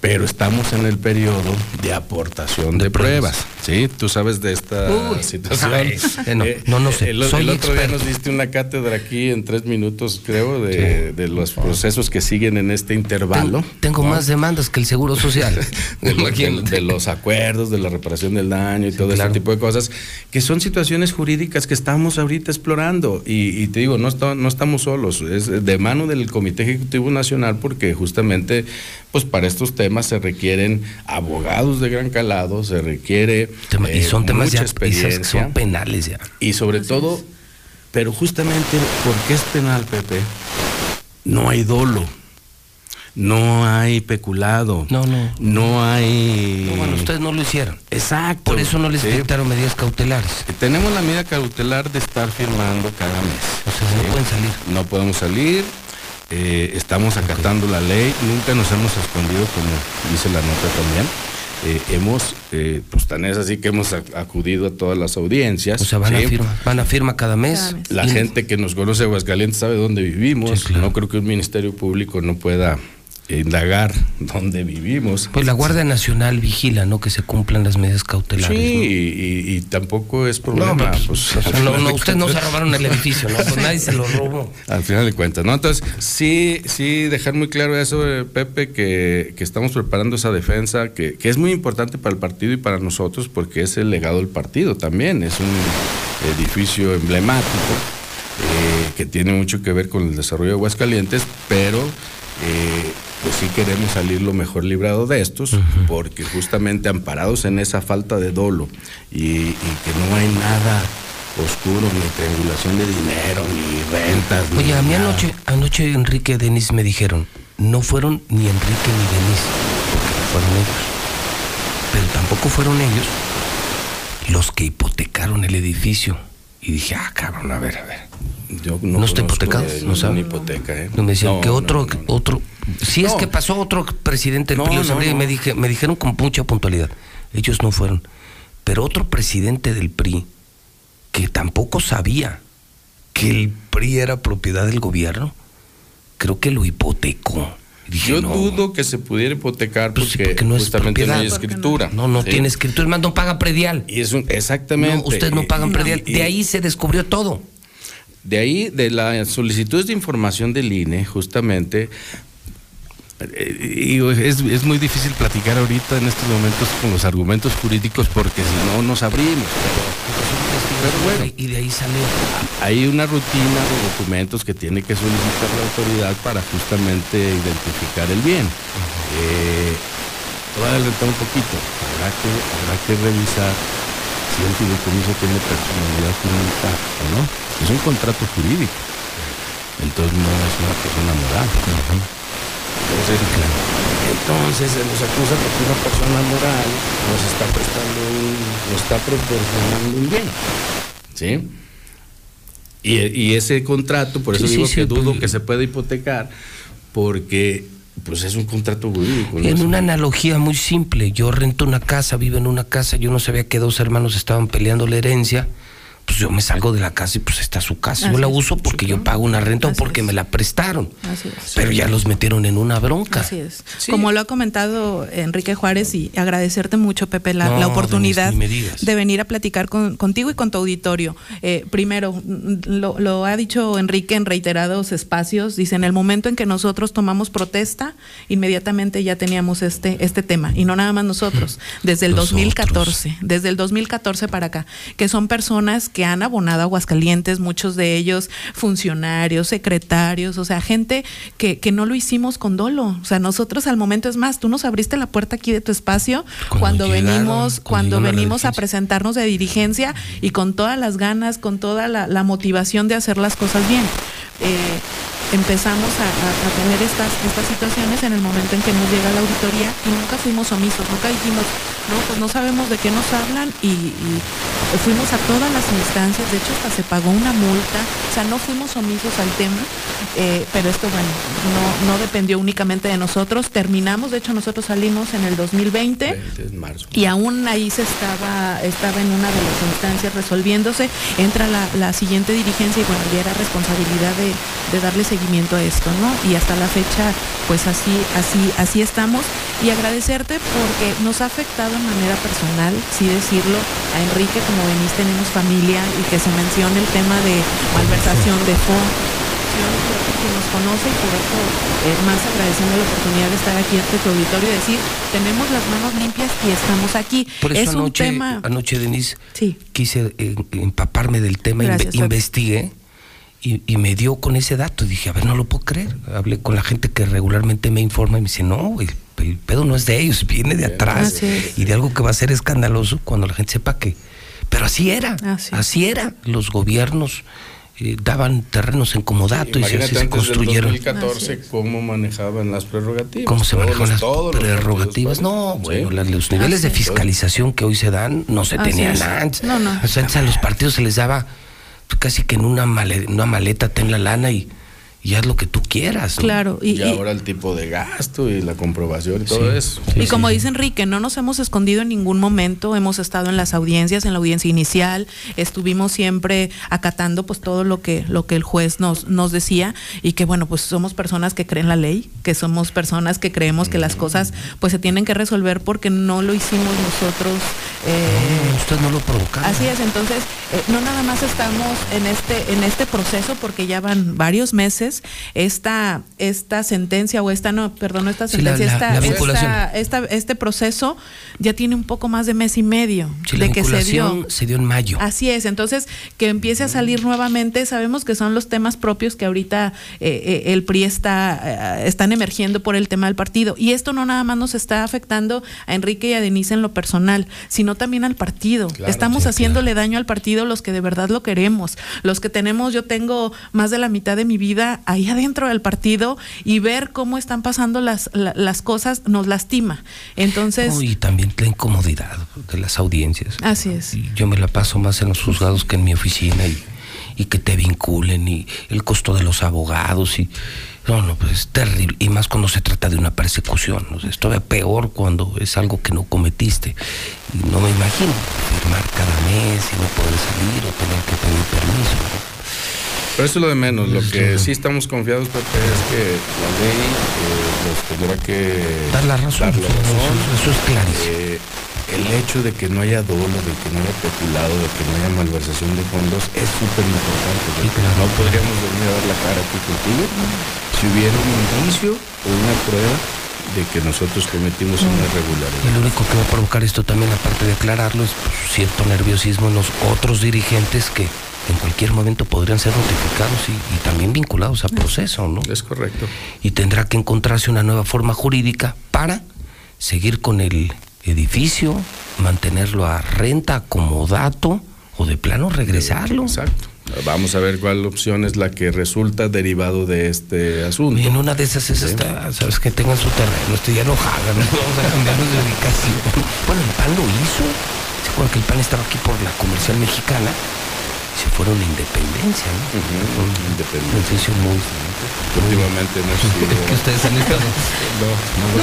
Pero estamos en el periodo de aportación de, pruebas. ¿sí? Tú sabes de esta Uy, situación. ay, eh, no, no, no sé, El, soy el otro día nos diste una cátedra aquí en tres minutos, creo, de, de los procesos que siguen en este intervalo. Tengo ¿no? más demandas que el Seguro Social. de, los acuerdos, de la reparación del daño y todo claro. ese tipo de cosas, que son situaciones jurídicas que estamos ahorita explorando. Y, y te digo, no, está- no estamos solos, es de mano del Comité Ejecutivo Nacional, porque justamente, pues para estos temas se requieren abogados de gran calado, se requiere Tema- y eh, son temas mucha ya que experiencia. son penales ya. Y sobre todo, pero justamente, porque es penal, Pepe? No hay dolo. no hay peculado. No, no. No hay. No, bueno, ustedes no lo hicieron. Exacto. Por eso no les Sí. dictaron medidas cautelares. Tenemos la medida cautelar de estar firmando cada mes. O sea, no pueden salir. No podemos salir. Eh, estamos acatando la ley. Nunca nos hemos escondido, como dice la nota también. Eh, hemos, eh, pues tan es así que hemos ac- acudido a todas las audiencias. O sea, van a ¿sí? firma, van a firma cada mes. La Y- gente que nos conoce Aguascalientes sabe dónde vivimos. No creo que un ministerio público no pueda indagar dónde vivimos. Pues la Guardia Nacional vigila, ¿no? Que se cumplan las medidas Sí, cautelares. ¿no? y, y- tampoco es problema. No, pues, pues, no, no, de ustedes no se robaron el edificio, ¿no? Pues nadie se lo robó. Al final de cuentas, ¿no? Entonces, sí, sí, dejar muy claro eso, eh, Pepe, que, que estamos preparando esa defensa, que, que es muy importante para el partido y para nosotros, porque es el legado del partido también. Es un edificio emblemático eh, que tiene mucho que ver con el desarrollo de Aguascalientes, pero eh, pues sí queremos salir lo mejor librado de estos, porque justamente amparados en esa falta de dolo y, y que no hay nada oscuro, ni triangulación de dinero, ni rentas. ni Oye, a mí nada. anoche, anoche Enrique y Denis me dijeron, no fueron ni Enrique ni Denis, porque no fueron ellos. Pero tampoco fueron ellos los que hipotecaron el edificio. Y dije, ah, cabrón, a ver, a ver. Yo no, está conozco hipotecado, de no sabe. ninguna hipoteca, ¿eh? No, me decían No, que no, otro, no, otro, si es No. que pasó otro presidente del No, PRI, lo no, y no. me, dije, me dijeron con mucha puntualidad. Ellos no fueron. Pero otro presidente del PRI, que tampoco sabía que el PRI era propiedad del gobierno, creo que lo hipotecó. Dije, Yo no, dudo que se pudiera hipotecar Pues sí, porque, no es justamente no propiedad. hay no. escritura. No, no ¿sí? tiene escritura, es más, no paga predial. Y es un, exactamente. No, ustedes no pagan predial. y- De ahí se descubrió todo. De ahí, de las solicitudes de información del INE, justamente, digo, es, es muy difícil platicar ahorita en estos momentos con los argumentos jurídicos porque si no nos abrimos. Pero bueno, Y de ahí salió. hay una rutina de documentos que tiene que solicitar la autoridad para justamente identificar el bien. Eh, voy a adelantar un poquito. Habrá que, habrá que revisar si el fideicomiso tiene personalidad jurídica o no. Es un contrato jurídico. Entonces no es una persona moral. Entonces, entonces se nos acusa porque una persona moral nos está prestando un, nos está proporcionando un bien. ¿Sí? Y, y ese contrato, por eso Sí, digo sí, que dudo pues- que se pueda hipotecar, porque pues es un contrato jurídico. ¿no? En una un- analogía muy simple, yo rento una casa, vivo en una casa, yo no sabía que dos hermanos estaban peleando la herencia, pues yo me salgo de la casa y pues está su casa. Así yo la es, uso porque yo pago una renta o porque me la prestaron. Así es. Pero ya los metieron en una bronca. Así es. Como lo ha comentado Enrique Juárez y agradecerte mucho, Pepe, la, No, la oportunidad Denise, de venir a platicar con- contigo y con tu auditorio. Eh, primero, lo, lo ha dicho Enrique en reiterados espacios, dice, en el momento en que nosotros tomamos protesta, inmediatamente ya teníamos este, este tema, y no nada más nosotros, desde el Nosotros. 2014, desde el 2014 para acá, que son personas que han abonado a Aguascalientes, muchos de ellos funcionarios, secretarios, o sea, gente que, que no lo hicimos con dolo. O sea, nosotros al momento, es más, tú nos abriste la puerta aquí de tu espacio cuando, Cuando llegaron, venimos, cuando venimos a presentarnos de dirigencia y con todas las ganas, con toda la, la motivación de hacer las cosas bien. Eh, empezamos a, a- a tener estas, estas situaciones en el momento en que nos llega la auditoría y nunca fuimos omisos, nunca dijimos, no, pues no sabemos de qué nos hablan y, y fuimos a todas las instancias, de hecho hasta se pagó una multa, o sea, no fuimos omisos al tema, eh, pero esto, bueno, no, no dependió únicamente de nosotros, terminamos, de hecho nosotros salimos en el 2020 Es marzo. y aún ahí se estaba, estaba en una de las instancias resolviéndose, entra la, la siguiente dirigencia y bueno, ya era responsabilidad de, de darle seguimiento a esto, ¿no? Y hasta la fecha, pues así, así, así estamos. Y agradecerte porque nos ha afectado en manera personal, sí decirlo, a Enrique, como venís, tenemos familia y que se mencione el tema de malversación de fondos que nos conoce y por eso eh, más agradeciendo la oportunidad de estar aquí ante tu auditorio y decir, tenemos las manos limpias y estamos aquí. Por eso es un anoche, tema... anoche Denise, Sí. quise eh, empaparme del tema, Gracias, inve- investigué y, y me dio con ese dato. Dije, a ver, no lo puedo creer. Hablé con la gente que regularmente me informa y me dice, no, el, el pedo no es de ellos, viene de atrás. Y de algo que va a ser escandaloso cuando la gente sepa que... Pero así era, Así era. Los gobiernos eh, daban terrenos en comodato y se, se construyeron. 2014 cómo manejaban las prerrogativas. ¿Cómo se los- las prerrogativas? No, bueno, sí. los niveles de es. fiscalización que hoy se dan no se Así tenían es. antes. No, no. O sea, antes a los partidos se les daba casi que en una, male- una maleta ten la lana y, y haz lo que tú quieras. ¿no? Claro, y, Y, y- ahora el tipo de gasto y la comprobación y todo Sí. eso. Y como dice Enrique, no nos hemos escondido en ningún momento, hemos estado en las audiencias, en la audiencia inicial, estuvimos siempre acatando pues todo lo que, lo que el juez nos, nos decía y que bueno, pues somos personas que creen la ley, que somos personas que creemos que las cosas pues se tienen que resolver porque no lo hicimos nosotros. eh, No, usted no lo provocaron. Así es, entonces eh, no nada más estamos en este en este proceso porque ya van varios meses esta esta sentencia o esta no perdón no esta Sí, la- sentencia la- esta, la esta- esta- este proceso ya tiene un poco más de mes y medio Sí, la de que se dio se dio en mayo. Así es, entonces que empiece a salir nuevamente, sabemos que son los temas propios que ahorita eh, eh, el PRI está, eh, están emergiendo por el tema del partido. Y esto no nada más nos está afectando a Enrique y a Denise en lo personal, sino también al partido. Claro, Estamos sí, haciéndole daño al partido los que de verdad lo queremos, los que tenemos, yo tengo más de la mitad de mi vida ahí adentro del partido y ver cómo están pasando las, la- las cosas nos lastima. Entonces, No, y también la incomodidad de las audiencias. así es. Yo me la paso más en los juzgados que en mi oficina y, y que te vinculen y el costo de los abogados y no, no, pues es terrible y más cuando se trata de una persecución, ¿no? es todavía peor cuando es algo que no cometiste y no me imagino firmar cada mes y no poder salir o tener que pedir permiso. ¿no? Pero eso es lo de menos. Lo que sí estamos confiados, Pepe, es que la ley eh, nos tendrá que Dar la razón, dar la eso- razón. eso es clarísimo. Eh, el hecho de que no haya dolo, de que no haya peculado, de que no haya malversación de fondos es súper importante. porque No podríamos venir a dar la cara aquí contigo si hubiera un indicio o una prueba de que nosotros cometimos una Y irregularidad. lo único que va a provocar esto también, aparte de aclararlo, es pues, cierto nerviosismo en los otros dirigentes que en cualquier momento podrían ser notificados y, y también vinculados a proceso, ¿no? Es correcto. Y tendrá que encontrarse una nueva forma jurídica para seguir con el edificio, mantenerlo a renta, como dato, o de plano regresarlo. Exacto. Vamos a ver cuál opción es la que resulta derivado de este asunto. Y en una de esas es Sí. esta, sabes que tengan su terreno, esto ya no jalan, ¿no? vamos a cambiarnos de ubicación. Bueno, el PAN lo hizo. ¿Se acuerdan que el PAN estaba aquí por la comercial mexicana? Se fueron a independencia, ¿no? Ujú, Un Independiente. edificio muy... Últimamente no si- que ustedes han estado. No,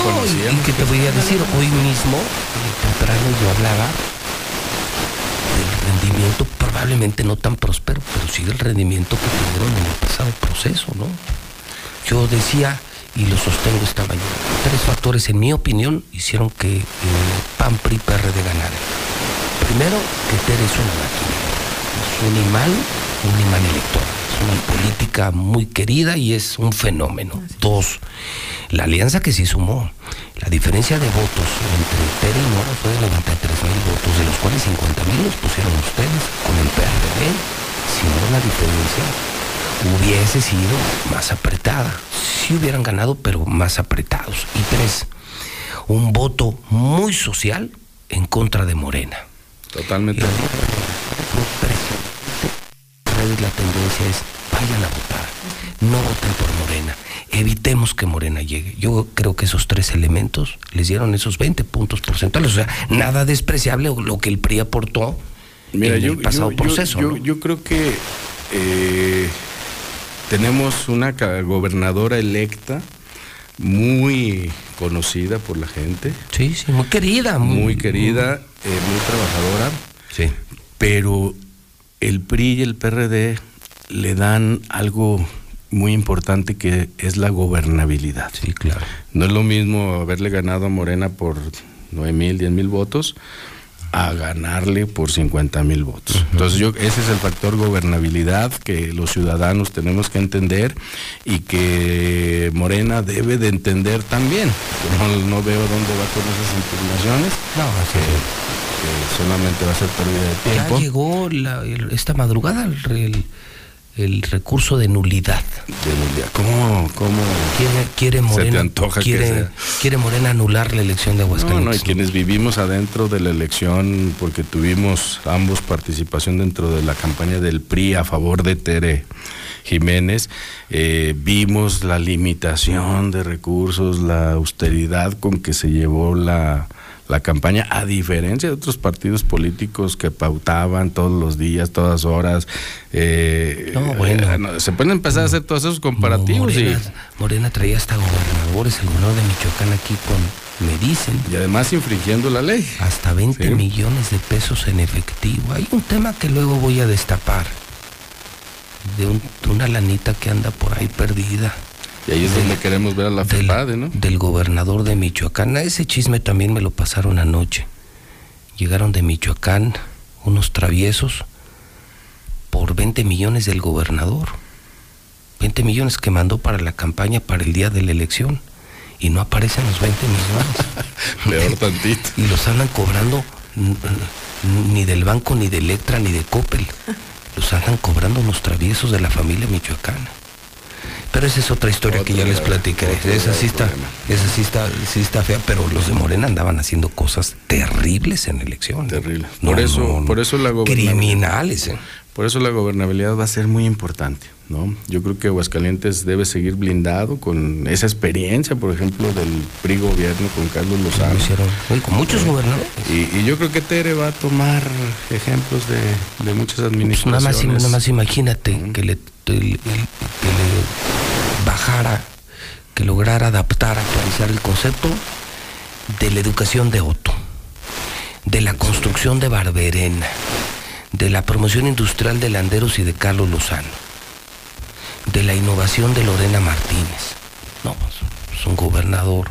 no lo No, y, que te voy a decir, hoy mismo, eh, temprano yo hablaba del rendimiento, probablemente no tan próspero, pero sí del rendimiento que tuvieron en el pasado proceso, ¿no? Yo decía, y lo sostengo esta mañana, tres factores, en mi opinión, hicieron que eh, PAN, PRI, PRD ganara. Primero, que Tere es una máquina, es un imán, un imán electoral, es una política muy querida y es un fenómeno. Dos, la alianza que sí sumó, la diferencia de votos entre Tere y Nora fue de 93 mil votos, de los cuales 50 mil los pusieron ustedes con el PRD. Si no, la diferencia hubiese sido más apretada. Sí hubieran ganado, pero más apretados. Y tres, un voto muy social en contra de Morena. Totalmente. La tendencia es vayan a votar, no voten por Morena, evitemos que Morena llegue. Yo creo que esos tres elementos les dieron esos 20 puntos porcentuales, o sea, nada despreciable lo que el PRI aportó Mira, en yo, el pasado yo- proceso. yo, ¿no? yo creo que eh, tenemos una gobernadora electa muy conocida por la gente. Sí, sí, muy querida. Muy, querida, eh, muy trabajadora. Sí. Pero el PRI y el PRD le dan algo muy importante que es la gobernabilidad. Sí, claro. No es lo mismo haberle ganado a Morena por 9 mil, 10 mil votos a ganarle por 50 mil votos. Entonces yo ese es el factor gobernabilidad que los ciudadanos tenemos que entender y que Morena debe de entender también. No, no veo dónde va con esas impugnaciones. No, que, que solamente va a ser pérdida de Ya tiempo. llegó la- el- esta madrugada el, el- el recurso de nulidad. De nulidad. ¿Cómo, cómo quiere, quiere Morena, quiere, quiere Morena anular la elección de Aguascalientes? No, no, y quienes vivimos adentro de la elección, porque tuvimos ambos participación dentro de la campaña del PRI a favor de Tere Jiménez, eh, vimos la limitación de recursos, la austeridad con que se llevó la, la campaña, a diferencia de otros partidos políticos que pautaban todos los días, todas horas. Eh, No, bueno. eh, no, se pueden empezar a hacer todos esos comparativos y, Morena, Morena traía hasta gobernadores, el gobernador de Michoacán aquí con, me dicen, y además infringiendo la ley. hasta 20 Sí. millones de pesos en efectivo. Hay un tema que luego voy a destapar, de, un- de una lanita que anda por ahí perdida. Y ahí es donde queremos ver a la del, FEPADE, ¿no? del gobernador de Michoacán. A Ese chisme también me lo pasaron anoche. Llegaron de Michoacán unos traviesos por 20 millones del gobernador. 20 millones que mandó para la campaña para el día de la elección. Y no aparecen los 20 millones. Peor tantito. y los andan cobrando ni del banco, ni de Electra, ni de Coppel. Los andan cobrando los traviesos de la familia michoacana. Pero esa es otra historia que ya les platicaré. Esa sí está, esa sí está, sí está fea, pero los de Morena andaban haciendo cosas terribles en elección. Terrible. No, Por eso, no, no. por eso la gobernabilidad. Criminales, ¿eh? Por eso la gobernabilidad va a ser muy importante, ¿no? Yo creo que Aguascalientes debe seguir blindado con esa experiencia, por ejemplo, del PRI gobierno con Carlos Lozano. Lo hicieron, con muchos gobernadores. Y, y yo creo que Tere va a tomar ejemplos de, de muchas Pues administraciones. nada más, nada más imagínate que, le, el- que le bajara, que lograra adaptar, actualizar el concepto de la educación de Otto, de la construcción de Barberena, de la promoción industrial de Landeros y de Carlos Lozano, de la innovación de Lorena Martínez. No, pues, es un gobernador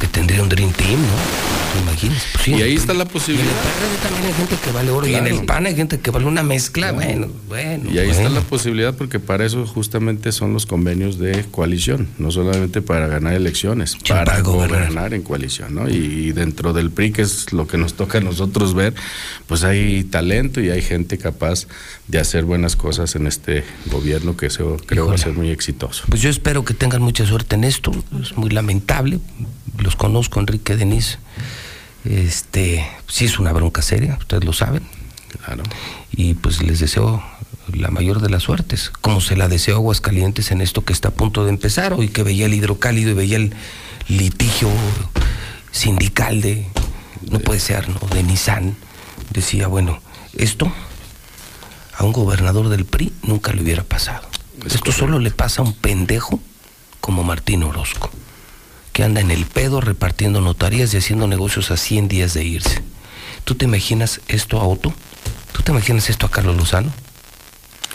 que tendría un Dream Team, ¿no? Imagínense. pues, sí, Y ahí está la y en el posibilidad. PRD también hay gente que vale oro y en el PAN hay gente que vale una mezcla. Bueno, bueno. Y ahí está la posibilidad porque para eso justamente son los convenios de coalición, no solamente para ganar elecciones, para, para gobernar. gobernar. en coalición, ¿no? Y dentro del PRI, que es lo que nos toca a nosotros ver, pues hay talento y hay gente capaz de hacer buenas cosas en este gobierno que se- creo va a ser muy exitoso. Pues yo espero que tengan mucha suerte en esto. Es muy lamentable. Los conozco, Enrique Denis. Este, sí es una bronca seria, ustedes lo saben. Claro. Y pues les deseo la mayor de las suertes, como se la deseo a Aguascalientes en esto que está a punto de empezar. Hoy que veía el hidrocálido y veía el litigio sindical de, no puede ser, ¿no? De Nissan, decía, bueno, esto a un gobernador del PRI nunca le hubiera pasado. Esto solo le pasa a un pendejo como Martín Orozco, que anda en el pedo repartiendo notarías y haciendo negocios a 100 días de irse. ¿Tú te imaginas esto a Otto? ¿Tú te imaginas esto a Carlos Lozano?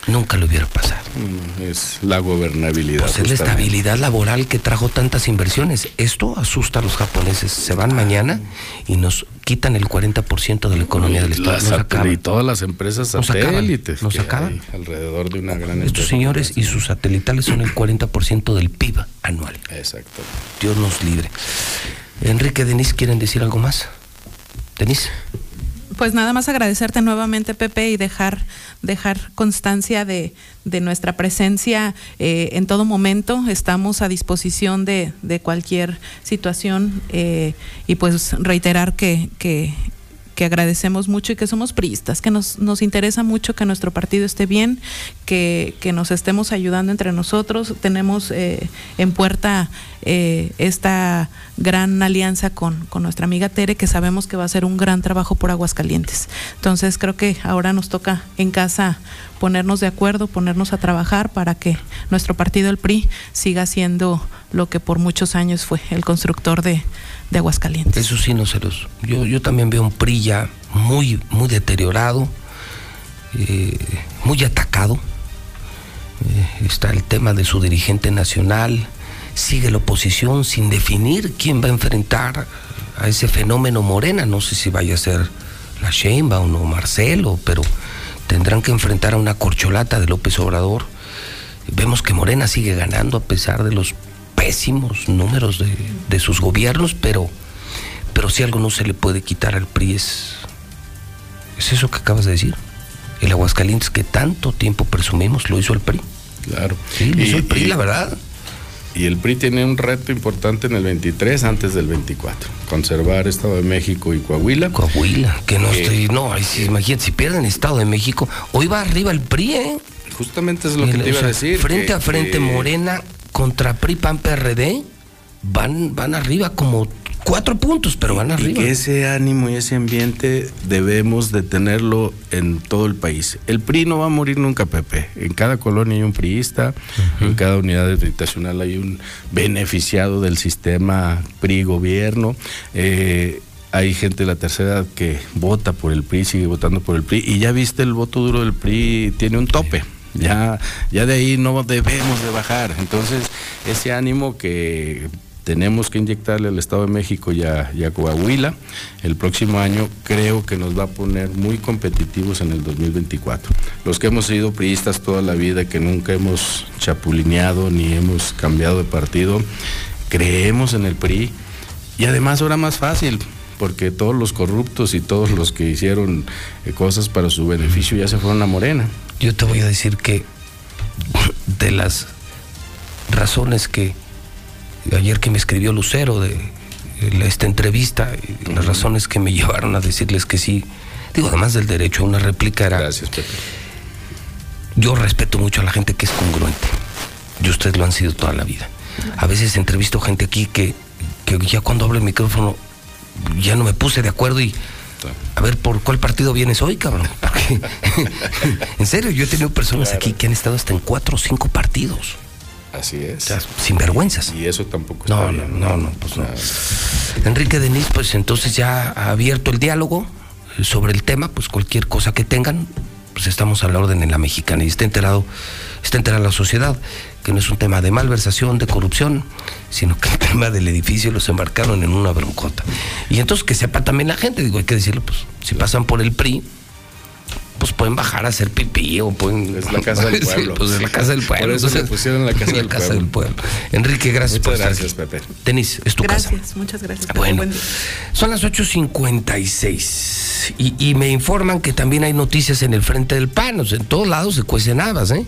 Nunca le hubiera pasado. Mm, Es la gobernabilidad. Pues es la estabilidad laboral que trajo tantas inversiones. Esto asusta a los japoneses. Se van mañana y nos quitan el 40% de la economía del Estado. Nos acaban. y todas las empresas Nos acaban, satélites nos acaban. alrededor de una gran Estos señores y sus satelitales son el 40% del PIB anual. Exacto. Dios nos libre. Enrique, Denis, ¿quieren decir algo más? Denis. Pues nada más agradecerte nuevamente, Pepe, y dejar, dejar constancia de, de nuestra presencia eh, en todo momento. Estamos a disposición de, de cualquier situación eh, y pues reiterar que, que, que agradecemos mucho y que somos priistas, que nos, nos interesa mucho que nuestro partido esté bien, que, que nos estemos ayudando entre nosotros. Tenemos eh, en puerta eh, esta gran alianza con, con nuestra amiga Tere, que sabemos que va a hacer un gran trabajo por Aguascalientes. Entonces creo que ahora nos toca en casa ponernos de acuerdo, ponernos a trabajar para que nuestro partido, el PRI, siga siendo lo que por muchos años fue el constructor de, de Aguascalientes. Eso sí, no se los. Yo, yo también veo un PRI muy, muy deteriorado, eh, muy atacado. Eh, está el tema de su dirigente nacional. Sigue la oposición sin definir quién va a enfrentar a ese fenómeno Morena. No sé si vaya a ser la Sheinbaum o Marcelo, pero tendrán que enfrentar a una corcholata de López Obrador. Vemos que Morena sigue ganando a pesar de los pésimos números de, de sus gobiernos, pero, pero si algo no se le puede quitar al PRI es, es eso que acabas de decir, El Aguascalientes que tanto tiempo presumimos lo hizo el PRI. Claro. Sí, lo hizo el PRI, la verdad. Y el PRI tiene un reto importante en el 23 antes del 24. Conservar Estado de México y Coahuila. Coahuila, que no estoy. No, sí, imagínate, si pierden Estado de México, hoy va arriba el PRI, ¿eh? Justamente es lo que te iba o sea, a decir. Frente que- a frente, que- Morena contra PRI, PAN, PRD, van, van arriba como cuatro puntos, pero van Y arriba. que ese ánimo y ese ambiente debemos de tenerlo en todo el país. El PRI no va a morir nunca, Pepe. En cada colonia hay un priista, en cada unidad habitacional hay un beneficiado del sistema PRI-gobierno. Eh, hay gente de la tercera edad que vota por el PRI, sigue votando por el PRI. Y ya viste, el voto duro del PRI tiene un tope. Ya, ya de ahí no debemos de bajar. Entonces, ese ánimo que tenemos que inyectarle al Estado de México y a, y a Coahuila el próximo año creo que nos va a poner muy competitivos en el 2024. Los que hemos sido priistas toda la vida, que nunca hemos chapulineado ni hemos cambiado de partido, creemos en el PRI y además ahora más fácil porque todos los corruptos y todos los que hicieron eh, cosas para su beneficio ya se fueron a Morena. Yo te voy a decir que de las razones que ayer que me escribió Lucero de esta entrevista, las razones que me llevaron a decirles que sí, digo, además del derecho a una réplica era... Gracias, Pepe. Yo respeto mucho a la gente que es congruente. Y ustedes lo han sido toda la vida. A veces entrevisto gente aquí que, que ya cuando hablo el micrófono ya no me puse de acuerdo y a ver por cuál partido vienes hoy, cabrón. Porque, en serio, yo he tenido personas Claro. aquí que han estado hasta en cuatro o cinco partidos. Así es. O sea, sin vergüenzas. Y eso tampoco No, está no, bien. no, no, pues no. Enrique Denis, pues entonces ya ha abierto el diálogo sobre el tema, pues cualquier cosa que tengan, pues estamos a la orden en la mexicana y está enterado, está enterada la sociedad que no es un tema de malversación, de corrupción, sino que el tema del edificio los embarcaron en una broncota. Y entonces que sepa también la gente, digo, hay que decirlo, pues si pasan por el PRI, pues pueden bajar a hacer pipí o pueden... Es la casa del Sí, pueblo. pues es la casa del pueblo. Por eso le Entonces, pusieron la casa del pueblo. del pueblo. Enrique, gracias Muchas por estar gracias, aquí. Pepe. Denis, es tu casa. Gracias, muchas gracias. Pepe. Bueno, Buen son las 8.56 y, y me informan que también hay noticias en el frente del PAN, o sea, en todos lados se cuecen habas, ¿eh?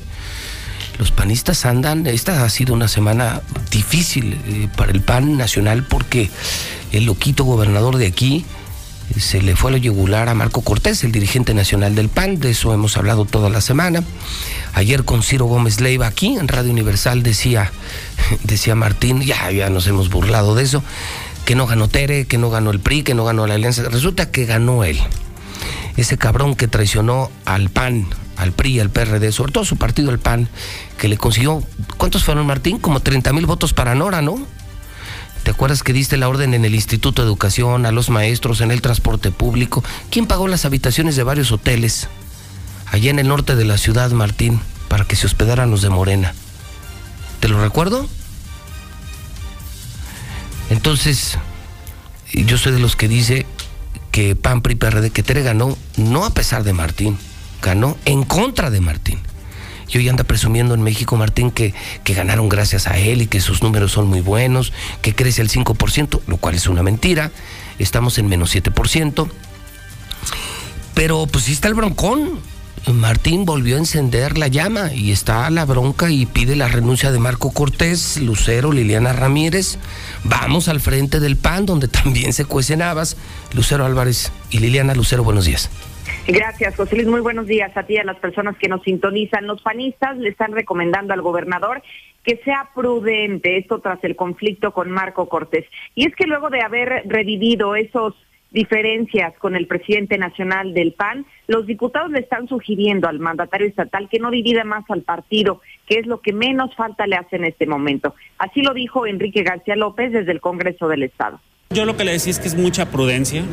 Los panistas andan, esta ha sido una semana difícil eh, para el PAN nacional porque el loquito gobernador de aquí eh, se le fue a lo yugular a Marco Cortés, el dirigente nacional del PAN, de eso hemos hablado toda la semana. Ayer con Ciro Gómez Leiva aquí en Radio Universal decía, decía Martín, ya, ya nos hemos burlado de eso, que no ganó Tere, que no ganó el PRI, que no ganó la Alianza. Resulta que ganó él. Ese cabrón que traicionó al PAN, al PRI, al PRD, sobre todo su partido, el PAN, que le consiguió, ¿cuántos fueron, Martín? Como 30 mil votos para Nora, ¿no? ¿Te acuerdas que diste la orden en el Instituto de Educación, a los maestros, en el transporte público? ¿Quién pagó las habitaciones de varios hoteles allá en el norte de la ciudad, Martín, para que se hospedaran los de Morena? ¿Te lo recuerdo? Entonces, yo soy de los que dice que PAN, PRI, PRD, que Tere ganó, no a pesar de Martín, en contra de Martín. Y hoy anda presumiendo en México, Martín, que, que ganaron gracias a él y que sus números son muy buenos, que crece al 5%, lo cual es una mentira. Estamos en menos 7%. Pero pues sí está el broncón. Martín volvió a encender la llama y está la bronca y pide la renuncia de Marco Cortés, Lucero, Liliana Ramírez. Vamos al frente del PAN, donde también se cuecen habas. Lucero Álvarez y Liliana Lucero, buenos días. Gracias, José Luis. Muy buenos días a ti y a las personas que nos sintonizan. Los panistas le están recomendando al gobernador que sea prudente, esto tras el conflicto con Marco Cortés. Y es que luego de haber revivido esos diferencias con el presidente nacional del PAN, los diputados le están sugiriendo al mandatario estatal que no divida más al partido, que es lo que menos falta le hace en este momento. Así lo dijo Enrique García López desde el Congreso del Estado. Yo lo que le decía es que es mucha prudencia.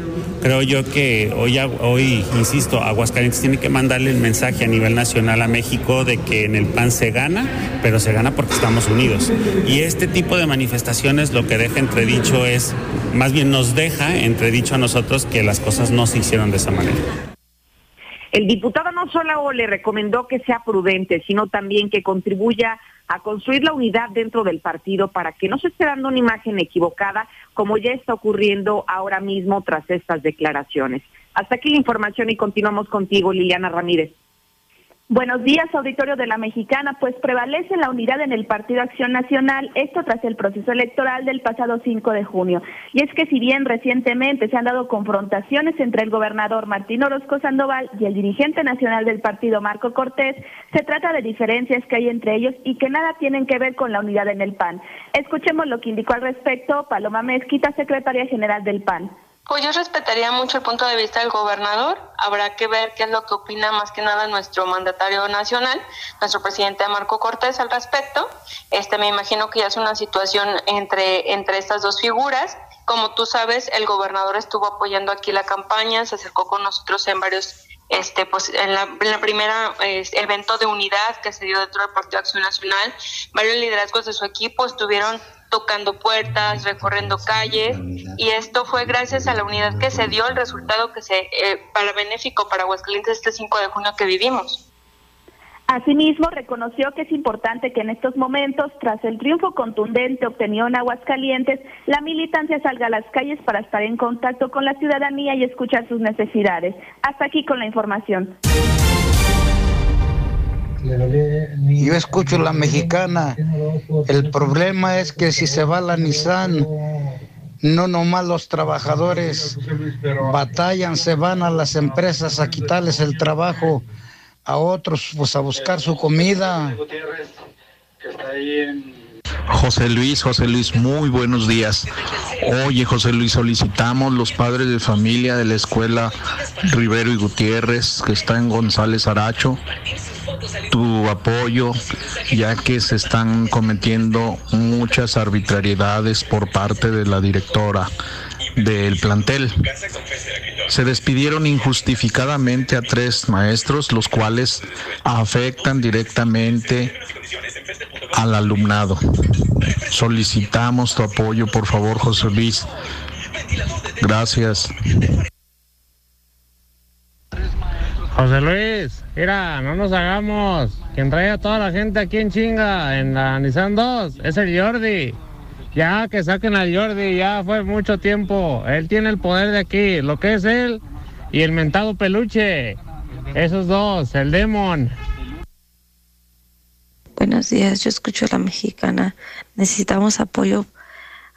Creo yo que hoy, hoy, insisto, Aguascalientes tiene que mandarle el mensaje a nivel nacional a México de que en el PAN se gana, pero se gana porque estamos unidos. Y este tipo de manifestaciones lo que deja entredicho es, más bien nos deja entredicho a nosotros que las cosas no se hicieron de esa manera. El diputado no solo le recomendó que sea prudente, sino también que contribuya a construir la unidad dentro del partido para que no se esté dando una imagen equivocada como ya está ocurriendo ahora mismo tras estas declaraciones. Hasta aquí la información y continuamos contigo, Liliana Ramírez. Buenos días, auditorio de la Mexicana. Pues prevalece la unidad en el Partido Acción Nacional, esto tras el proceso electoral del pasado 5 de junio. Y es que si bien recientemente se han dado confrontaciones entre el gobernador Martín Orozco Sandoval y el dirigente nacional del partido Marco Cortés, se trata de diferencias que hay entre ellos y que nada tienen que ver con la unidad en el PAN. Escuchemos lo que indicó al respecto Paloma Mezquita, secretaria general del PAN. Pues yo respetaría mucho el punto de vista del gobernador. Habrá que ver qué es lo que opina más que nada nuestro mandatario nacional, nuestro presidente Marco Cortés al respecto. Este me imagino que ya es una situación entre, entre estas dos figuras. Como tú sabes, el gobernador estuvo apoyando aquí la campaña, se acercó con nosotros en varios este pues en la, en primera evento de unidad que se dio dentro del Partido Acción Nacional, varios liderazgos de su equipo estuvieron tocando puertas, recorriendo calles y esto fue gracias a la unidad que se dio, el resultado que se eh, para benéfico para Aguascalientes este 5 de junio que vivimos. Asimismo, reconoció que es importante que en estos momentos, tras el triunfo contundente obtenido en Aguascalientes, la militancia salga a las calles para estar en contacto con la ciudadanía y escuchar sus necesidades. Hasta aquí con la información. Yo escucho la mexicana. El problema es que si se va la Nissan, no nomás los trabajadores batallan, se van a las empresas a quitarles el trabajo, a otros pues a buscar su comida. José Luis, José Luis, muy buenos días. Oye, José Luis, solicitamos los padres de familia de la escuela Rivero y Gutiérrez, que está en González Aracho, tu apoyo, ya que se están cometiendo muchas arbitrariedades por parte de la directora del plantel. Se despidieron injustificadamente a tres maestros, los cuales afectan directamente al alumnado. Solicitamos tu apoyo, por favor, José Luis. Gracias. José Luis, mira, no nos hagamos. Quien trae a toda la gente aquí en chinga, en la Nissan 2, es el Jordi. Ya que saquen al Jordi, ya fue mucho tiempo. Él tiene el poder de aquí, lo que es él y el mentado peluche. Esos dos, el Demon. Buenos días, yo escucho a la mexicana. Necesitamos apoyo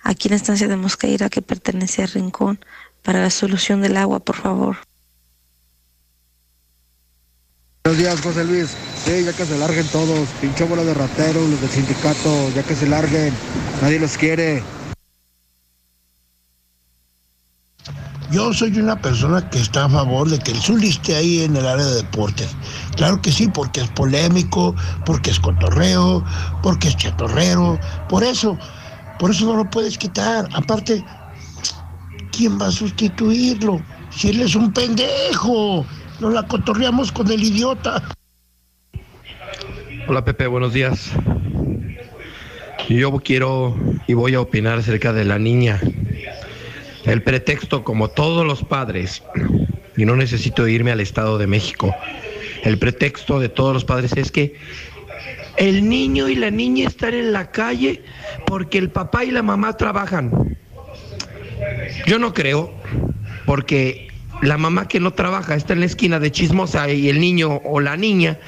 aquí en la estancia de Mosqueira que pertenece a Rincón para la solución del agua, por favor. Buenos días, José Luis. Sí, ya que se larguen todos. Pinche bola de rateros, los del sindicato. Ya que se larguen. Nadie los quiere. Yo soy una persona que está a favor de que el Zuli esté ahí en el área de deportes. Claro que sí, porque es polémico, porque es cotorreo, porque es chatorrero. Por eso, por eso no lo puedes quitar. Aparte, ¿quién va a sustituirlo? Si él es un pendejo. Nos la cotorreamos con el idiota. Hola Pepe, buenos días. Yo quiero y voy a opinar acerca de la niña. El pretexto, como todos los padres, y no necesito irme al Estado de México, el pretexto de todos los padres es que el niño y la niña están en la calle porque el papá y la mamá trabajan. Yo no creo, porque la mamá que no trabaja está en la esquina de chismosa y el niño o la niña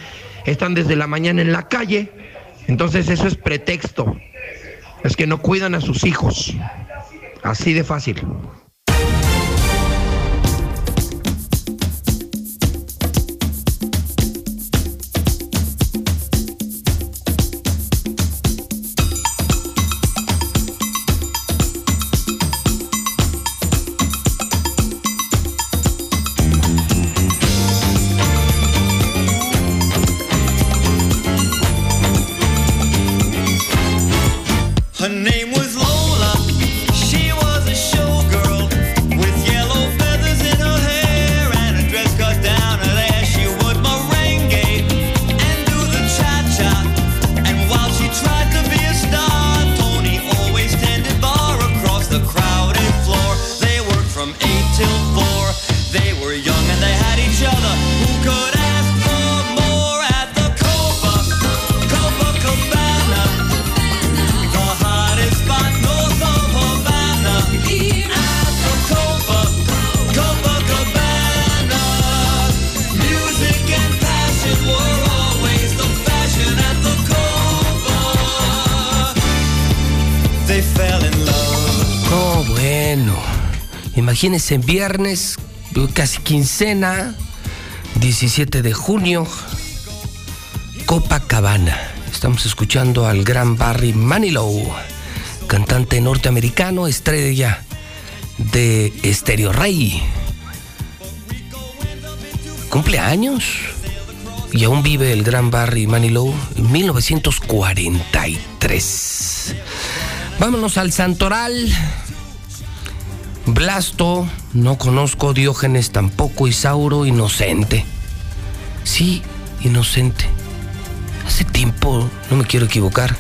están desde la mañana en la calle. Entonces eso es pretexto. Es que no cuidan a sus hijos. Así de fácil. Imagínense viernes, casi quincena, 17 de junio, Copacabana. Estamos escuchando al gran Barry Manilow, cantante norteamericano, estrella de Stereo Rey. Cumpleaños. Y aún vive el gran Barry Manilow en 1943. Vámonos al Santoral. Blasto, no conozco Diógenes tampoco, Isauro, inocente. Sí, inocente. Hace tiempo, no me quiero equivocar.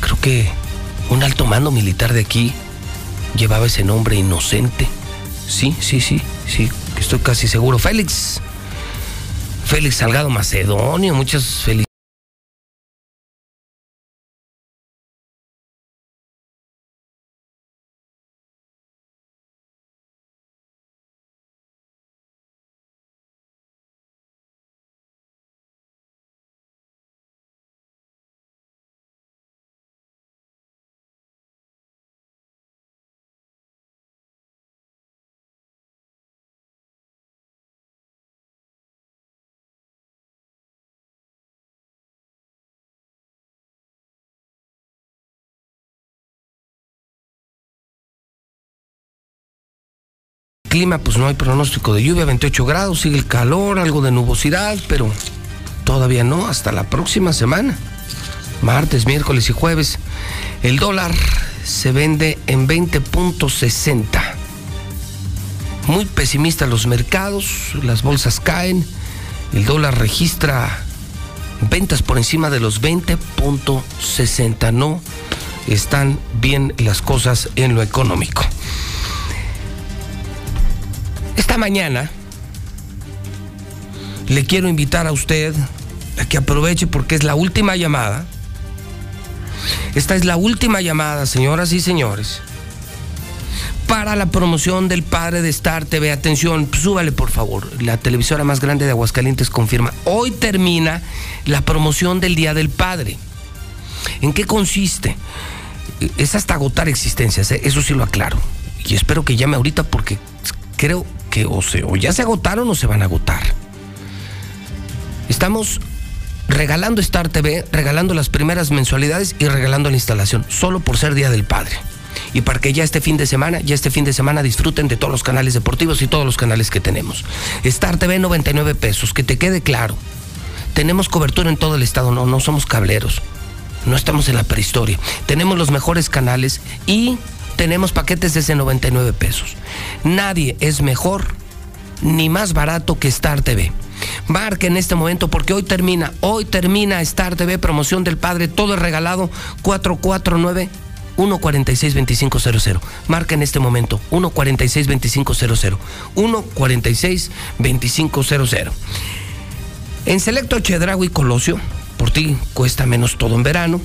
Creo que un alto mando militar de aquí llevaba ese nombre inocente. Sí, sí, sí, sí, estoy casi seguro. Félix. Félix Salgado Macedonio, muchas felicidades. Clima, pues no hay pronóstico de lluvia, 28 grados, sigue el calor, algo de nubosidad, pero todavía no, hasta la próxima semana. Martes, miércoles y jueves. El dólar se vende en 20.60. Muy pesimistas los mercados, las bolsas caen, el dólar registra ventas por encima de los 20.60. No están bien las cosas en lo económico. Esta mañana le quiero invitar a usted a que aproveche porque es la última llamada. Esta es la última llamada, señoras y señores, para la promoción del padre de Star TV. Atención, súbale por favor. La televisora más grande de Aguascalientes confirma. Hoy termina la promoción del Día del Padre. ¿En qué consiste? Es hasta agotar existencias, ¿eh? eso sí lo aclaro. Y espero que llame ahorita porque creo o, se, o ya se agotaron o se van a agotar. Estamos regalando Star TV, regalando las primeras mensualidades y regalando la instalación, solo por ser Día del Padre. Y para que ya este fin de semana, ya este fin de semana disfruten de todos los canales deportivos y todos los canales que tenemos. Star TV 99 pesos, que te quede claro. Tenemos cobertura en todo el estado, no, no somos cableros. No estamos en la prehistoria. Tenemos los mejores canales y tenemos paquetes desde 99 pesos. Nadie es mejor ni más barato que Star TV. Marque en este momento porque hoy termina, hoy termina Star TV, promoción del padre, todo es regalado, 449 146 2500. Marca en este momento 146 2500. 146 2500. En Selecto Chedraui Colosio, por ti cuesta menos todo en verano.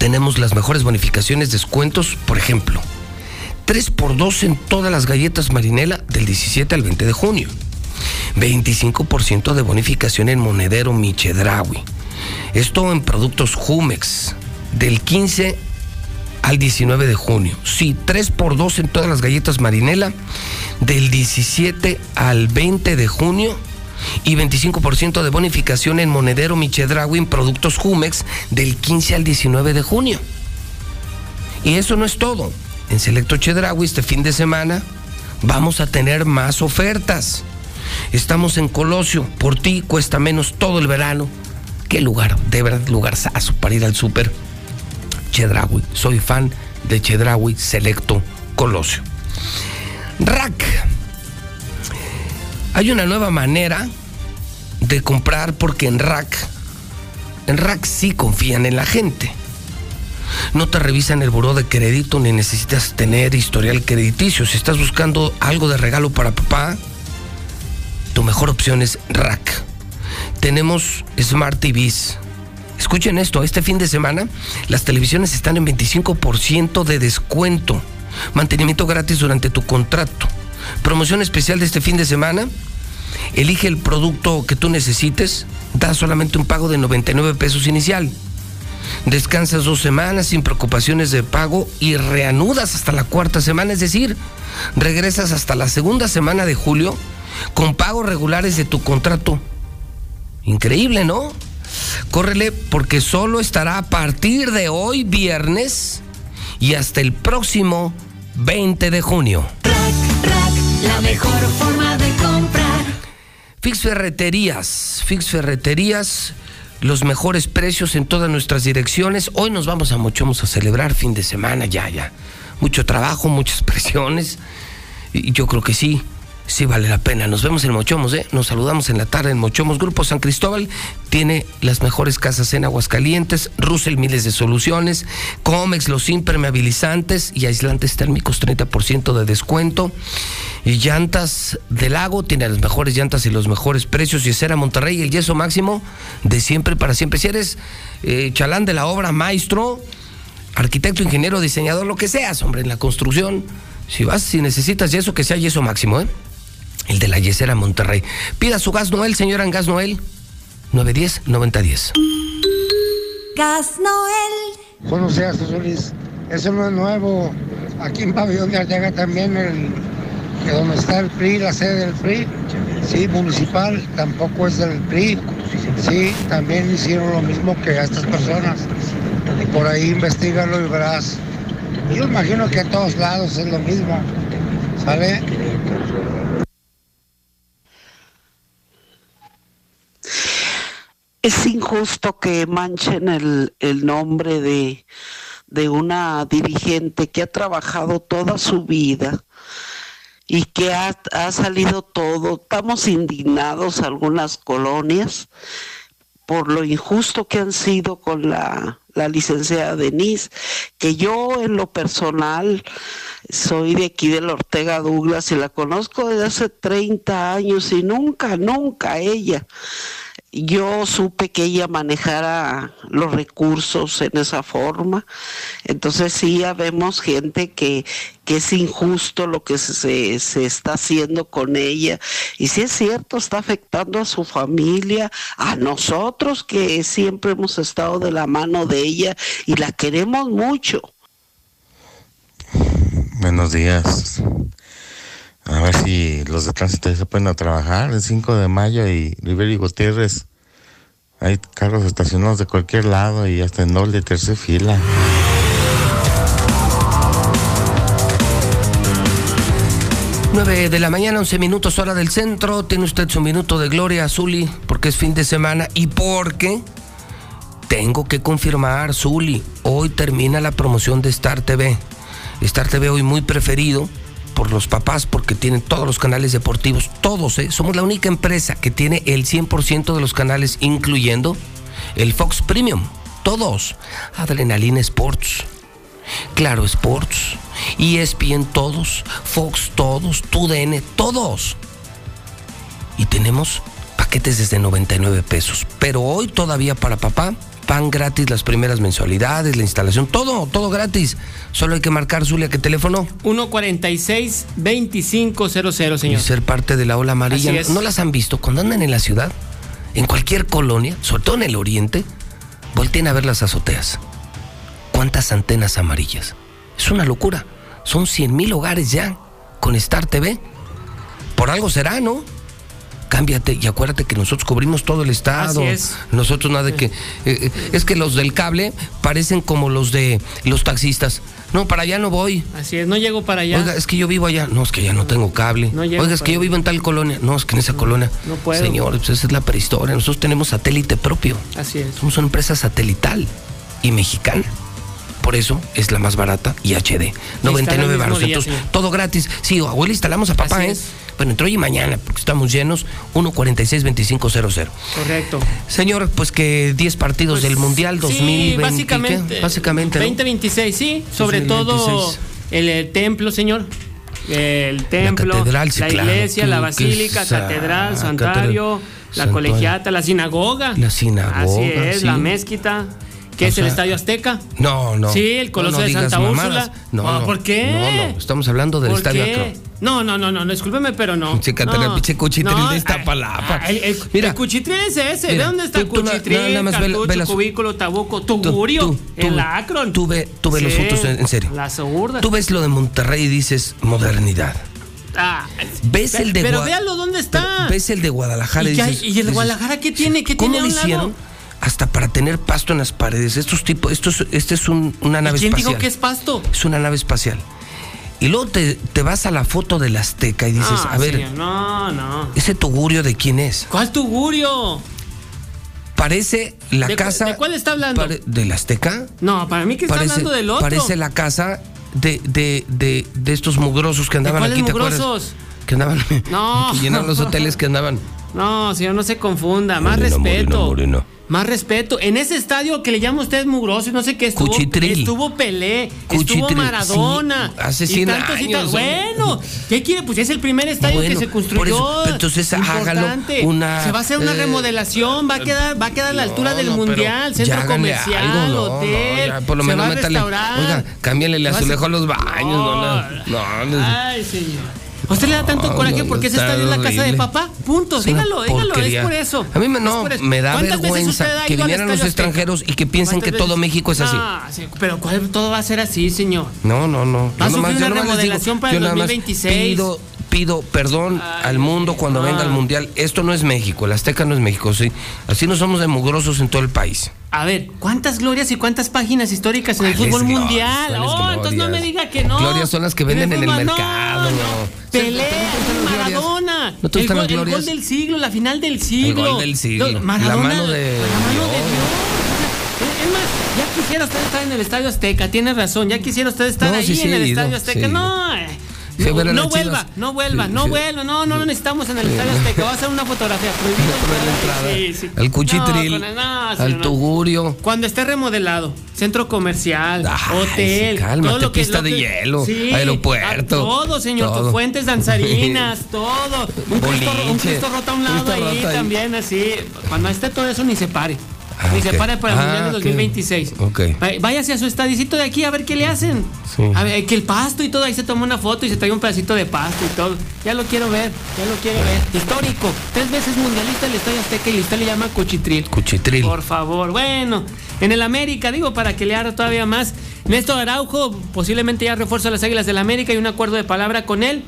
Tenemos las mejores bonificaciones, descuentos, por ejemplo, 3 por 2 en todas las galletas marinela del 17 al 20 de junio. 25% de bonificación en monedero Michedrawi. Esto en productos Jumex del 15 al 19 de junio. Sí, 3 por 2 en todas las galletas marinela del 17 al 20 de junio y 25% de bonificación en monedero Michedrawi en productos Jumex del 15 al 19 de junio. Y eso no es todo. En Selecto Chedraui este fin de semana vamos a tener más ofertas. Estamos en Colosio, por ti cuesta menos todo el verano. Qué lugar, de verdad, lugarzazo para ir al súper. Chedraui, soy fan de Chedraui Selecto Colosio. Rack. Hay una nueva manera de comprar porque en Rack, en Rack sí confían en la gente. No te revisan el buró de crédito ni necesitas tener historial crediticio. Si estás buscando algo de regalo para papá, tu mejor opción es Rack. Tenemos Smart TVs. Escuchen esto, este fin de semana las televisiones están en 25% de descuento. Mantenimiento gratis durante tu contrato. Promoción especial de este fin de semana. Elige el producto que tú necesites. Da solamente un pago de 99 pesos inicial. descansas dos semanas sin preocupaciones de pago y reanudas hasta la cuarta semana, es decir, regresas hasta la segunda semana de julio con pagos regulares de tu contrato. Increíble, ¿no? Córrele porque solo estará a partir de hoy viernes y hasta el próximo 20 de junio. Mejor forma de comprar. Fix Ferreterías, Fix Ferreterías, los mejores precios en todas nuestras direcciones. Hoy nos vamos a Mochomos a celebrar fin de semana, ya, ya. Mucho trabajo, muchas presiones. Y yo creo que sí, sí vale la pena. Nos vemos en Mochomos, ¿eh? Nos saludamos en la tarde en Mochomos. Grupo San Cristóbal tiene las mejores casas en Aguascalientes, Russell miles de soluciones, Comex los impermeabilizantes y aislantes térmicos 30% de descuento. Y llantas del lago tiene las mejores llantas y los mejores precios. Y Cera Monterrey, el yeso máximo de siempre para siempre. Si eres eh, chalán de la obra, maestro, arquitecto, ingeniero, diseñador, lo que seas, hombre, en la construcción. Si vas, si necesitas yeso, que sea yeso máximo, ¿eh? El de la Yesera Monterrey. Pida su gas Noel, señora en gas Noel. 910-9010. Gas Noel. Buenos días, José Luis. Eso no es nuevo. Aquí en Pabellón de Arteaga también, el, que donde está el PRI, la sede del PRI, sí, municipal, tampoco es del PRI. Sí, también hicieron lo mismo que a estas personas. Por ahí investigalo y verás. Yo imagino que en todos lados es lo mismo. ¿Sale? Es injusto que manchen el, el nombre de, de, una dirigente que ha trabajado toda su vida y que ha, ha salido todo. Estamos indignados algunas colonias por lo injusto que han sido con la, la licenciada Denise, que yo en lo personal soy de aquí del Ortega Douglas y la conozco desde hace 30 años y nunca, nunca ella yo supe que ella manejara los recursos en esa forma. Entonces sí ya vemos gente que, que es injusto lo que se, se, está haciendo con ella. Y sí es cierto, está afectando a su familia, a nosotros que siempre hemos estado de la mano de ella y la queremos mucho. Buenos días. A ver si los de tránsito se pueden a trabajar el 5 de mayo y Rivero y Gutiérrez. Hay carros estacionados de cualquier lado y hasta en doble tercera fila. Nueve de la mañana, 11 minutos hora del centro. Tiene usted su minuto de gloria, Zuli, porque es fin de semana y porque tengo que confirmar, Zuli, hoy termina la promoción de Star TV. Star TV hoy muy preferido por los papás porque tienen todos los canales deportivos, todos, ¿eh? somos la única empresa que tiene el 100% de los canales, incluyendo el Fox Premium, todos, Adrenalina Sports, Claro Sports, ESPN todos, Fox todos, TUDN todos. Y tenemos paquetes desde 99 pesos, pero hoy todavía para papá pan gratis, las primeras mensualidades, la instalación, todo, todo gratis. Solo hay que marcar, Zulia, ¿qué teléfono? 146-2500, señor. Y ser parte de la ola amarilla. ¿No las han visto? Cuando andan en la ciudad, en cualquier colonia, sobre todo en el oriente, volteen a ver las azoteas. ¿Cuántas antenas amarillas? Es una locura. Son 100 mil hogares ya con Star TV. Por algo será, ¿no? Cámbiate y acuérdate que nosotros cubrimos todo el estado. Así es. Nosotros nada de que. Eh, eh, es que los del cable parecen como los de los taxistas. No, para allá no voy. Así es, no llego para allá. Oiga, es que yo vivo allá. No, es que ya no tengo cable. Oiga, es que yo vivo en tal colonia. No, es que en esa colonia. No puedo. Señor, pues esa es la prehistoria. Nosotros tenemos satélite propio. Así es. Somos una empresa satelital y mexicana. Por eso es la más barata y HD. 99 baros. Entonces, todo gratis. Sí, abuela, instalamos a papá, ¿eh? Bueno, entre hoy y mañana, porque estamos llenos, 146-2500. Correcto. Señor, pues que 10 partidos del Mundial 2020. Sí, básicamente. Básicamente. 2026, sí. Sobre todo el, templo, señor el templo, la, catedral, la iglesia, la basílica, catedral, santuario, la colegiata, la sinagoga. La sinagoga. Así es, la mezquita ¿Qué O es el Estadio Azteca? No, no. Sí, el Coloso No, no de Santa. Úrsula. No, Ah, no. ¿Por qué? No, no, estamos hablando del ¿Por Estadio? Akron. No, no, no, no, no, discúlpeme, pero no. Chécate la pinche cuchitril de ah, Iztapalapa. ah, El, el, Mira. el cuchitril es ese. ¿De dónde está tú- tú na- cuchitril, nada más ve cartucho, ve las- cubículo, tabuco, tugurio, Akron? Tú ve, tú ve los fotos en, en serio. La segurda. Tú ves lo de Monterrey y dices modernidad. Ah, Ves el de Pero Gua- véalo, ¿dónde está? Ves el de Guadalajara y, ¿Y, qué hay- dices. ¿Y el dices, Guadalajara qué tiene? ¿Qué ¿Cómo tiene a lo un lado? Hasta para tener pasto en las paredes. Estos tipos, esto es, este es un- una nave ¿Quién espacial. dijo que es pasto? Es una nave espacial. Y luego te, te vas a la foto del Azteca y dices, No, a ver, señor, no, no. ¿ese tugurio de quién es? ¿Cuál tugurio? Parece la ¿De casa. de cuál está hablando? ¿Del Azteca? No, para mí que está Parece, hablando del otro. parece la casa de, de, de, de estos mugrosos que andaban cuáles aquí, ¿te acuerdas? Que andaban. No. que llenaban los hoteles que andaban. No, señor, no se confunda. Más Moreno, respeto. moreno, moreno. Más respeto. En ese estadio que le llama usted mugroso y no sé qué estuvo. Cuchitril. Estuvo Pelé, estuvo Maradona. sí, hace y 100 tantos y años. Bueno, ¿qué quiere? Pues es el primer estadio Bueno, que se construyó. por eso, pero entonces hágalo una, Se va a hacer una eh, remodelación, va a quedar, va a quedar a la altura del No, mundial, centro comercial, algo, hotel. no, ya por lo menos métale. Oiga, cámbiale el azulejo a los baños. No, no, no, no. Ay, señor. ¿A usted le da tanto No, coraje no, porque ese está estadio es la casa de papá? Punto. Es Dígalo, dígalo, es por eso. A mí me, no, me da ¿Cuántas veces vergüenza que vinieran los extranjeros y que piensen que ¿Cuántas todo? México es así. Sí, pero ¿cuál todo va a ser así, señor? No, no, no. Va a sufrir una remodelación para el nada más 2026. Pido, pido perdón al mundo cuando no. venga el mundial. Esto no es México, el Azteca no es México, sí. Así no somos de mugrosos en todo el país. A ver, ¿cuántas glorias y cuántas páginas históricas en el ¿Cuáles fútbol glorias? mundial? ¿Cuáles Oh, entonces no me glorias? diga que no. Glorias son las que venden en el no, mercado, no. no. Pelé, glorias? Maradona. ¿No te el, gol, el gol glorias? del siglo, la final del siglo. El gol del siglo. Lo- Maradona, La mano de la mano de Dios. Es más, ya quisiera usted estar en el Estadio Azteca, tiene razón, ya quisiera usted estar No, ahí sí, sí en el Estadio Azteca. sí no, eh. No vuelva, no vuelva, no vuelva, no, no lo necesitamos en el Estadio Azteca. Va a ser una fotografía prohibida. Sí, sí. Al cuchitril, el- al tugurio. Cuando esté remodelado, centro comercial, Ay, hotel, cálmate, todo lo que pista lo de hielo, aeropuerto, todo, señor, todo. fuentes danzarinas, todo. Un Cristo, un Boliche, Cristo roto a un lado Cristo ahí roto ahí. también, así. Cuando esté todo eso, ni se pare. Ah, ni se pare para el Ah, Mundial de ok. 2026. Ok. Va- Váyase a su estadicito de aquí a ver qué le hacen. Sí. A ver, que el pasto y todo, ahí se toma una foto y se trae un pedacito de pasto y todo. Ya lo quiero ver, ya lo quiero ver. Histórico, tres veces mundialista el Estadio Azteca y usted le llama Cuchitril. Cuchitril. Por favor, bueno, en el América, digo, para que le haga todavía más. Néstor Araujo posiblemente ya refuerza a las Águilas del América y un acuerdo de palabra con él.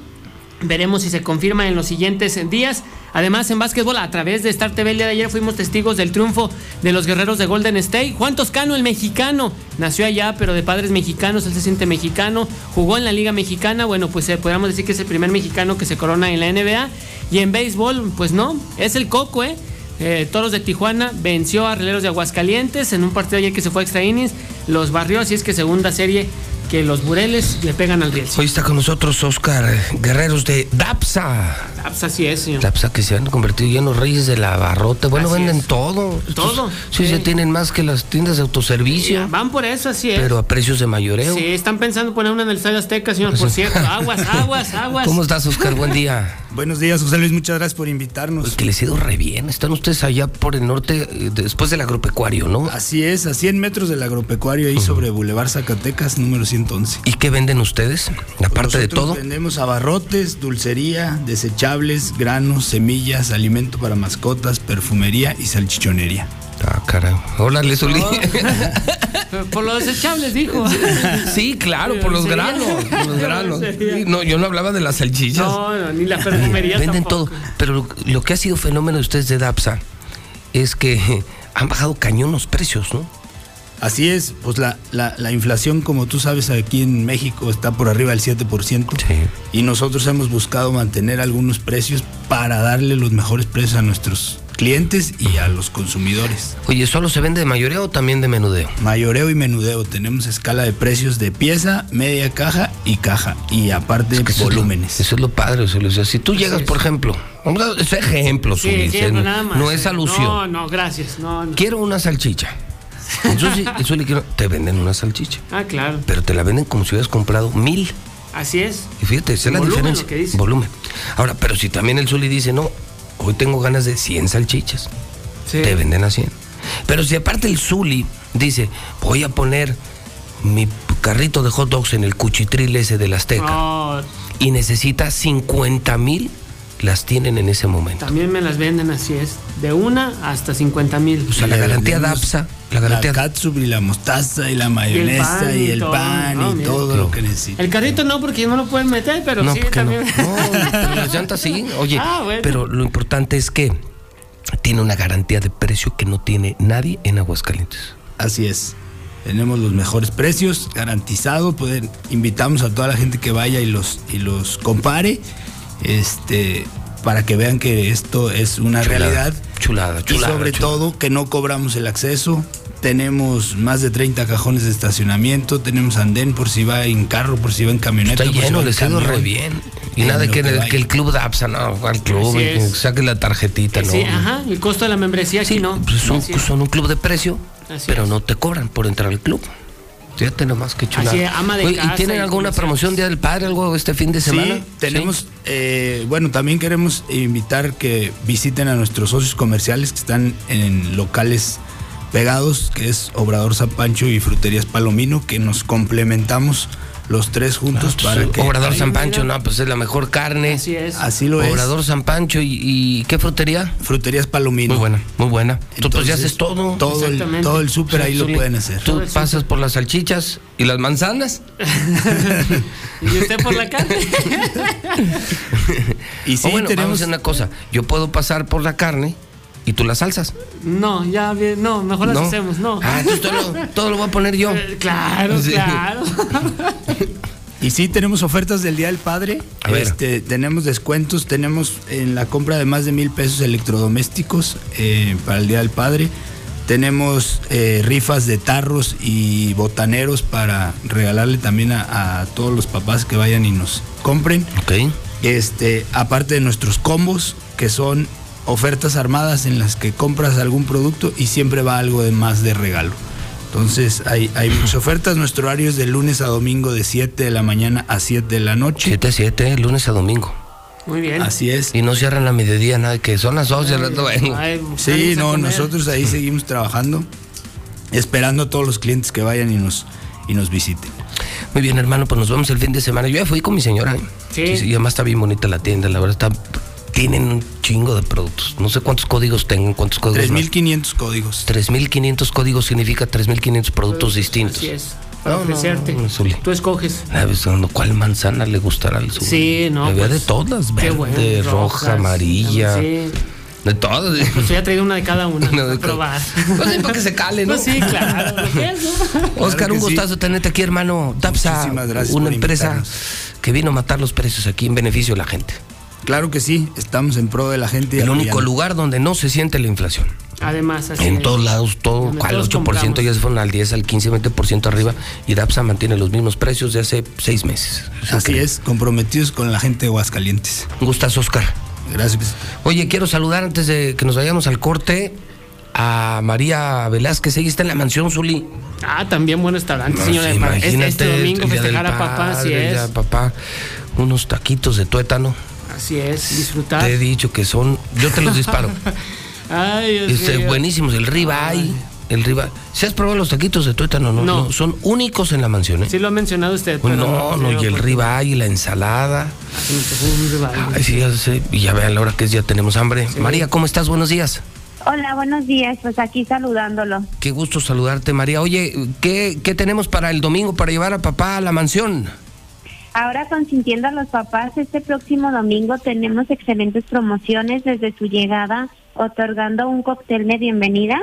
Veremos si se confirma en los siguientes días. Además, en básquetbol, a través de Star TV el día de ayer fuimos testigos del triunfo de los guerreros de Golden State. Juan Toscano, el mexicano, nació allá, pero de padres mexicanos, él se siente mexicano, jugó en la Liga Mexicana. Bueno, pues eh, podríamos decir que es el primer mexicano que se corona en la NBA. Y en béisbol, pues no, es el coco, ¿eh? Eh, Toros de Tijuana venció a Rieleros de Aguascalientes en un partido ayer que se fue a extra innings. Los barrió, así es que segunda serie que los Bureles le pegan al Riel. Hoy está con nosotros Oscar Guerreros de DAPSA. Pues así es, señor. DAPSA que se han convertido ya en los reyes de la barrota. Bueno, Así venden es. todo. Estos Todo, Sí, sí. se tienen más que las tiendas de autoservicio. Van por eso, así es. Pero a precios de mayoreo. Sí, están pensando poner una en el Estadio Azteca, señor, por cierto. Aguas, aguas, aguas. ¿Cómo estás, Oscar? Buen día. Buenos días, José Luis, muchas gracias por invitarnos. Que les ha ido re bien. Están ustedes allá por el norte, eh, después del agropecuario, ¿no? Así es, a 100 metros del agropecuario, ahí sobre Boulevard Zacatecas, número 111. ¿Y qué venden ustedes? Aparte de todo. Vendemos abarrotes, dulcería, desechables, granos, semillas, alimento para mascotas, perfumería y salchichonería. Ah, caray. Hola, Leslie. Por los desechables, dijo. Sí, claro, por los granos. Por los granos. Sí, No, yo no hablaba de las salchichas. No, no, ni la perfumería Venden tampoco. todo. Pero lo, lo que ha sido fenómeno de ustedes de DAPSA es que han bajado cañón los precios, ¿no? Así es, pues la, la, la inflación, como tú sabes, aquí en México está por arriba del 7%. Y nosotros hemos buscado mantener algunos precios para darle los mejores precios a nuestros clientes y a los consumidores. Oye, ¿solo se vende de mayoreo o también de menudeo? Mayoreo y menudeo. Tenemos escala de precios de pieza, media caja y caja. Y aparte Eso es lo- volúmenes. Eso es lo padre. O sea, si tú llegas, por ejemplo, vamos a- es ejemplo, Sí, Zuli, sí, ¿eh? no, nada más. no es alusión. No, no, gracias. No, no. Quiero una salchicha. Entonces, Zuli, quiero- te venden una salchicha, Ah, claro. pero te la venden como si hubieras comprado mil. Así es. Y fíjate, esa es la diferencia. lo que dice. Volumen. Ahora, pero si también el Zuli dice, no, hoy tengo ganas de 100 salchichas, Sí. te venden a 100. Pero si aparte el Zuli dice, voy a poner mi carrito de hot dogs en el cuchitril ese del Azteca No, y necesita 50 mil, las tienen en ese momento. también me las venden así es. De una hasta 50 mil. O sea, la garantía vendemos DAPSA, la garantía La catsup y la mostaza y la mayonesa pan y el todo, pan ¿no? y todo lo que necesita. El carrito no, porque no lo pueden meter, pero No, sí ¿por qué no? también. No, pero las llantas sí. Oye, Ah, bueno. pero lo importante es que tiene una garantía de precio que no tiene nadie en Aguascalientes. Así es. Tenemos los mejores precios garantizados. Pueden, invitamos a toda la gente que vaya y los, y los compare. Este, para que vean que esto es una Chulada, realidad. Chulada, Y chulada. sobre chulada. todo que no cobramos el acceso. Tenemos más de 30 cajones de estacionamiento. Tenemos andén por si va en carro, por si va en camioneta. Está lleno, les ha ido camión. re bien. Y En nada que, que el club de APSA, no, al club, y saque la tarjetita, ¿no? Sí, ajá. El costo de la membresía aquí no. Pues son, un club de precio, Así pero es. no te cobran por entrar al club. Fíjate nomás que chulada. Así es, ama de Oye, casa ¿Y tienen y alguna promoción Día del Padre, algo este fin de semana? Sí, tenemos, eh, bueno, también queremos invitar que visiten a nuestros socios comerciales que están en locales pegados, que es Obrador San Pancho y Fruterías Palomino, que nos complementamos los tres juntos Pues, para que... Obrador San Pancho, no, pues es la mejor carne. Así es. Así lo es. Obrador San Pancho y, y ¿qué frutería? Fruterías Palomino. Muy buena, muy buena. Tú pues ya Entonces, haces todo. Todo el, Exactamente. todo el súper ahí lo pueden hacer. Tú pasas por las salchichas y las manzanas. Y usted por la carne. Y sí, bueno, vamos a tenemos... hacer una cosa. Yo puedo pasar por la carne y tú las salsas. No, ya bien, no, mejor las ¿No? hacemos, no. Ah, entonces todo lo, todo lo voy a poner yo. Eh, Claro, Sí. claro. Y sí, tenemos ofertas del Día del Padre. A ver. Este, tenemos descuentos, tenemos en la compra de más de mil pesos electrodomésticos eh, para el Día del Padre. Tenemos eh, rifas de tarros y botaneros para regalarle también a, a todos los papás que vayan y nos compren. Ok. Este, aparte de nuestros combos, que son ofertas armadas en las que compras algún producto y siempre va algo de más de regalo. Entonces hay, hay muchas ofertas. Nuestro horario es de lunes a domingo de 7 de la mañana a 7 de la noche. 7 a 7, lunes a domingo. Muy bien. Así es. Y no cierran a mediodía, nada, que son las 12 las vengo. Ay, Sí, no, nosotros ahí seguimos trabajando, esperando a todos los clientes que vayan y nos, y nos visiten. Muy bien, hermano, pues nos vemos el fin de semana. Yo ya fui con mi señora. ¿eh? Sí. Y además está bien bonita la tienda, la verdad está. Tienen un chingo de productos. No sé cuántos códigos tengan, cuántos códigos. más. 3.500 códigos. 3.500 códigos significa 3.500 productos distintos. Así es. Para No, no, ofrecerte. no, Zuli. Tú escoges. ¿Sabes dónde- cuál manzana le gustará al sur? Sí, no, Había pues, de todas, qué verde, bueno, roja, rojas, amarilla. Sí. De todas. Pues yo ya traído una de cada una. Una de probar. Pues sí, para que se cale, ¿no? Pues sí, claro. ¿no? Oscar, Claro un sí. gustazo tenerte aquí, hermano. Gracias una empresa invitarnos. que vino a matar los precios aquí en beneficio de la gente. Claro que sí, estamos en pro de la gente. El único lugar donde no se siente la inflación. Además, así En es. todos lados, todo, al todos 8% compramos. ya se fueron al 10, al 15, 20% arriba. Y Dapsa mantiene los mismos precios de hace seis meses. Así es, comprometidos con la gente de Aguascalientes. Un gustazo, Oscar. Gracias. Oye, quiero saludar antes de que nos vayamos al corte a María Velázquez. Ella está en la mansión, Zuli. Ah, también buen restaurante, señora. Sí, este, este imagínate, domingo el Día festejar a papá, así es. ya, papá, unos taquitos de tuétano. Así es, disfrutar. Te he dicho que son. Yo te los disparo. Ay, Dios este, mío. buenísimos. El ribeye. El ribeye. ¿Se has probado los taquitos de tuétano? No, No. no, Son únicos en la mansión, ¿eh? Sí lo ha mencionado usted, pero... no, no, y el ribeye y la ensalada. Un ribeye. Ay, sí, ya sé. Y ya vean la hora que es, ya tenemos hambre. María, ¿cómo estás? Buenos días. Hola, buenos días. Pues aquí saludándolo. Qué gusto saludarte, María. Oye, ¿qué, qué tenemos para el domingo para llevar a papá a la mansión? Ahora consintiendo a los papás, este próximo domingo tenemos excelentes promociones desde su llegada, otorgando un cóctel de bienvenida.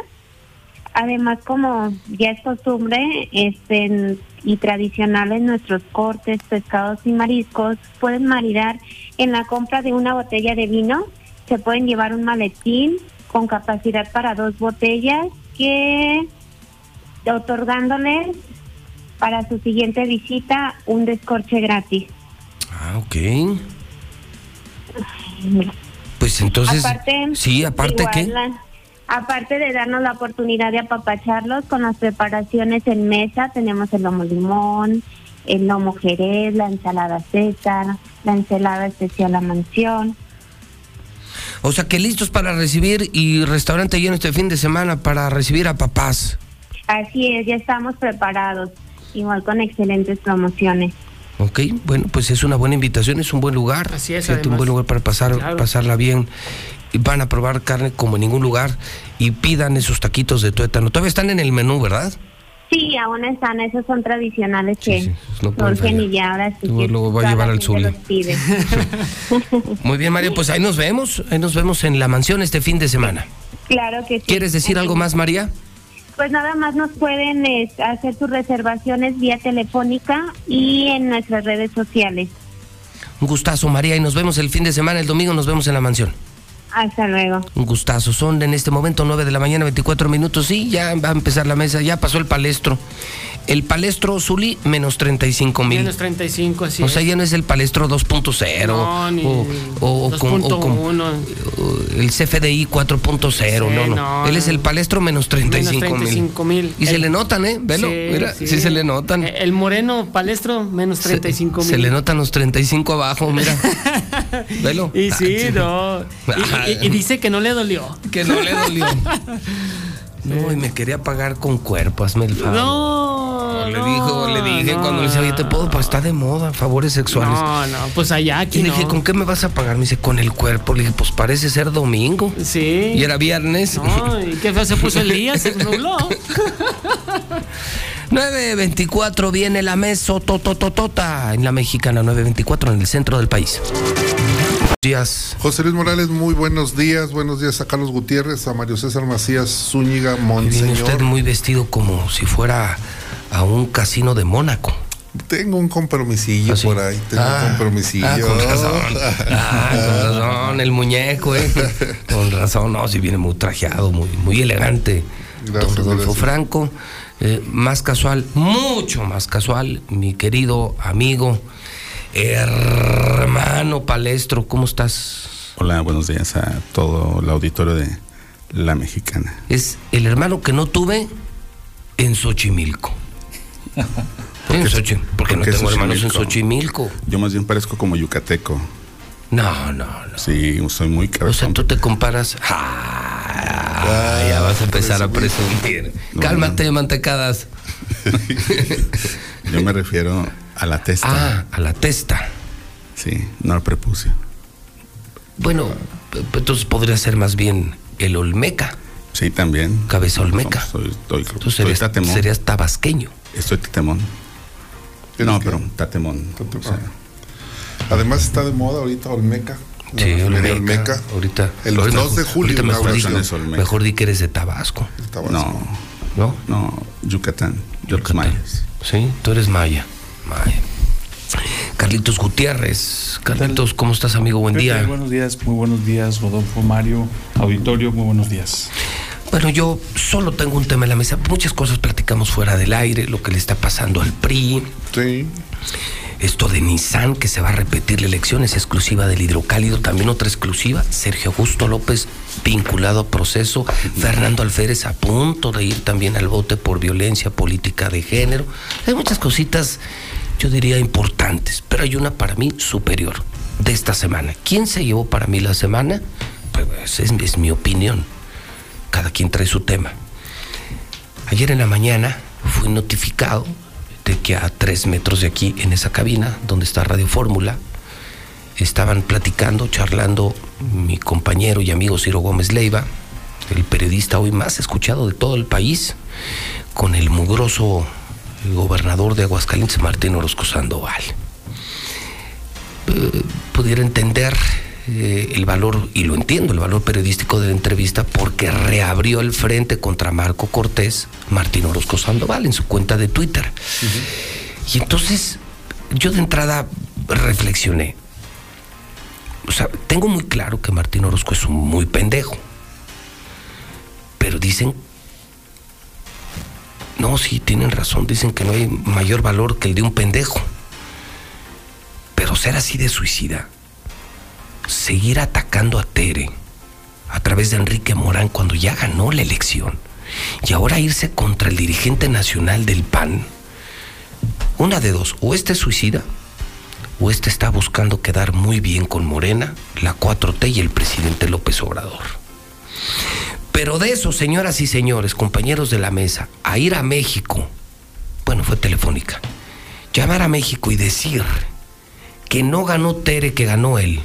Además, como ya es costumbre este, y tradicional en nuestros cortes, pescados y mariscos, pueden maridar en la compra de una botella de vino. Se pueden llevar un maletín con capacidad para dos botellas que otorgándoles para su siguiente visita un descorche gratis. Ah, ok. Pues entonces. aparte, sí, aparte que. la- aparte de darnos la oportunidad de apapacharlos con las preparaciones en mesa, tenemos el lomo limón, el lomo jerez, la ensalada César, la ensalada especial La Mansión. O sea que listos para recibir y restaurante lleno este fin de semana para recibir a papás. Así es, ya estamos preparados, igual con excelentes promociones. Ok, bueno, pues es una buena invitación, es un buen lugar. Así es, un buen lugar para pasar, Claro. pasarla bien. Y van a probar carne como en ningún lugar y pidan esos taquitos de tuétano. Todavía están en el menú, ¿verdad? Sí, aún están, esos son tradicionales que no pueden surgen fallar. y ya ahora sí Luego- que luego va a llevar al gente Zuli. los pide. Muy bien, María, pues ahí nos vemos. Ahí nos vemos en la mansión este fin de semana. Claro que sí. ¿Quieres decir algo más, María? Pues nada más nos pueden hacer sus reservaciones vía telefónica y en nuestras redes sociales. Un gustazo, María, y nos vemos el fin de semana. El domingo nos vemos en la mansión. Hasta luego. Un gustazo. Son en este momento 9 de la mañana, 24 minutos. Sí, ya va a empezar la mesa. Ya pasó el palestro. El palestro Zuli, menos 35 mil. Menos 35, así O sea, es. ya no es el palestro 2.0 No, ni o, o- o con- o con- 2.1. o el CFDI 4.0, no, no, no, Él es el palestro menos 35 Menos mil. 35 mil. Y se El- le notan, ¿eh? Velo, Sí, mira, sí. sí. se le notan. El moreno palestro, menos 35 mil. Se le notan los 35 abajo, mira. Velo. Y sí, Ah, no. Y, y- y dice que no le dolió. Que no le dolió. No, y me quería pagar con cuerpo, hazme el favor. No, Le dijo, le dije no. cuando le dice, oye, te puedo, pues está de moda, favores sexuales. No, no, pues allá aquí y le no. dije, ¿con qué me vas a pagar? Me dice, con el cuerpo. Le dije, pues parece ser domingo. Sí. Y era viernes. No, y qué feo se puso el día, se nubló. 924 viene la mesa totototota en la mexicana 924 en el centro del país. Días. José Luis Morales, muy buenos días. Buenos días a Carlos Gutiérrez, a Mario César Macías Zúñiga, Viene Monseñor. usted muy vestido como si fuera a un casino de Mónaco. Tengo un compromisillo por ahí. Tengo Ah, un compromisillo. ah, con razón. Ah, con razón, el muñeco, ¿eh? Con razón, no, si viene muy trajeado, muy, muy elegante. Gracias, Don Rodolfo gracias. Franco, eh, más casual, mucho más casual, mi querido amigo, hermano Palestro, ¿cómo estás? Hola, buenos días a todo el auditorio de La Mexicana. Es el hermano que no tuve en Xochimilco. En Xochi- porque no ¿Por tengo hermanos en? Xochimilco. Yo más bien parezco como yucateco. No, no, no. Sí, soy muy O sea, cabezón. tú te comparas. Ah, ya vas a empezar a presumir. Cálmate, mantecadas. Yo me refiero a la testa. Ah, a la testa. Sí, no al prepucio. Bueno, entonces podría ser más bien el Olmeca. Sí, también. Cabeza Olmeca. Soy, soy, Tú serías, tatemón. serías tabasqueño. Estoy tatemón. No, pero tatemón. O sea, Además está de moda ahorita Olmeca. Sí, Olmeca. Olmeca. Ahorita. El ahorita 2 de julio ahorita mejor, di, inauguración. Olmeca. mejor di que eres de Tabasco. no, ¿No? no, Yucatán, los mayas. Sí, tú eres maya. Maya. Carlitos Gutiérrez. Carlitos, ¿cómo estás, amigo? Buen día. Buenos días, muy buenos días, Rodolfo, Mario, auditorio, muy buenos días. Bueno, yo solo tengo un tema en la mesa. Muchas cosas platicamos fuera del aire, lo que le está pasando al PRI. Sí. Esto de Nissan, que se va a repetir la elección, es exclusiva del hidrocálido. También otra exclusiva, Sergio Augusto López vinculado a proceso. Fernando Alférez a punto de ir también al bote por violencia política de género. Hay muchas cositas, yo diría, importantes, pero hay una para mí superior de esta semana. ¿Quién se llevó para mí la semana? Pues es, es mi opinión. Cada quien trae su tema. Ayer en la mañana fui notificado que a tres metros de aquí, en esa cabina donde está Radio Fórmula, estaban platicando, charlando mi compañero y amigo Ciro Gómez Leiva, el periodista hoy más escuchado de todo el país, con el mugroso gobernador de Aguascalientes, Martín Orozco Sandoval. Eh, pudiera entender eh, el valor, y lo entiendo, el valor periodístico de la entrevista, porque reabrió el frente contra Marco Cortés, Martín Orozco Sandoval, en su cuenta de Twitter. Y entonces, yo de entrada reflexioné. O sea, tengo muy claro que Martín Orozco es un muy pendejo. Pero dicen. No, sí, tienen razón. Dicen que no hay mayor valor que el de un pendejo. Pero ser así de suicida, seguir atacando a Tere a través de Enrique Morán cuando ya ganó la elección y ahora irse contra el dirigente nacional del PAN, una de dos, o este es suicida o este está buscando quedar muy bien con Morena, la 4T y el presidente López Obrador. Pero de eso, señoras y señores, compañeros de la mesa, a ir a México, bueno, fue telefónica, llamar a México y decir que no ganó Tere, que ganó él,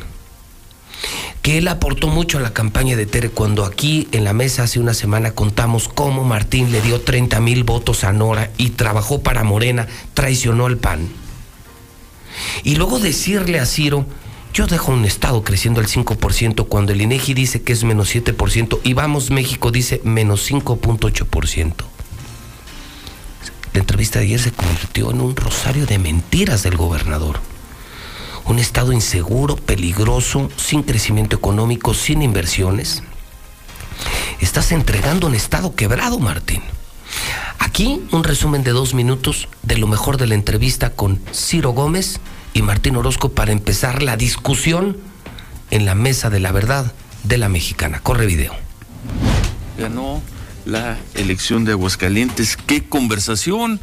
que él aportó mucho a la campaña de Tere cuando aquí en la mesa hace una semana contamos cómo Martín le dio 30 mil votos a Nora y trabajó para Morena, traicionó al PAN. Y luego decirle a Ciro, yo dejo un estado creciendo al 5% cuando el INEGI dice que es menos 7% y Vamos México dice menos 5.8%. La entrevista de ayer se convirtió en un rosario de mentiras del gobernador un estado inseguro, peligroso, sin crecimiento económico, sin inversiones. Estás entregando un estado quebrado, Martín. Aquí un resumen de dos minutos de lo mejor de la entrevista con Ciro Gómez y Martín Orozco para empezar la discusión en la mesa de la verdad de la mexicana. Corre video. Ganó la elección de Aguascalientes. ¿Qué conversación?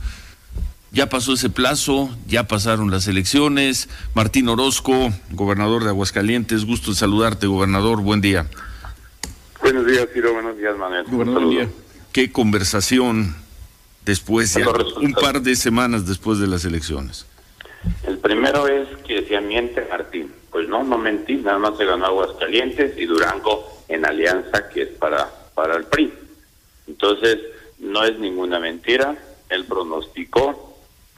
Ya pasó ese plazo, ya pasaron las elecciones. Martín Orozco, gobernador de Aguascalientes, gusto en saludarte, gobernador, buen día. Buenos días, Ciro, buenos días, Manuel. Gobernador, qué conversación después, ya, un par de semanas después de las elecciones. El primero es que se miente Martín. Pues no, no mentí, nada más se ganó Aguascalientes y Durango en alianza, que es para, para el PRI. Entonces, no es ninguna mentira, él pronosticó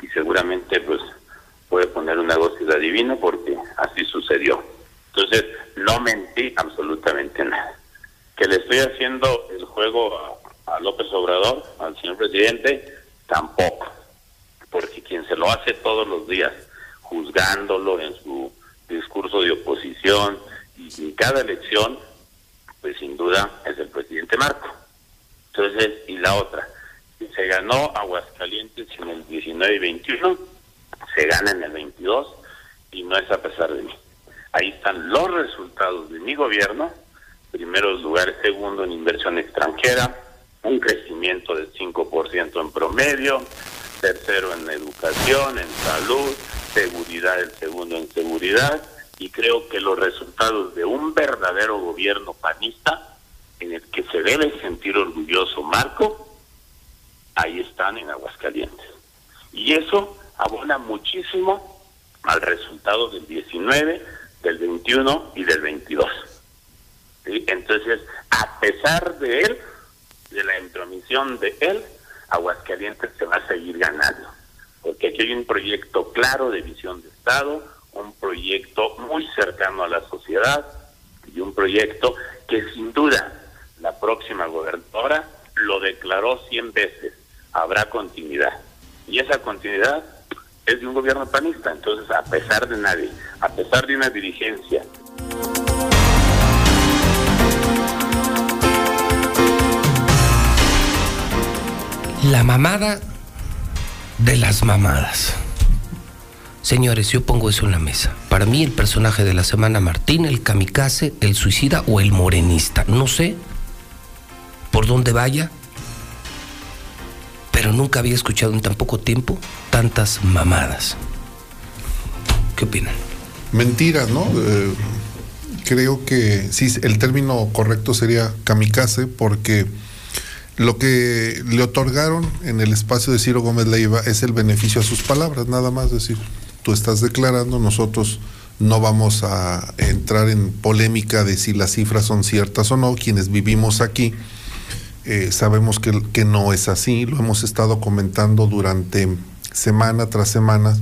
y seguramente pues puede poner un negocio de adivino porque así sucedió. Entonces, no mentí absolutamente nada. Que le estoy haciendo el juego a, a López Obrador, al señor presidente, tampoco. Porque quien se lo hace todos los días, juzgándolo en su discurso de oposición y en cada elección, pues sin duda es el presidente Marco. Entonces, y la otra, se ganó Aguascalientes en el 19 y 21, se gana en el 22 y no es a pesar de mí. Ahí están los resultados de mi gobierno, primeros lugares, segundo en inversión extranjera, un crecimiento del 5% en promedio, tercero en educación, en salud, seguridad el segundo en seguridad, y creo que los resultados de un verdadero gobierno panista, en el que se debe sentir orgulloso Marco, ahí están en Aguascalientes. Y eso abona muchísimo al resultado del 19, del 21 y del 22. Entonces, a pesar de él, de la intromisión de él, Aguascalientes se va a seguir ganando. Porque aquí hay un proyecto claro de visión de Estado, un proyecto muy cercano a la sociedad y un proyecto que sin duda la próxima gobernadora lo declaró 100 veces habrá continuidad. Y esa continuidad es de un gobierno panista. Entonces, a pesar de nadie, a pesar de una dirigencia. La mamada de las mamadas. Señores, yo pongo eso en la mesa. Para mí el personaje de la semana Martín, el kamikaze, el suicida o el morenista. No sé por dónde vaya, pero nunca había escuchado en tan poco tiempo tantas mamadas. ¿Qué opinan? Mentiras, ¿no? Eh, creo que sí, el término correcto sería kamikaze porque lo que le otorgaron en el espacio de Ciro Gómez Leiva es el beneficio a sus palabras, nada más decir, tú estás declarando, nosotros no vamos a entrar en polémica de si las cifras son ciertas o no, quienes vivimos aquí eh, sabemos que, no es así, lo hemos estado comentando durante semana tras semana,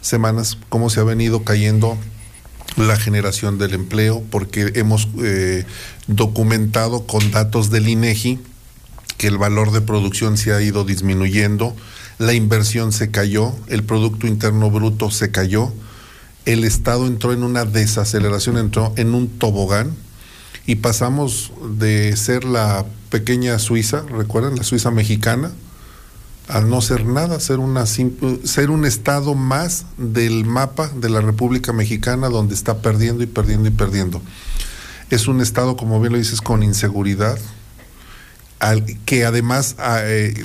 semanas, cómo se ha venido cayendo la generación del empleo, porque hemos eh, documentado con datos del INEGI que el valor de producción se ha ido disminuyendo, la inversión se cayó, el Producto Interno Bruto se cayó, el Estado entró en una desaceleración, entró en un tobogán y pasamos de ser la pequeña Suiza, recuerdan la Suiza mexicana, al no ser nada, ser una ser un estado más del mapa de la República Mexicana donde está perdiendo y perdiendo y perdiendo. Es un estado, como bien lo dices, con inseguridad, al, que además ah, eh,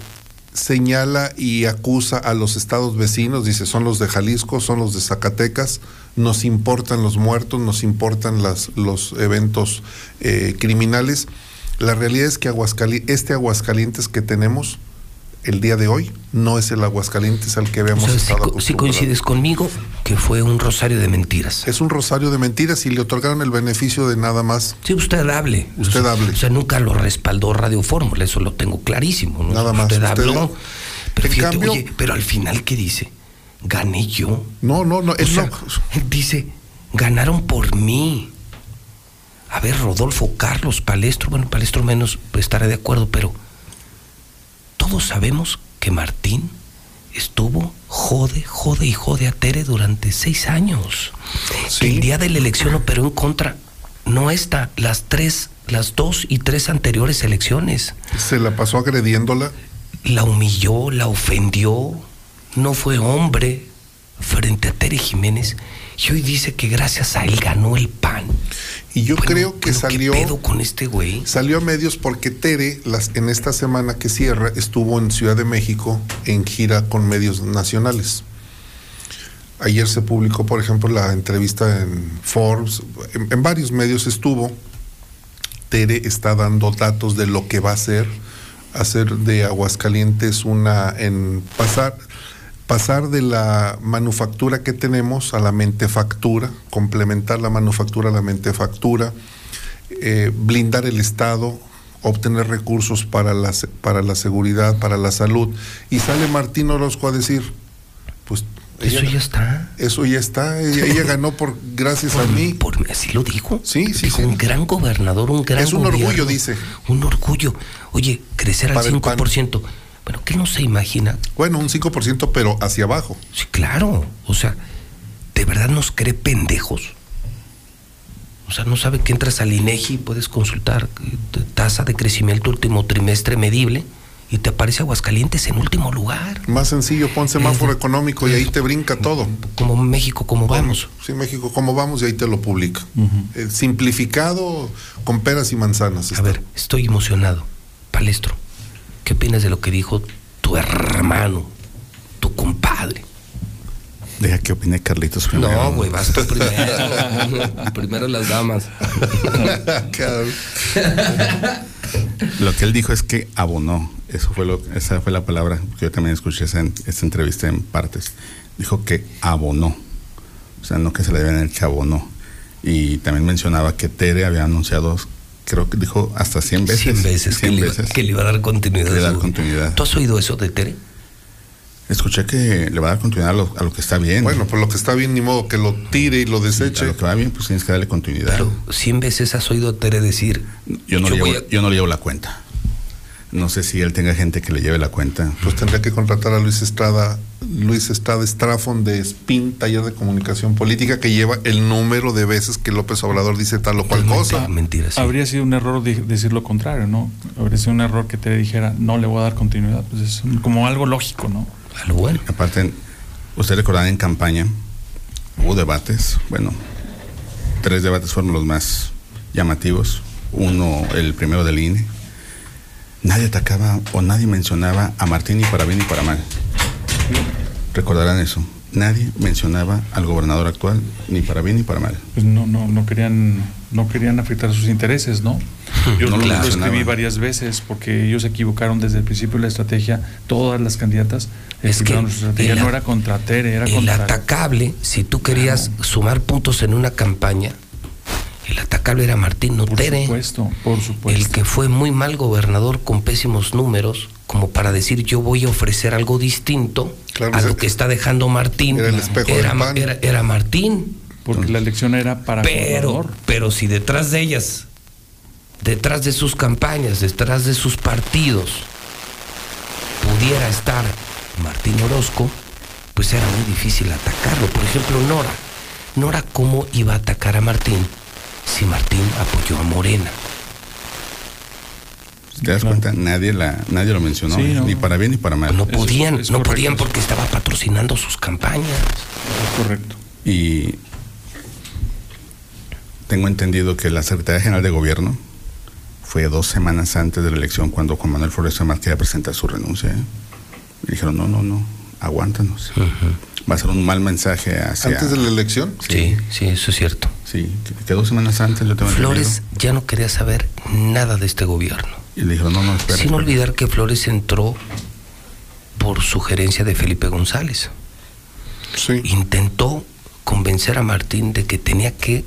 señala y acusa a los estados vecinos, dice, son los de Jalisco, son los de Zacatecas, nos importan los muertos, nos importan los eventos eh, criminales. La realidad es que Aguascali- este Aguascalientes que tenemos el día de hoy no es el Aguascalientes al que habíamos O sea, estado acostumbrados. coincides conmigo que fue un rosario de mentiras. Es un rosario de mentiras y le otorgaron el beneficio de nada más. Sí, usted hable. Usted hable. O sea, nunca lo respaldó Radio Fórmula, eso lo tengo clarísimo. ¿no? Nada más, Usted usted- habló. Pero, En fíjate, cambio- oye, pero al final, ¿qué dice? Gané yo. No, no, no. O él sea, no. dice, ganaron por mí. A ver, Rodolfo, Carlos, Palestro, bueno, Palestro menos pues, estaré de acuerdo, pero todos sabemos que Martín estuvo jode, jode y jode a Tere durante seis años. El día de la elección operó en contra, no esta, las tres, las dos y tres anteriores elecciones. Se la pasó agrediéndola. La humilló, la ofendió, no fue hombre frente a Tere Jiménez y hoy dice que gracias a él ganó el PAN. Y yo creo que pero ¿qué salió. pedo con este güey? Salió a medios porque Tere, las, en esta semana que cierra, estuvo en Ciudad de México en gira con medios nacionales. Ayer se publicó, por ejemplo, la entrevista en Forbes, en, en varios medios estuvo. Tere está dando datos de lo que va a hacer, hacer de Aguascalientes una en pasar pasar de la manufactura que tenemos a la mentefactura, complementar la manufactura a la mentefactura, eh, blindar el Estado, obtener recursos para la, para la seguridad, para la salud. Y sale Martín Orozco a decir, pues... Eso ya está. Eso ya está. Ella, ella ganó por gracias a mí. Por, así lo dijo. Sí, sí, Dijo, sí. Un gran gobernador, un gran Es un gobierno. orgullo, dice. Un orgullo. Oye, crecer al Para el 5%. Bueno, ¿qué no se imagina? Bueno, un 5%, pero hacia abajo. Sí, claro. O sea, ¿de verdad nos cree pendejos? O sea, no sabe que entras al INEGI y puedes consultar tasa de crecimiento último trimestre medible y te aparece Aguascalientes en último lugar. Más sencillo, pon semáforo económico y ahí te brinca todo. Como México, como vamos. Sí, México, como vamos y ahí te lo publica. Eh, simplificado con peras y manzanas. A ver, estoy emocionado. Palestro, ¿qué opinas de lo que dijo tu hermano, tu compadre? Deja que opine Carlitos primero. No, güey, vas tú primero. primero las damas. Lo que él dijo es que abonó. Eso fue lo, esa fue la palabra que yo también escuché esa, esa entrevista en partes. Dijo que abonó. O sea, no que se le deben el que abonó. Y también mencionaba que Tere había anunciado, creo que dijo hasta 100 veces. 100 veces, que, 100 le iba, veces que le iba a dar continuidad. que le a continuidad. ¿Tú has oído eso de Tere? Escuché que le va a dar continuidad a lo, a lo que está bien. Bueno, por lo que está bien, ni modo que lo tire y lo deseche. A lo que va bien, pues tienes que darle continuidad. Pero 100 veces has oído a Tere decir. yo, no yo le llevo, yo no le llevo la cuenta. No sé si él tenga gente que le lleve la cuenta. Pues tendría que contratar a Luis Estrada, Luis Estrada Estrafon de SPIN, taller de comunicación política, que lleva el número de veces que López Obrador dice tal o cual cosa. Mentira, Habría sido un error de- decir lo contrario, ¿no? Habría sido un error que te dijera, no le voy a dar continuidad. Pues es un- como algo lógico, ¿no? Algo bueno. Aparte, usted recordará en campaña, hubo debates, bueno, tres debates fueron los más llamativos. Uno, el primero del INE. Nadie atacaba o nadie mencionaba a Martín ni para bien ni para mal. Recordarán eso. Nadie mencionaba al gobernador actual ni para bien ni para mal. Pues no, no, no querían, no querían afectar sus intereses, ¿no? Yo No lo, escribí varias veces porque ellos se equivocaron desde el principio de la estrategia. Todas las candidatas Es que estrategia. el no era contra Tere, era El contra. atacable, si tú querías sumar puntos en una campaña, el atacable era Martín, no Por supuesto, por supuesto. El que fue muy mal gobernador con pésimos números, como para decir yo voy a ofrecer algo distinto Claro, a lo que está dejando Martín. Era el espejo era, del PAN. era- era Martín. Porque la elección era para Pero, gobernador. pero si detrás de ellas, detrás de sus campañas, detrás de sus partidos, pudiera estar Martín Orozco, pues era muy difícil atacarlo. Por ejemplo, Nora. Nora, ¿cómo iba a atacar a Martín si Martín apoyó a Morena? Si te das cuenta, nadie, la, nadie lo mencionó, Sí, no. ni para bien ni para mal. No podían, no podían porque estaba patrocinando sus campañas. correcto. Y tengo entendido que la Secretaría General de Gobierno fue dos semanas antes de la elección cuando Juan Manuel Flores Mar quería presentar su renuncia. ¿eh? Y dijeron, no, no, no, aguántanos. Va a ser un mal mensaje hacia... ¿Antes de la elección? Sí, sí, eso es cierto. Sí, que dos semanas antes yo tengo Flores ya no quería saber nada de este gobierno. Y le dijeron, no, no, espera. Sin espera". olvidar que Flores entró por sugerencia de Felipe González. Intentó convencer a Martín de que tenía que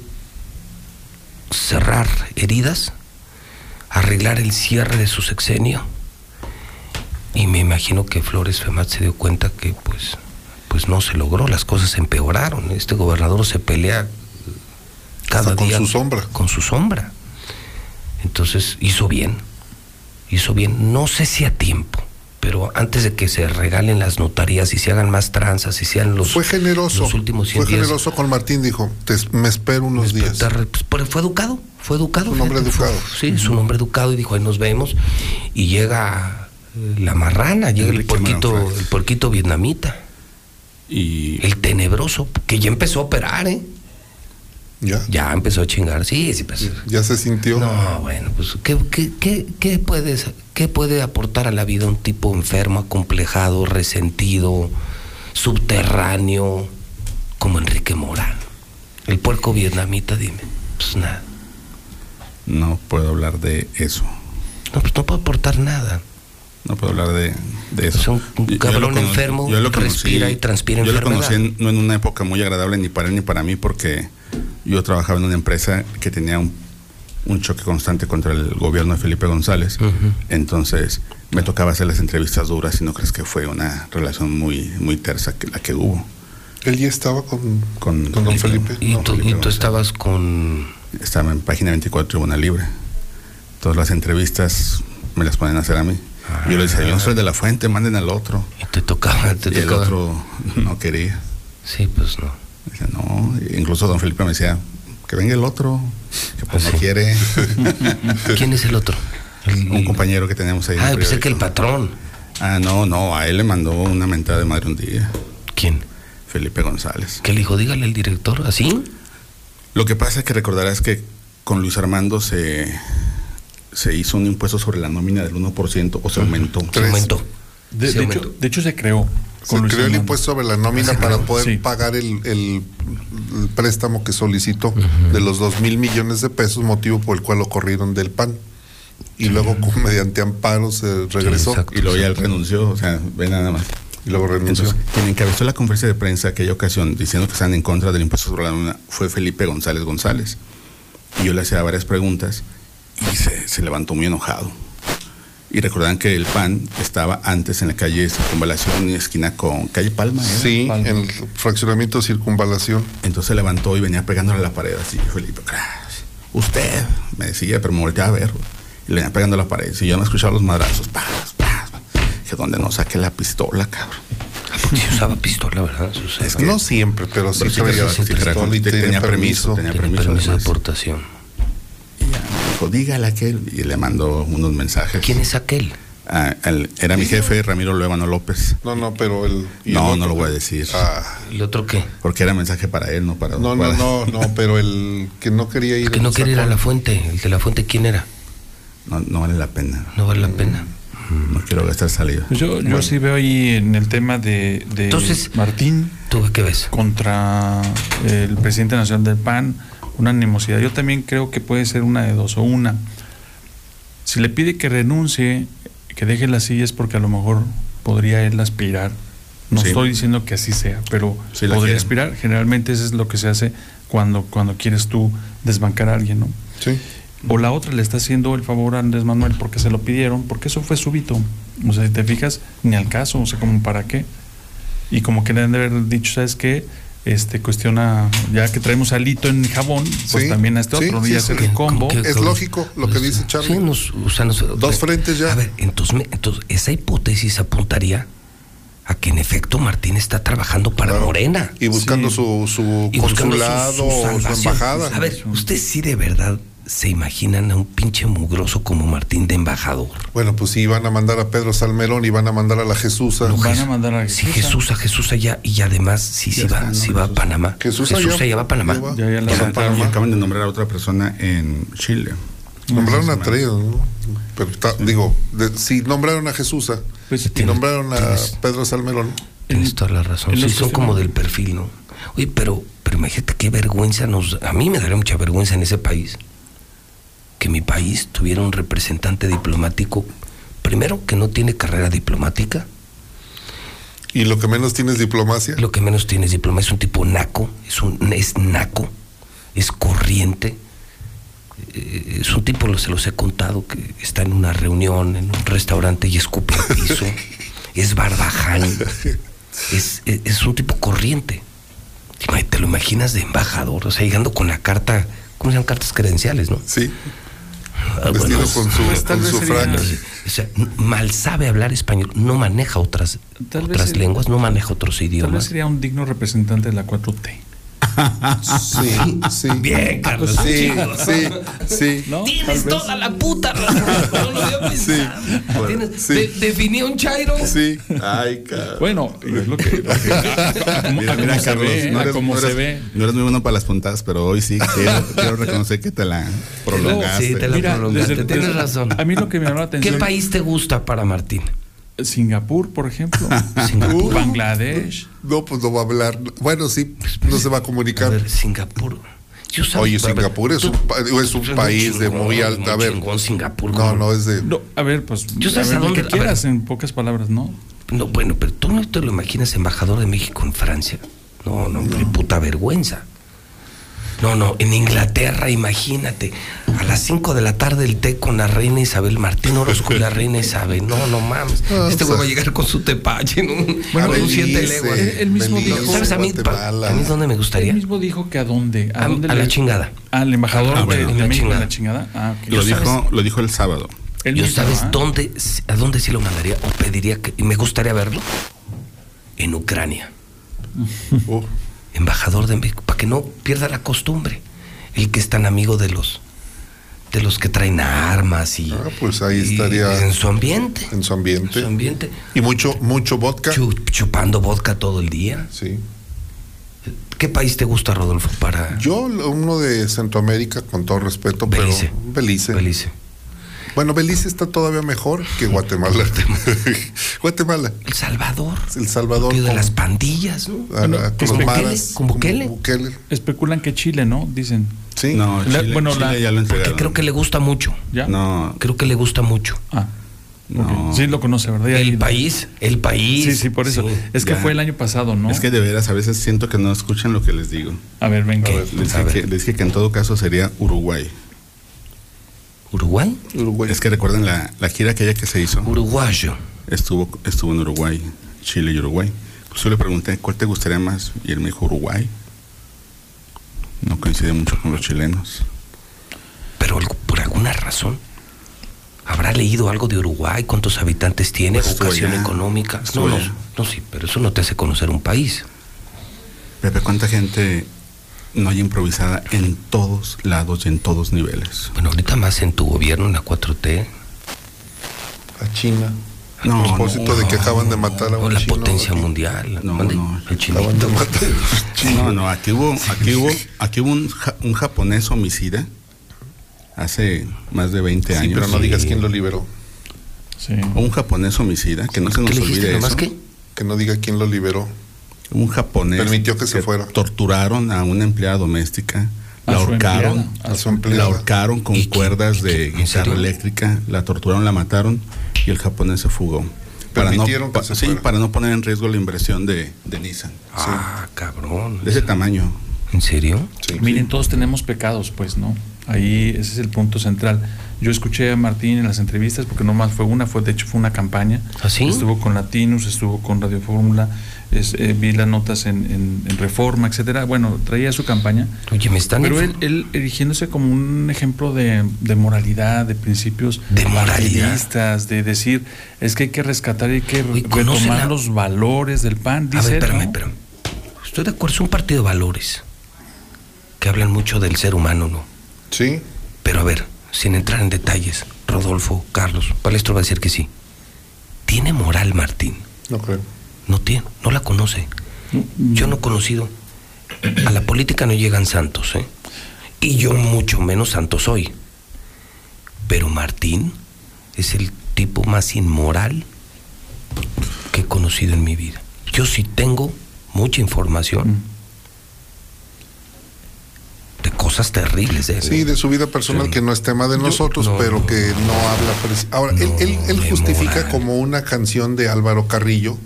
cerrar heridas, arreglar el cierre de su sexenio. Y me imagino que Flores Femat se dio cuenta que pues, pues no se logró, las cosas empeoraron. Este gobernador se pelea cada Hasta con día su sombra. con su sombra. Entonces hizo bien, hizo bien, no sé si a tiempo, pero antes de que se regalen las notarías y se hagan más tranzas y sean los, Fue generoso. los últimos 100 Fue días. generoso con Martín, dijo, "Te- me espero unos días. Pues, pero fue educado, fue educado. Un hombre fíjate, fue- educado. sí, es un hombre educado y dijo, ahí nos vemos. Y llega la marrana, llega el porquito, el porquito vietnamita. Y el tenebroso, que ya empezó a operar, ¿eh? Ya. Ya empezó a chingar, sí, sí, pues. Ya se sintió. No, bueno, pues, ¿qué, qué, qué, qué puedes, ¿qué puede aportar a la vida un tipo enfermo, acomplejado, resentido, subterráneo, como Enrique Morán? El puerco vietnamita, dime. Pues nada. No puedo hablar de eso. No, pues no puede aportar nada. No puedo hablar de, de eso. Es un Yo- yo cabrón lo cono- enfermo, yo lo conocí- respira y transpira Yo lo conocí en- no en una época muy agradable ni para él ni para mí porque yo trabajaba en una empresa que tenía un, un choque constante contra el gobierno de Felipe González. Entonces me tocaba hacer las entrevistas duras y no crees que fue una relación muy, muy tersa que, la que hubo. Él ya estaba con, con, don Felipe. Y, tú, y tú estabas con... Estaba en página 24 Tribuna Libre. Todas las entrevistas me las ponen a hacer a mí. Yo le decía, yo no soy de la fuente, manden al otro. Y te tocaba, te y el tocaba. otro no quería. Sí, pues no. Dice, no, incluso don Felipe me decía, que venga el otro, que pues no quiere. ¿Quién es el otro? Un compañero que tenemos ahí. Ah, el pensé que el patrón. Ah, no, no, a él le mandó una mentada de madre un día. ¿Quién? Felipe González. ¿Qué le dijo? Dígale al director, ¿así? Lo que pasa es que recordarás que con Luis Armando se, se hizo un impuesto sobre la nómina del 1% o se aumentó. Se aumentó. De, Se de aumentó. hecho, de hecho, se creó. Se creó el impuesto sobre la nómina Se para creó, poder sí. pagar el, el- el préstamo que solicitó de los dos mil millones de pesos, motivo por el cual lo corrieron del PAN. Y luego, con- mediante amparo, se regresó. y luego ya él renunció, o sea, ve nada más. Y luego renunció. Entonces, quien encabezó la conferencia de prensa aquella ocasión diciendo que están en contra del impuesto sobre la nómina fue Felipe González González. Y yo le hacía varias preguntas y se, se levantó muy enojado. Y recordan que el PAN estaba antes en la calle Circunvalación, en esquina con calle Palma. ¿era? Sí, Palma. en el fraccionamiento de circunvalación. Entonces se levantó y venía pegándole a la pared así, Felipe. "Crash, Usted, me decía, pero me volteaba a ver. Y le venía pegando a la pared. Y yo no escuchaba los madrazos. Paz, paz, paz. Dije, ¿dónde no saqué la pistola, cabrón? Sí usaba pistola, ¿verdad? Sí usaba. Es que- no siempre, pero sí Pero sí, pistola y tenía, tenía permiso. permiso, tenía permiso, permiso de aportación. Dijo, dígale a aquel. Y le mandó unos mensajes. ¿Quién es aquel? Ah, el- era mi jefe, Ramiro Luevano López. No, no, pero el... el No, otro- no lo voy a decir. Ah, ¿El otro qué? Porque era mensaje para él, no para no, no, para- no, no, pero el que no quería ir... Que no quiere ir a la fuente. ¿El de la fuente quién era? No, no vale la pena. No vale la pena. No quiero gastar saliva. Pues yo, yo Bueno. sí veo ahí en el tema de, de Entonces, Martín ¿Tú qué ves? contra el presidente nacional del PAN, una animosidad. Yo también creo que puede ser una de dos, o una. Si le pide que renuncie, que deje las sillas porque a lo mejor podría él aspirar. No Sí. estoy diciendo que así sea, pero Sí podría aspirar. Generalmente eso es lo que se hace cuando, cuando quieres tú desbancar a alguien, ¿no? Sí. O la otra le está haciendo el favor a Andrés Manuel porque se lo pidieron, porque eso fue súbito. O sea, si te fijas, ni al caso, o sea, como para qué. Y como que le han de haber dicho, ¿sabes qué? Este cuestiona, ya que traemos alito en jabón, pues Sí, también a este sí, otro, sí, ya sí. se el combo. ¿Qué- Es lógico lo que dice Charlie. Sí, nos, o sea, nos- Dos frentes ya. A ver, entonces, entonces esa hipótesis apuntaría a que en efecto Martín está trabajando para Claro. Morena. Y buscando su, su Y buscando su- consulado su su salvación. embajada. A ver, ¿ustedes sí de verdad se imaginan a un pinche mugroso como Martín de embajador? Bueno, pues sí, van a mandar a Pedro Salmerón y van a mandar a la Jesusa. No, Van a Jesús. mandar a Sí, Jesús. Jesús, a Jesús allá, y además sí, sí va, sí va a Panamá. Jesús Jesús allá- allá va a Panamá. ya. Ya, ya la Y soltaron. acaban de nombrar a otra persona en Chile. Nombraron a tres, ¿no? Pero está- digo, de- si nombraron a Jesusa, Pues y nombraron a Pedro Salmerón. Tienes toda la razón. Sí, son como del perfil, ¿no? Oye, pero, pero imagínate qué vergüenza nos... A mí me daría mucha vergüenza en ese país. Que mi país tuviera un representante diplomático, primero, que no tiene carrera diplomática. Y lo que menos tiene es diplomacia. Lo que menos tiene es diplomacia. Es un tipo naco, es, un, es naco, es corriente. Eh, Es un tipo, se los he contado, que está en una reunión, en un restaurante y escupe al piso. es barbaján. Es, es, es un tipo corriente. Te lo imaginas de embajador, o sea, llegando con la carta, ¿cómo se llaman cartas credenciales, no? Sí. Ah, Vestido bueno, con su, Pues tal con vez su sería- frac. o sea, mal sabe hablar español, no maneja otras, Tal otras sería- lenguas, no maneja otros Tal vez idiomas. sería un digno representante de la 4T. Sí, sí. Bien, Carlos. Sí, sí, sí. ¿No? Tienes toda la puta razón. No lo había pensado. Bueno, Tienes- sí. de- definí un chairo. Sí. Ay, cabrón. Bueno, es lo que. Mira, mira, Carlos, ve, no eres, como no se eres- ve. no eres muy bueno para las puntadas, pero hoy sí quiero, quiero reconocer que te la prolongaste. Sí, te la Mira, prolongaste. desde- Tienes desde- razón. A mí lo que me llama la ¿Qué atención. país te gusta para Martín? Singapur, por ejemplo. Singapur. Bangladesh. No, pues no va a hablar. Bueno, sí, no se va a comunicar. A ver, Singapur. Yo sabes, Oye, a ver, Singapur es tú- un, es un país de chingón, muy alta. A ver, chingón Singapur. no, no es de. No, a ver, pues. Yo sabes ver, a lo dónde- que a ver. quieras, en pocas palabras, ¿no? No, bueno, pero tú no te lo imaginas embajador de México en Francia. No, no, qué puta vergüenza. No, no, en Inglaterra, imagínate, a las 5 de la tarde el té con la reina Isabel, Martín Orozco y la reina Isabel. No, no mames. Ah, este güey va a llegar con su tepache. Bueno, con un Belice, siete leguas. Él- él mismo Belice, dijo- ¿Sabes a mí, pa- a mí dónde me Él gustaría? mismo dijo que a dónde. ¿A, A- dónde a le- la chingada. Al embajador Ah, de, bueno, la México en la chingada. Ah. Lo dijo, lo dijo el sábado. Él Yo mismo, sabes ah. dónde, a dónde sí lo mandaría o pediría que, y me gustaría verlo. En Ucrania. Oh, embajador de México, para que no pierda la costumbre. El que es tan amigo de los de los que traen armas y, ah, pues ahí estaría en su ambiente, en su ambiente. en su ambiente, Y mucho, mucho vodka. chu- chupando vodka todo el día. Sí. ¿Qué país te gusta, Rodolfo? Para Yo, uno de Centroamérica, con todo respeto, Belice. pero Belice. Belice. Bueno, Belice está todavía mejor que Guatemala. Guatemala. El Salvador. El Salvador. Que de con- las pandillas, ¿no? ah, Bueno, con los con maras, con Bukele. con Bukele. Especulan que Chile, ¿no? Dicen. Sí. No, La- Chile, bueno, Chile la- ya lo Que entregaron. creo que le gusta mucho. ¿Ya? No, Creo que le gusta mucho. Ah. no. Sí, lo conoce, ¿verdad? Ya El ahí- país, el país. Sí, sí, por eso. Sí. Es que Ya. fue el año pasado, ¿no? Es que de veras a veces siento que no escuchan lo que les digo. A ver, venga. A ver. Les A dije, ver. que, les dije que en todo caso sería Uruguay. Uruguay, Uruguay. Es que recuerden la, la gira aquella que se hizo. uruguayo. Estuvo, estuvo en Uruguay, Chile y Uruguay. Pues yo le pregunté, ¿cuál te gustaría más? Y él me dijo, Uruguay. No coincide mucho con los chilenos. pero por alguna razón habrá leído algo de Uruguay, cuántos habitantes tiene, Pues vocación allá. económica. No, no, no, sí, pero eso no te hace conocer un país. Pepe, ¿cuánta gente no hay improvisada en todos lados y en todos niveles? Bueno, ahorita más en tu gobierno, en la 4T, A China. No, a propósito no, de que acaban de matar a o un la chino potencia aquí. mundial. No, no. El chinito. No, no, aquí hubo, aquí hubo, aquí hubo un, ja- un japonés homicida hace más de 20 Sí, años. pero no digas quién lo liberó. Sí. Un japonés homicida, que no se nos ¿Qué le dijiste olvide eso. que? Que no diga quién lo liberó. Un japonés Permitió que se fuera. torturaron a una empleada doméstica, A la ahorcaron, empleada, a su la ahorcaron con cuerdas de ¿En guitarra eléctrica, la torturaron, la mataron y el japonés se fugó. Para no, pa- se sí, para no poner en riesgo la inversión de, de Nissan. Ah, cabrón. De ese tamaño. ¿En serio? Sí. Miren, todos tenemos pecados, pues, ¿no? Ahí ese es el punto central. Yo escuché a Martín en las entrevistas, porque no más fue una, fue de hecho fue una campaña. ¿Ah, sí? Estuvo con Latinus, estuvo con Radio Fórmula, es, eh, vi las notas en, en- en Reforma, etcétera. Bueno, traía su campaña. Oye, me están Pero él, él erigiéndose como un ejemplo de, de moralidad, de principios De moralidad. de decir, es que hay que rescatar y hay que Oye, ¿conoce retomar la- los valores del PAN. A Dice ver, él, espérame, ¿no? espérame. Estoy de acuerdo, es un partido de valores que hablan mucho del ser humano, ¿no? Sí. Pero a ver, sin entrar en detalles, Rodolfo, Carlos, Palestro va a decir que sí. ¿Tiene moral Martín? No creo. No tiene, no la conoce. Yo no he conocido. A la política no llegan santos, ¿eh? Y yo mucho menos santo soy. Pero Martín es el tipo más inmoral que he conocido en mi vida. Yo sí tengo mucha información de cosas terribles de él. Sí, de su vida personal, Sí. que no es tema de Yo- nosotros, no, pero no. que no habla. Ahora, él, él, él justifica moral. como una canción de Álvaro Carrillo,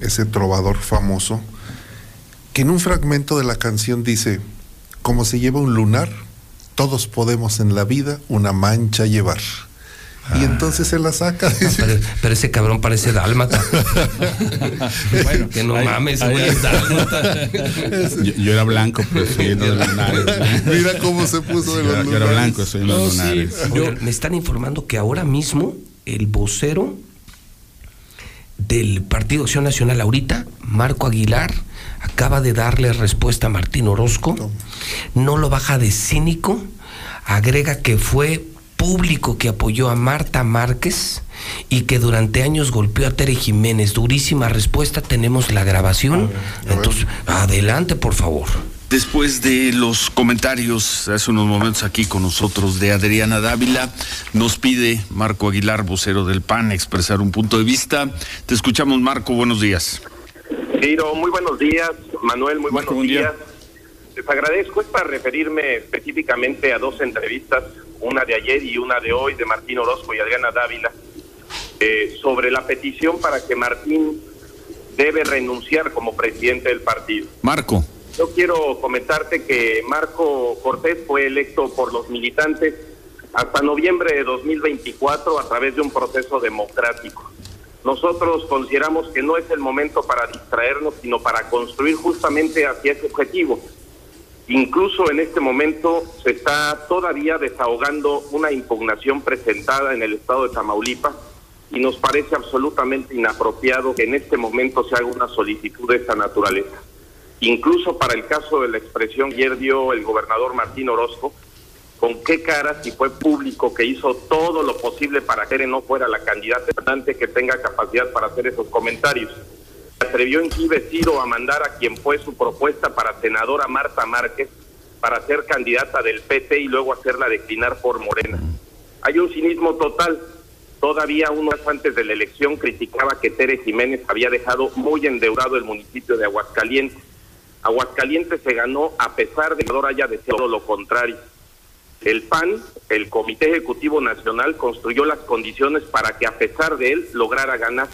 ese trovador famoso, que en un fragmento de la canción dice, como se lleva un lunar, todos podemos en la vida una mancha llevar. Y entonces se la saca. dice, Ah. Pero, pero ese cabrón parece dálmata. Bueno, que no ahí- mames, ahí- güey, es dálmata. Yo, yo era blanco, pero soy en los lunares. Mira cómo se puso de Yo, los era- yo era lunares. blanco, soy en los No, sí. lunares. Oigan, me están informando que ahora mismo el vocero del Partido Acción Nacional ahorita, Marco Aguilar, acaba de darle respuesta a Martín Orozco. No lo baja de cínico, agrega que fue público que apoyó a Marta Márquez y que durante años golpeó a Tere Jiménez. Durísima respuesta, tenemos la grabación. Entonces, adelante, por favor. Después de los comentarios hace unos momentos aquí con nosotros de Adriana Dávila, nos pide Marco Aguilar, vocero del PAN, expresar un punto de vista. Te escuchamos, Marco, buenos días. Ciro, muy buenos días. Manuel, muy buenos buen día. días. Les agradezco. Es para referirme específicamente a dos entrevistas, una de ayer y una de hoy, de Martín Orozco y Adriana Dávila, eh, sobre la petición para que Martín debe renunciar como presidente del partido. Marco. Yo quiero comentarte que Marco Cortés fue electo por los militantes hasta noviembre de 2024 a través de un proceso democrático. Nosotros consideramos que no es el momento para distraernos, sino para construir justamente hacia ese objetivo. Incluso en este momento se está todavía desahogando una impugnación presentada en el estado de Tamaulipas y nos parece absolutamente inapropiado que en este momento se haga una solicitud de esta naturaleza. Incluso para el caso de la expresión ayer dio el gobernador Martín Orozco, con qué cara si fue público que hizo todo lo posible para que no fuera la candidata que tenga capacidad para hacer esos comentarios. Atrevió inclusive Ciro a mandar a quien fue su propuesta para senadora Marta Márquez para ser candidata del PT y luego hacerla declinar por Morena. Hay un cinismo total. Todavía unos antes de la elección criticaba que Tere Jiménez había dejado muy endeudado el municipio de Aguascalientes. Aguascalientes se ganó a pesar de que ahora haya deseado lo contrario. El PAN, el Comité Ejecutivo Nacional, construyó las condiciones para que a pesar de él lograra ganar,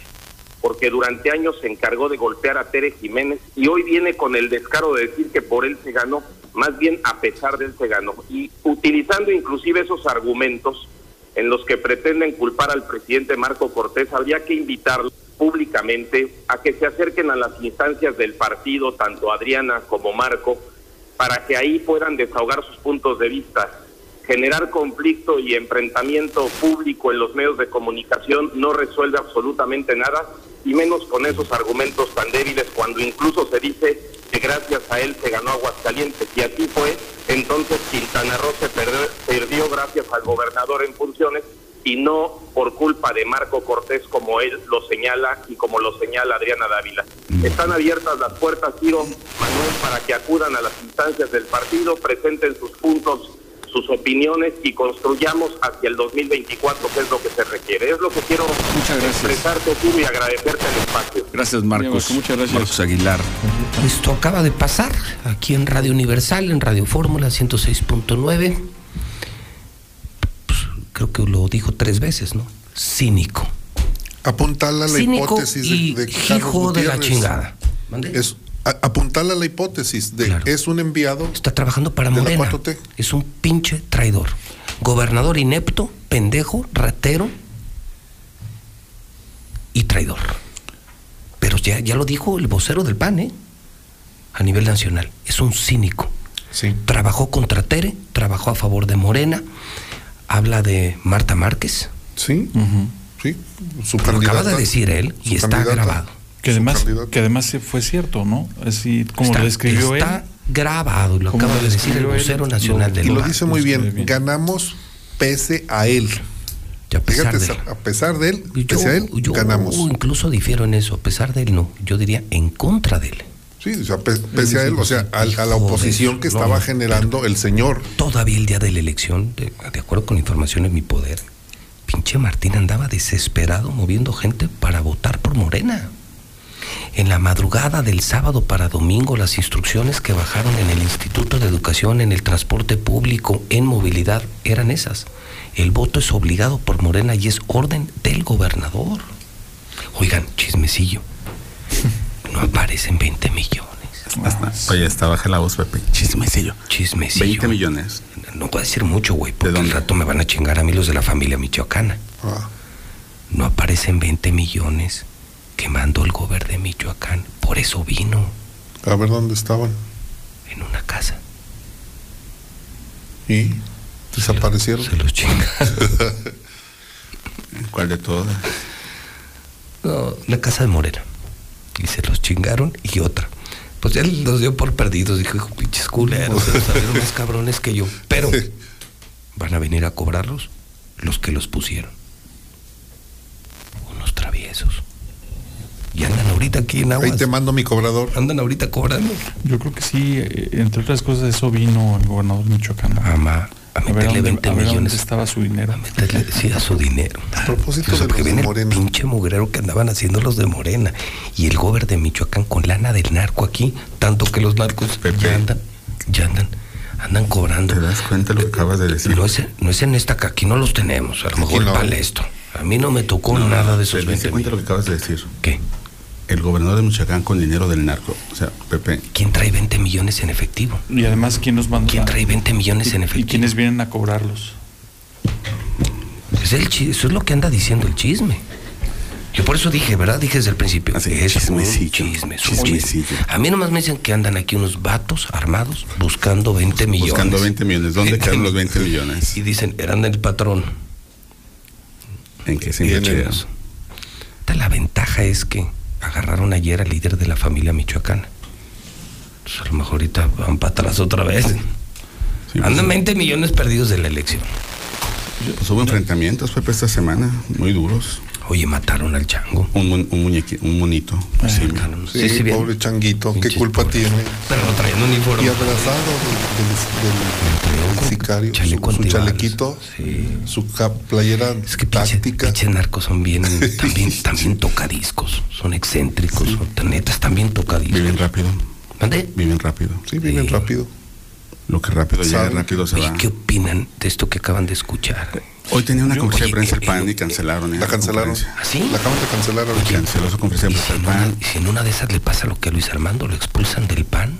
porque durante años se encargó de golpear a Tere Jiménez y hoy viene con el descaro de decir que por él se ganó, más bien a pesar de él se ganó. Y utilizando inclusive esos argumentos en los que pretenden culpar al presidente Marco Cortés, habría que invitarlo públicamente a que se acerquen a las instancias del partido, tanto Adriana como Marco, para que ahí puedan desahogar sus puntos de vista. Generar conflicto y enfrentamiento público en los medios de comunicación no resuelve absolutamente nada, y menos con esos argumentos tan débiles cuando incluso se dice que gracias a él se ganó Aguascalientes. Y así fue, entonces Quintana Roo se perdió, perdió gracias al gobernador en funciones y no por culpa de Marco Cortés como él lo señala y como lo señala Adriana Dávila. Están abiertas las puertas, Ciro, Manuel, para que acudan a las instancias del partido, presenten sus puntos, sus opiniones y construyamos hacia el 2024, que es lo que se requiere. Es lo que quiero expresarte, Ciro, y agradecerte el espacio. Gracias, Marcos. Muchas gracias. Marcos Aguilar. Esto acaba de pasar aquí en Radio Universal, en Radio Fórmula 106.9. Creo que lo dijo tres veces, ¿no? Cínico. Apuntala la Cínico hipótesis y de, de hijo de la chingada. Es, a- la hipótesis de es un enviado. Está trabajando para la Morena. 4T. Es un pinche traidor. Gobernador inepto, pendejo, ratero y traidor. Pero ya, ya lo dijo el vocero del PAN, ¿eh? A nivel nacional. Es un cínico. Trabajó contra Tere, trabajó a favor de Morena. Habla de Marta Márquez. Sí, sí. Su Lo acaba de decir él y Su está candidata. grabado. Que además, que además sí fue cierto, ¿no? Así como Está- lo describió está él. grabado, lo acaba de decir el describió él, vocero nacional lo- del Y lo dice muy bien, ganamos pese a él. a pesar Fíjate, de él. a pesar de él, Yo- pese a él, yo ganamos. incluso difiero en eso, a pesar de él no, yo diría en contra de él. Sí, o sea, pe- pese a él, o sea, al- a, la oposición que estaba generando el señor. Todavía el día de la elección, de, de acuerdo con información en mi poder, pinche Martín andaba desesperado moviendo gente para votar por Morena. En la madrugada del sábado para domingo, las instrucciones que bajaron en el Instituto de Educación, en el transporte público, en movilidad, eran esas. El voto es obligado por Morena y es orden del gobernador. Oigan, chismecillo. No aparecen 20 millones. Oye, está baja la voz, Pepe. Chismecillo. Chismecillo. 20 millones. No puede decir mucho, güey, porque al rato me van a chingar a mí los de la familia michoacana. Ah. No aparecen 20 millones que mandó el gobierno de Michoacán. Por eso vino A ver dónde estaban. en una casa. ¿Y? ¿Desaparecieron? Se los chingaron. ¿Cuál de todas? No, una casa de Morena. Y se los chingaron y otra. Pues él los dio por perdidos. Dijo, "Hijo, pinches culeros, se salieron más cabrones que yo. Pero van a venir a cobrarlos los que los pusieron. Unos traviesos. Y andan ahorita aquí en aguas. Ahí te mando mi cobrador. Andan ahorita cobrando. Yo creo que sí, eh, entre otras cosas, eso vino el gobernador de Michoacán. Ama, a meterle dónde- 20 a ver millones. dónde estaba su dinero. meterle, sí, a su dinero. A propósito O sea, de porque los de viene el Morena. pinche mugrero que andaban haciendo los de Morena. Y el gober de Michoacán con lana del narco aquí. Tanto que los narcos ya andan, ya andan, andan cobrando. ¿Te das cuenta de lo que acabas de decir? No es, no es en esta, que aquí no los tenemos. A lo mejor no. vale esto. A mí no me tocó No, nada de esos ¿te diste 20 cuenta lo que acabas de decir? ¿Qué? El gobernador de Michoacán con dinero del narco. O sea, Pepe. ¿Quién trae 20 millones en efectivo? Y además, ¿quién nos manda? ¿Quién trae 20 millones en ¿Y efectivo? quiénes vienen a cobrarlos? Es el chi- eso es lo que anda diciendo el chisme. Yo por eso dije, ¿verdad? Dije desde el principio. es un chismecillo, chisme, es un chismecillo. chisme. A mí nomás me dicen que andan aquí unos vatos armados buscando 20 millones. Buscando 20 millones. ¿Dónde quedan los 20 millones? Y dicen, eran del patrón. ¿En qué Y sentido? en el- Esta, La ventaja es que agarraron ayer al líder de la familia michoacana. Entonces, a lo mejor ahorita van para atrás otra vez. Andan 20 millones perdidos de la elección. Pues hubo enfrentamientos, Pepe, esta semana, muy duros. Oye, mataron al chango. Un, mon- un, muñequi- un monito. sí. Sí, Sí, sí, bien. pobre changuito, ¿qué culpa tiene? Pero no traían uniforme. Y abrazado del, del- del sicario, chaleco su, su chalequito, su ca- playera táctica. Pinches narcos son bien, también, también tocadiscos, son excéntricos, son netas también tocadiscos. Viven rápido. ¿Mande? Viven rápido. Sí, viven rápido. Lo que rápido llega, Saben. rápido se va. ¿qué opinan de esto que acaban de escuchar? Hoy tenía una Yo- conferencia de prensa el eh, PAN eh, y cancelaron. ¿eh? La cancelaron. ¿Ah, sí? La acaban de cancelar. Canceló su conferencia de prensa el PAN. y si en una de esas le pasa lo que a Luis Armando, lo expulsan del PAN.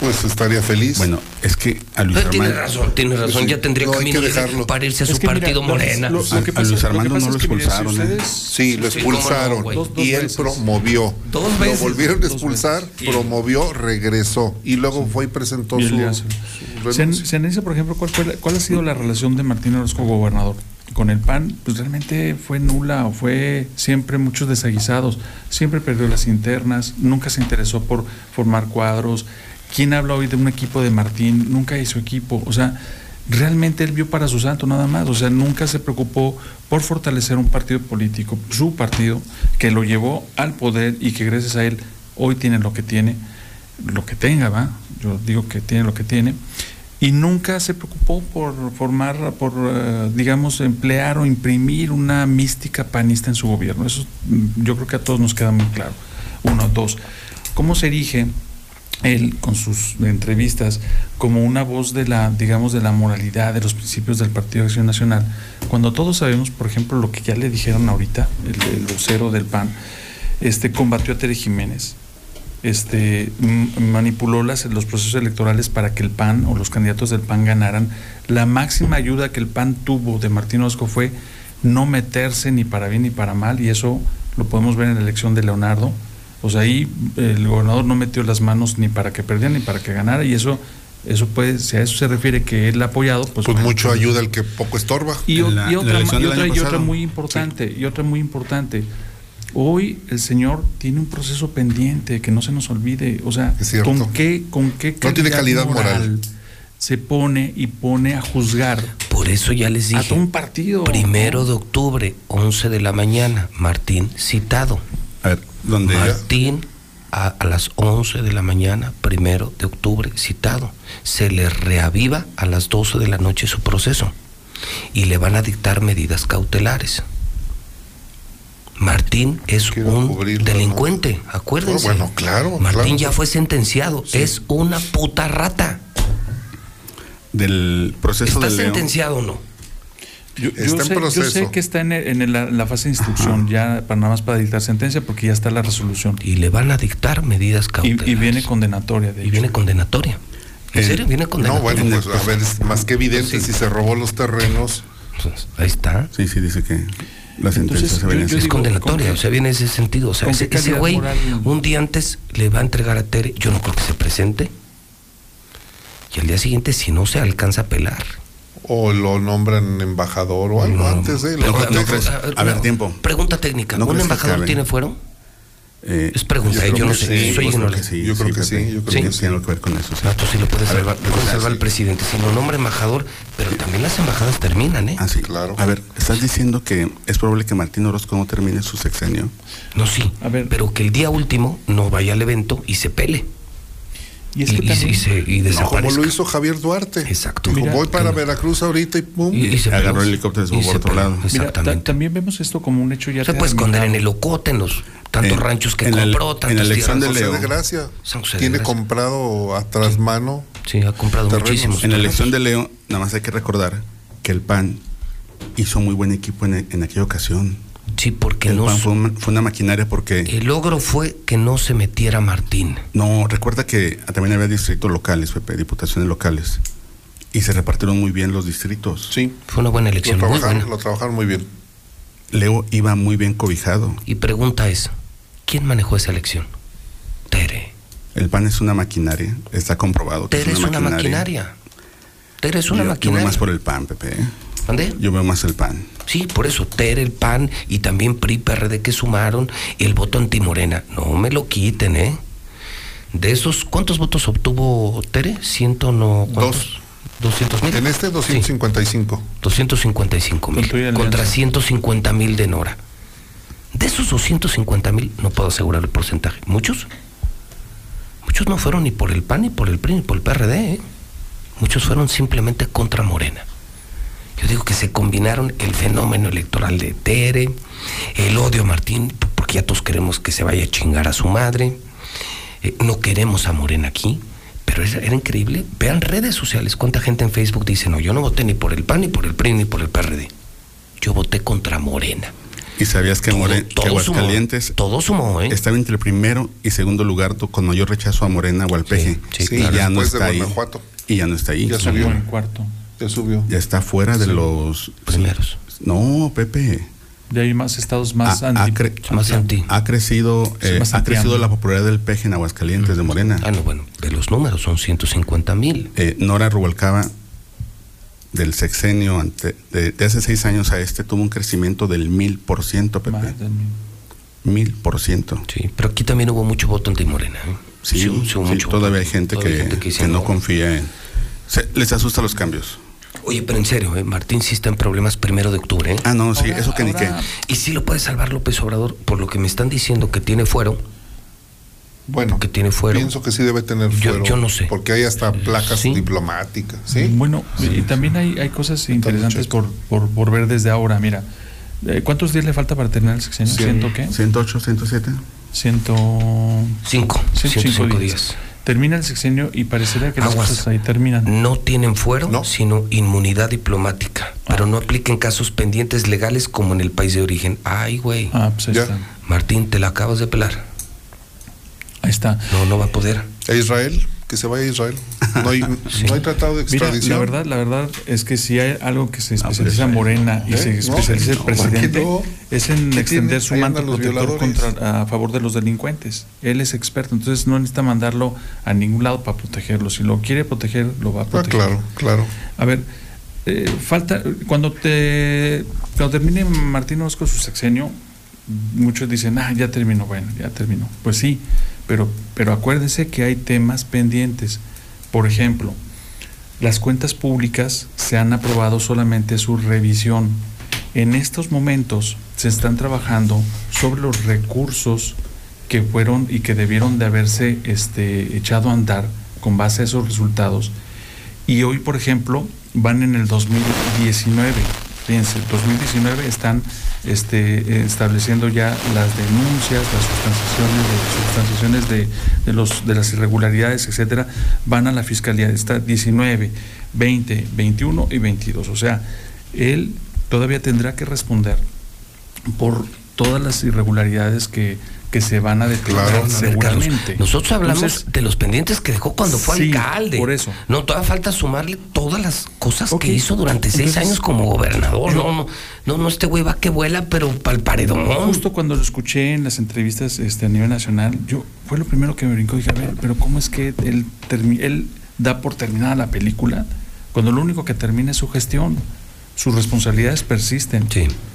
Pues estaría feliz. Bueno, es que a Luis Pero tiene Armando. razón, tiene razón, Sí, ya tendría no, hay camino que para irse a Es su que partido morena. lo- A, lo que a Luis lo que Armando pasa no es lo que, mire, si expulsaron. ¿eh? ustedes- Sí, lo Sí, cómo no, expulsaron güey. Dos- dos y él veces. promovió. Dos veces. Lo volvieron a expulsar, promovió, regresó y luego fue y presentó Y su, Se, se analiza, por ejemplo, cuál, fue la- cuál ha sido la relación de Martín Orozco, gobernador, con el PAN. Pues realmente fue nula o fue siempre muchos desaguisados. Siempre perdió las internas, nunca se interesó por formar cuadros. ¿Quién habla hoy de un equipo de Martín? Nunca hizo equipo. O sea, realmente él vio para su santo nada más. O sea, nunca se preocupó por fortalecer un partido político, su partido, que lo llevó al poder y que gracias a él hoy tiene lo que tiene, lo que tenga, ¿va? Yo digo que tiene lo que tiene. Y nunca se preocupó por formar, por, eh, digamos, emplear o imprimir una mística panista en su gobierno. Eso mm, yo creo que a todos nos queda muy claro. Uno, dos. ¿Cómo se erige él con sus entrevistas como una voz de la, digamos, de la moralidad, de los principios del Partido de Acción Nacional, cuando todos sabemos, por ejemplo, lo que ya le dijeron ahorita, el, vocero del PAN, este combatió a Tere Jiménez, este manipuló las, los procesos electorales para que el PAN o los candidatos del PAN ganaran. La máxima ayuda que el PAN tuvo de Martín Orozco fue no meterse ni para bien ni para mal, y eso lo podemos ver en la elección de Leonardo. O sea, ahí el gobernador no metió las manos ni para que perdiera ni para que ganara, y eso, eso puede, si a eso se refiere que él ha apoyado, pues, Pues mucho ayuda el que poco estorba. y, la- otra, y otra- y muy importante, y otra muy importante. Hoy el señor tiene un proceso pendiente, que no se nos olvide. O sea, Es cierto. ¿con qué, con qué No tiene calidad moral. se pone y pone a juzgar Por eso ya les a dije. todo un partido? Primero de octubre, 11 de la mañana, Martín citado. A ver, ¿dónde? Martín a, a las 11 de la mañana, primero de octubre, citado. Se le reaviva a las 12 de la noche su proceso. y le van a dictar medidas cautelares. Martín es un delincuente, acuérdense. Oh, bueno, claro, Martín claro. ya fue sentenciado, es una puta rata. Del proceso ¿Está de sentenciado o no? Yo, yo Está en sé, yo proceso. sé que está en, el- en el- la, la fase de instrucción, ya para nada más para dictar sentencia, porque ya está la resolución. Y le van a dictar medidas cautelares. y viene condenatoria, de Y hecho. viene condenatoria. ¿En Eh, serio? Viene No, bueno, pues a ver, es más que evidente si se robó los terrenos. Pues, ahí está. Sí, sí, dice que la sentencia Entonces, se viene yo- así. yo es digo, condenatoria, ¿con qué- o sea, viene en ese sentido. O sea, ese, ese güey moral? un día antes le va a entregar a Tere, yo no creo que se presente. Y al día siguiente, si no se alcanza a pelar. O lo nombran embajador o algo No, antes, ¿eh? Lo no, protegen. no, crees? A ver, tiempo. Pregunta técnica. ¿No ¿Un embajador tiene fuero? Eh, Es pregunta, yo no sé, sí, soy yo creo ignorante. que sí, Yo creo que sí, yo creo Sí. que sí. Tiene que ver con eso. sí. No, tú sí lo puedes A ver, salvar, ver al si- presidente. Si lo nombra embajador, pero también las embajadas terminan, ¿eh? Ah, sí. Claro. A ver, ¿estás diciendo que es probable que Martín Orozco no termine su sexenio? No, sí. A ver. Pero que el día último no vaya al evento y se pele. Y es Y, que y- también- y se, y No, como lo hizo Javier Duarte. Exacto. Dijo, Mira, voy para que- Veracruz ahorita y pum. Y- y se Agarró el helicóptero y se fue por otro lado. Mira, ta- Exactamente. también vemos esto como un hecho ya se puede esconder en el ocote, en los tantos En- ranchos que en compró, en la tantas elección tierras. de José Leo. de Gracia. San José de Tiene Gracia. comprado a trasmano. Sí, ha comprado Terrenos. muchísimos. En la elección de Leo, nada más hay que recordar que el PAN hizo muy buen equipo en, en aquella ocasión. Sí, porque El no, PAN fue, una- fue una maquinaria porque... el logro fue que no se metiera Martín. No, recuerda que también había distritos locales, Pepe, diputaciones locales. Y se repartieron muy bien los distritos. Sí. Fue una buena Lo elección, muy trabajaron, buena. lo trabajaron muy bien. Leo iba muy bien cobijado. Y pregunta es, ¿quién manejó esa elección? Tere. El PAN es una maquinaria, está comprobado. que Tere es una maquinaria. Tere es una yo, yo veo maquinaria. más por el PAN, Pepe. ¿eh? ¿Mande? Yo veo más el PAN. Sí, por eso, Tere, el PAN y también PRI, PRD que sumaron y el voto antimorena. No me lo quiten, ¿eh? De esos, ¿cuántos votos obtuvo Tere? Ciento no... ¿cuántos? 200 mil. En este 255. 255 mil contra 150 mil de Nora. De esos 250 mil, no puedo asegurar el porcentaje. ¿Muchos? Muchos no fueron ni por el PAN, ni por el PRI, ni por el PRD. ¿eh? Muchos fueron simplemente contra Morena. Yo digo que se combinaron el fenómeno electoral de Tere, el odio a Martín, porque ya todos queremos que se vaya a chingar a su madre. Eh, no queremos a Morena aquí. Pero era, era increíble. Vean redes sociales. ¿Cuánta gente en Facebook dice, no, yo no voté ni por el PAN, ni por el PRI, ni por el PRD? Yo voté contra Morena. ¿Y sabías que, Todo- More- que todo sumó, Aguascalientes todo sumó, ¿eh? estaba entre el primero y segundo lugar con mayor rechazo a Morena o al peje? sí, Sí, claro. ya no después de está ahí. Guanajuato. Y ya no está ahí. Ya subió. en cuarto. Ya subió. Ya está fuera de los Primeros. No, Pepe. Ya hay más estados más ha, anti. ha cre- Más anti. ha crecido, Sí, eh, más ha anti- crecido la popularidad del peje en Aguascalientes de Morena. Ah, no, bueno, de los números son 150 mil. Eh, Nora Rubalcaba del sexenio ante- de, de hace seis años a este tuvo un crecimiento del mil por ciento, Pepe. Más del- Mil por ciento. Sí, pero aquí también hubo mucho voto anti-morena. ¿eh? Sí, sí, mucho todavía voto. hay gente Todavía que, hay gente que dice no confía en... se- les asusta los cambios. Oye, pero en serio, ¿eh? Martín sí está en problemas primero de octubre. ¿eh? Ah, no, sí, eso que ni qué. Y sí lo puede salvar López Obrador, por lo que me están diciendo que tiene fuero. Bueno, que tiene fuero. pienso que sí debe tener Yo- fuero. yo no sé. Porque hay hasta placas sí. diplomáticas. ¿sí? Bueno, y también hay, hay cosas interesantes por, por, por ver desde ahora. Mira, eh, ¿cuántos días le falta para terminar el sexenio? Cien- ¿Ciento qué? 108, 107. Ciento... Cinco. 105 105 días. días. Termina el sexenio y parecería que las Aguas. cosas ahí terminan. No tienen fuero, No. sino inmunidad diplomática. Pero no apliquen casos pendientes legales como en el país de origen. Ay, güey. Ah, pues ahí Ya. está. Martín, te la acabas de pelar. Ahí está. No, no va a poder. ¿A Israel? Que se vaya a Israel. No hay, no hay tratado de Mira, extradición. la verdad, la verdad es que si hay algo que se pero especializa Morena y ¿Eh? se No, especializa el presidente es en ¿Qué extender tiene? su los protector contra, a favor de los delincuentes. Él es experto, entonces no necesita mandarlo a ningún lado para protegerlo. Si lo quiere proteger, lo va a Ah, proteger. claro, claro. A ver, eh, falta cuando te cuando termine Martín Orozco su sexenio, muchos dicen, ah, ya terminó, bueno, ya terminó. Pues sí, pero, pero acuérdese que hay temas pendientes. Por ejemplo, las cuentas públicas se han aprobado solamente su revisión. En estos momentos se están trabajando sobre los recursos que fueron y que debieron de haberse este, echado a andar con base a esos resultados Y hoy, por ejemplo, van en el 2019. Fíjense, 2019 están este, estableciendo ya las denuncias, las sustanciaciones, de, sustanciaciones de, de, los, de las irregularidades, etcétera, van a la fiscalía. Está 19, 20, 21 y 22. O sea, él todavía tendrá que responder por todas las irregularidades que, que se van a declarar Claro, seguramente. Carlos, nosotros hablamos Entonces, de los pendientes que dejó cuando fue sí, alcalde. por eso. No, todavía falta sumarle todas las cosas que hizo durante seis Entonces, años como gobernador. no, no, no, no, este güey va que vuela, pero para el paredón. Justo cuando lo escuché en las entrevistas este, a nivel nacional, yo fue lo primero que me brincó. Dije, a ver, pero ¿cómo es que él, él da por terminada la película cuando lo único que termina es su gestión? Sus responsabilidades persisten.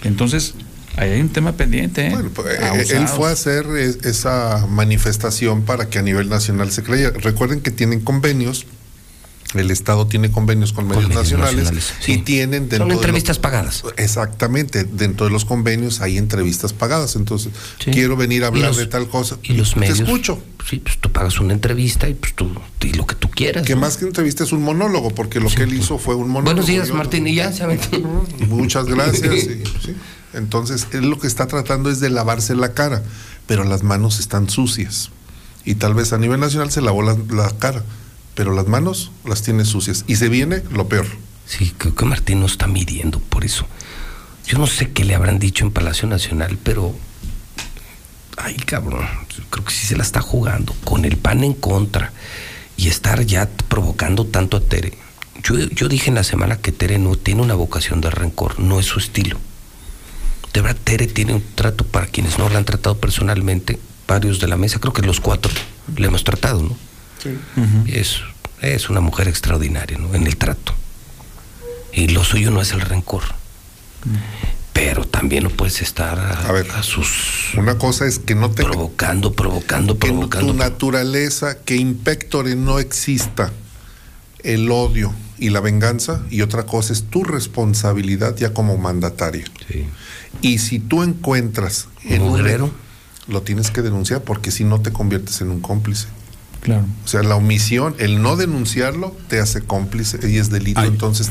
Entonces, ahí hay un tema pendiente. ¿eh? Bueno, pues, eh, él fue a hacer es- esa manifestación para que a nivel nacional se creyera. Recuerden que tienen convenios, el Estado tiene convenios con medios, medios nacionales, nacionales, y tienen dentro Son de entrevistas los- pagadas. Exactamente, dentro de los convenios hay entrevistas pagadas. Entonces, quiero venir a Y hablar los- de tal cosa. Y los te medios. escucho. Sí, pues tú pagas una entrevista y pues tú di lo que tú quieras. Que ¿no? más que entrevista es un monólogo, porque lo que él hizo fue un monólogo. Buenos días, Yo- Martín, y ya se aventó. Muchas gracias. y- sí. Entonces, él lo que está tratando es de lavarse la cara, pero las manos están sucias. Y tal vez a nivel nacional se lavó la, cara, pero las manos las tiene sucias. Y se viene lo peor. Sí, creo que Martín no está midiendo por eso. Yo no sé qué le habrán dicho en Palacio Nacional, pero. Ay, cabrón. Creo que sí se la está jugando. Con el pan en contra. Y estar ya provocando tanto a Tere. Yo, yo dije en la semana que Tere no tiene una vocación de rencor, no es su estilo. De verdad, Tere tiene un trato para quienes no la han tratado personalmente, varios de la mesa, creo que los cuatro le hemos tratado, ¿no? es, es una mujer extraordinaria, ¿no? En el trato. Y lo suyo no es el rencor. Pero también no puedes estar a, a sus. Una cosa es que no te. Provocando, provocando, que provocando. tu naturaleza, que impectore no exista el odio y la venganza, y otra cosa es tu responsabilidad ya como mandataria. Y si tú encuentras en un lo tienes que denunciar porque si no te conviertes en un cómplice. Claro. O sea, la omisión, el no denunciarlo, te hace cómplice y es delito. Entonces,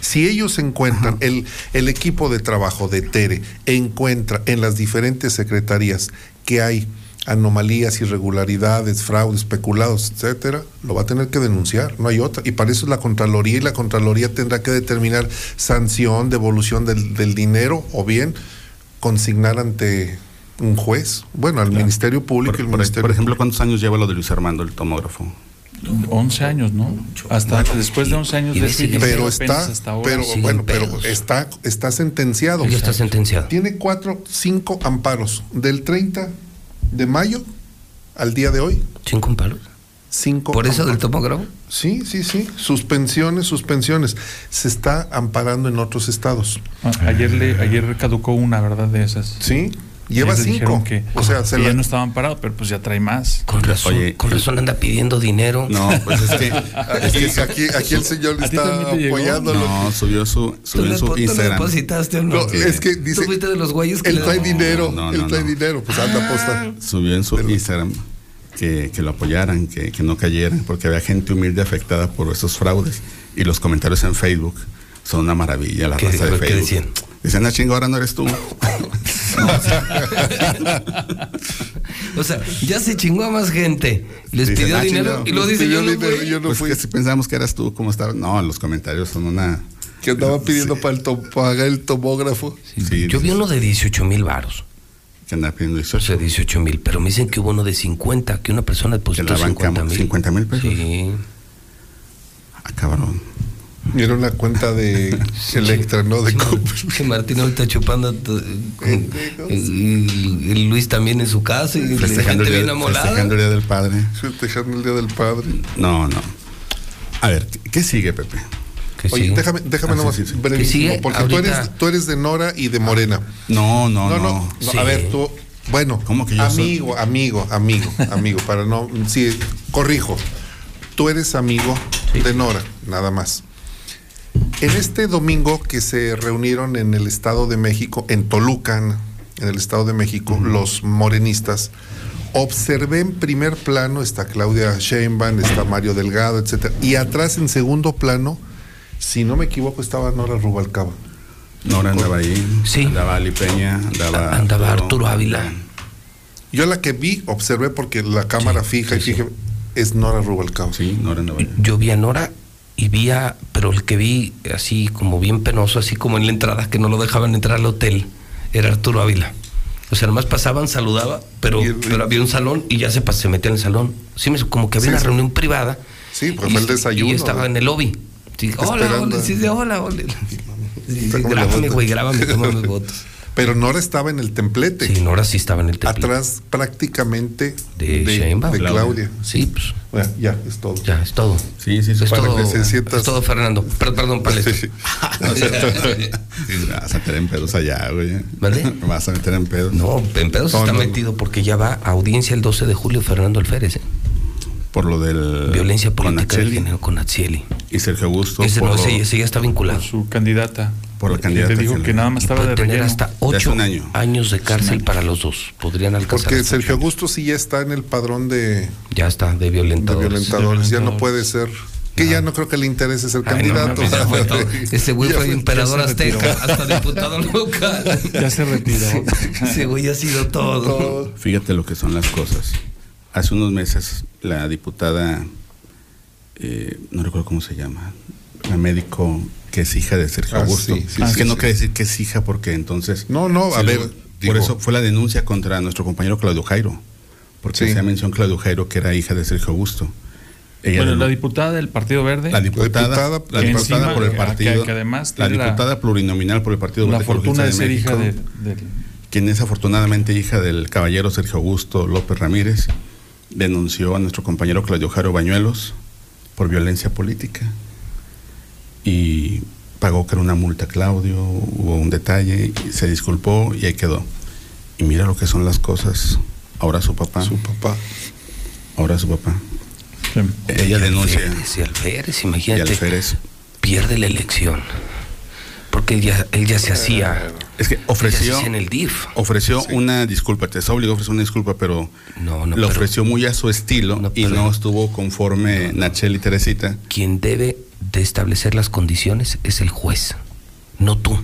si ellos encuentran, el, el equipo de trabajo de Tere encuentra en las diferentes secretarías que hay anomalías, irregularidades, fraudes, peculados, etcétera, lo va a tener que denunciar, no hay otra. Y para eso es la Contraloría y la Contraloría tendrá que determinar sanción, devolución del, del dinero o bien consignar ante un juez, bueno, al Ministerio Público Por, y el por- Ministerio por ejemplo, ¿cuántos años lleva lo de Luis Armando, el tomógrafo? 11 años, ¿no? Hasta después de 11 años de pero está, hasta ahora. pero siguen bueno, pero está, está sentenciado. Ya está sentenciado. Tiene cuatro, cinco amparos. Del 30 de mayo al día de hoy. ¿Cinco amparos? Cinco. ¿Por eso del tomógrafo? Sí, sí, sí. Suspensiones, suspensiones. Se está amparando en otros estados. Ah, Ayer, le, ayer caducó una, ¿verdad? De esas. Sí, lleva cinco. Que, O sea, se que ya la- no estaban parados, pero pues ya trae más. Con razón, con razón anda pidiendo dinero. No, pues es que. Aquí, aquí, aquí el señor le ¿A ti está apoyándolo. No, subió su, subió en su Instagram. depositaste o no? No, es que dice. ¿Tú fuiste de los güeyes que Él trae dinero, no, él no, trae no. dinero, pues anda aposta. Subió en su Instagram que, que lo apoyaran, que, que no cayeran, porque había gente humilde afectada por esos fraudes. Y los comentarios en Facebook son una maravilla, la ¿Qué- raza de qué Facebook. decían? Dicen, ah, chingo, ahora no eres tú. O sea, ya se chingó a más gente. Les Dicen, pidió "Ah, dinero y lo dice yo no dinero, fui". yo no fui. si pensamos que eras tú, ¿cómo estabas? No, los comentarios son una... Que andaba pidiendo para, el to- pagar el tomógrafo. Sí, Yo vi uno de 18 mil varos. que andaba pidiendo O sea, 18 mil, pero me dicen que hubo uno de 50, que una persona depositó la banca, 50 mil. 50 mil pesos. Sí. Ah, cabrón. Y era una cuenta de Electra, ¿no? De. Que Martín ahorita chupando con- y, y Luis también en su casa y la Festejando gente el, bien día, amolada. festejando el Día del Padre. Festejando el Día del Padre. No, no. A ver, ¿qué, sigue, Pepe? Oye, déjame, déjame Ah, nomás sí, sí, brevísimo, ¿Qué sigue? porque tú eres, tú eres de Nora y de Morena. No, no, No, no. no, no, Sí. a ver, tú, bueno, ¿Cómo que yo soy? amigo, amigo, amigo, amigo, para no, sí, corrijo, tú eres amigo de Nora, nada más. En este domingo que se reunieron en el Estado de México, en Toluca, en el Estado de México, los morenistas, Observé en primer plano, está Claudia Sheinbaum, está Mario Delgado, etcétera, y atrás en segundo plano, si no me equivoco, estaba Nora Rubalcaba. Nora andaba ahí, Sí. andaba Ali Peña, andaba, Andaba Arturo Ávila. Yo la que vi, observé porque la cámara fija y fije, es Nora Rubalcaba. Sí, Nora andaba ahí. Yo vi a Nora y vi a, pero el que vi así como bien penoso, así como en la entrada, que no lo dejaban entrar al hotel, era Arturo Ávila. O sea, nomás pasaban, saludaba, pero, pero había un salón y ya se, se metía en el salón. Sí, me- como que había Sí, una sí. reunión privada. Sí, pues fue el desayuno. Y estaba en el lobby. Sí, hola, hola, sí, hola, hola. Sí, grábame, güey, grábame, tómame fotos. Pero Nora estaba en el templete. Sí, Nora sí estaba en el templete. Atrás prácticamente De de, Sheinbaum. de Claudia. Sí, pues. Bueno, ya, es todo. Ya, es todo. Sí, sí, Es sí. para todo, que se sientas- es todo, Fernando. Per- perdón, Paleto. Sí, vas a meter en pedos allá, güey. ¿Vale? Vas a meter en pedos. No, en pedos No, está no, metido porque ya va a audiencia el 12 de julio Fernando Alférez. ¿eh? Por lo del. Violencia con política de Nacheli género con Natsieli. Y Sergio Augusto. Ese, por no, ese, ese ya está vinculado. Su candidata. Por la candidata te dijo que nada más estaba de tener relleno. hasta ocho un año. años de cárcel para los dos. Podrían alcanzar. Porque Sergio. Augusto sí ya está en el padrón de, Ya está, de de violentadores. violentadores. Ya no puede ser. Que ya no creo que le interese ser Ay, no, candidato. fue todo. Ese güey fue emperador azteca, hasta diputado local. Ya se retiró. Ese güey ha sido todo. Fíjate lo que son las cosas. Hace unos meses la diputada, eh, no recuerdo cómo se llama, la médico que es hija de Sergio Ah, Augusto. sí, sí, es sí, que no sí. quiere decir que es hija porque entonces... No, no, a ver, lo- digo- por eso fue la denuncia contra nuestro compañero Claudio Jairo. Porque Sí. se mencionó Claudio Jairo que era hija de Sergio Augusto. Ella Bueno, la diputada del Partido Verde. la diputada, diputada- la que diputada encima- por el que- partido, que además la la- diputada plurinominal por el Partido la Verde fortuna de ser México, hija de, quien es afortunadamente hija del caballero Sergio Augusto López Ramírez, denunció a nuestro compañero Claudio Jaro Bañuelos por violencia política y pagó que era una multa a Claudio, hubo un detalle, y se disculpó y ahí quedó. Y mira lo que son las cosas. Ahora su papá. Su papá. Ahora su papá. Sí. Ella denuncia. Alférez, y Alférez, Y imagínate. Alférez. Pierde la elección. Porque él ya, él ya se hacía. Es que ofreció, en el DIF. ofreció una disculpa, te obligó a ofrecer una disculpa, pero No, no, lo pero ofreció muy a su estilo No, y no estuvo conforme Nachel y Teresita. quien debe de establecer las condiciones es el juez, no tú.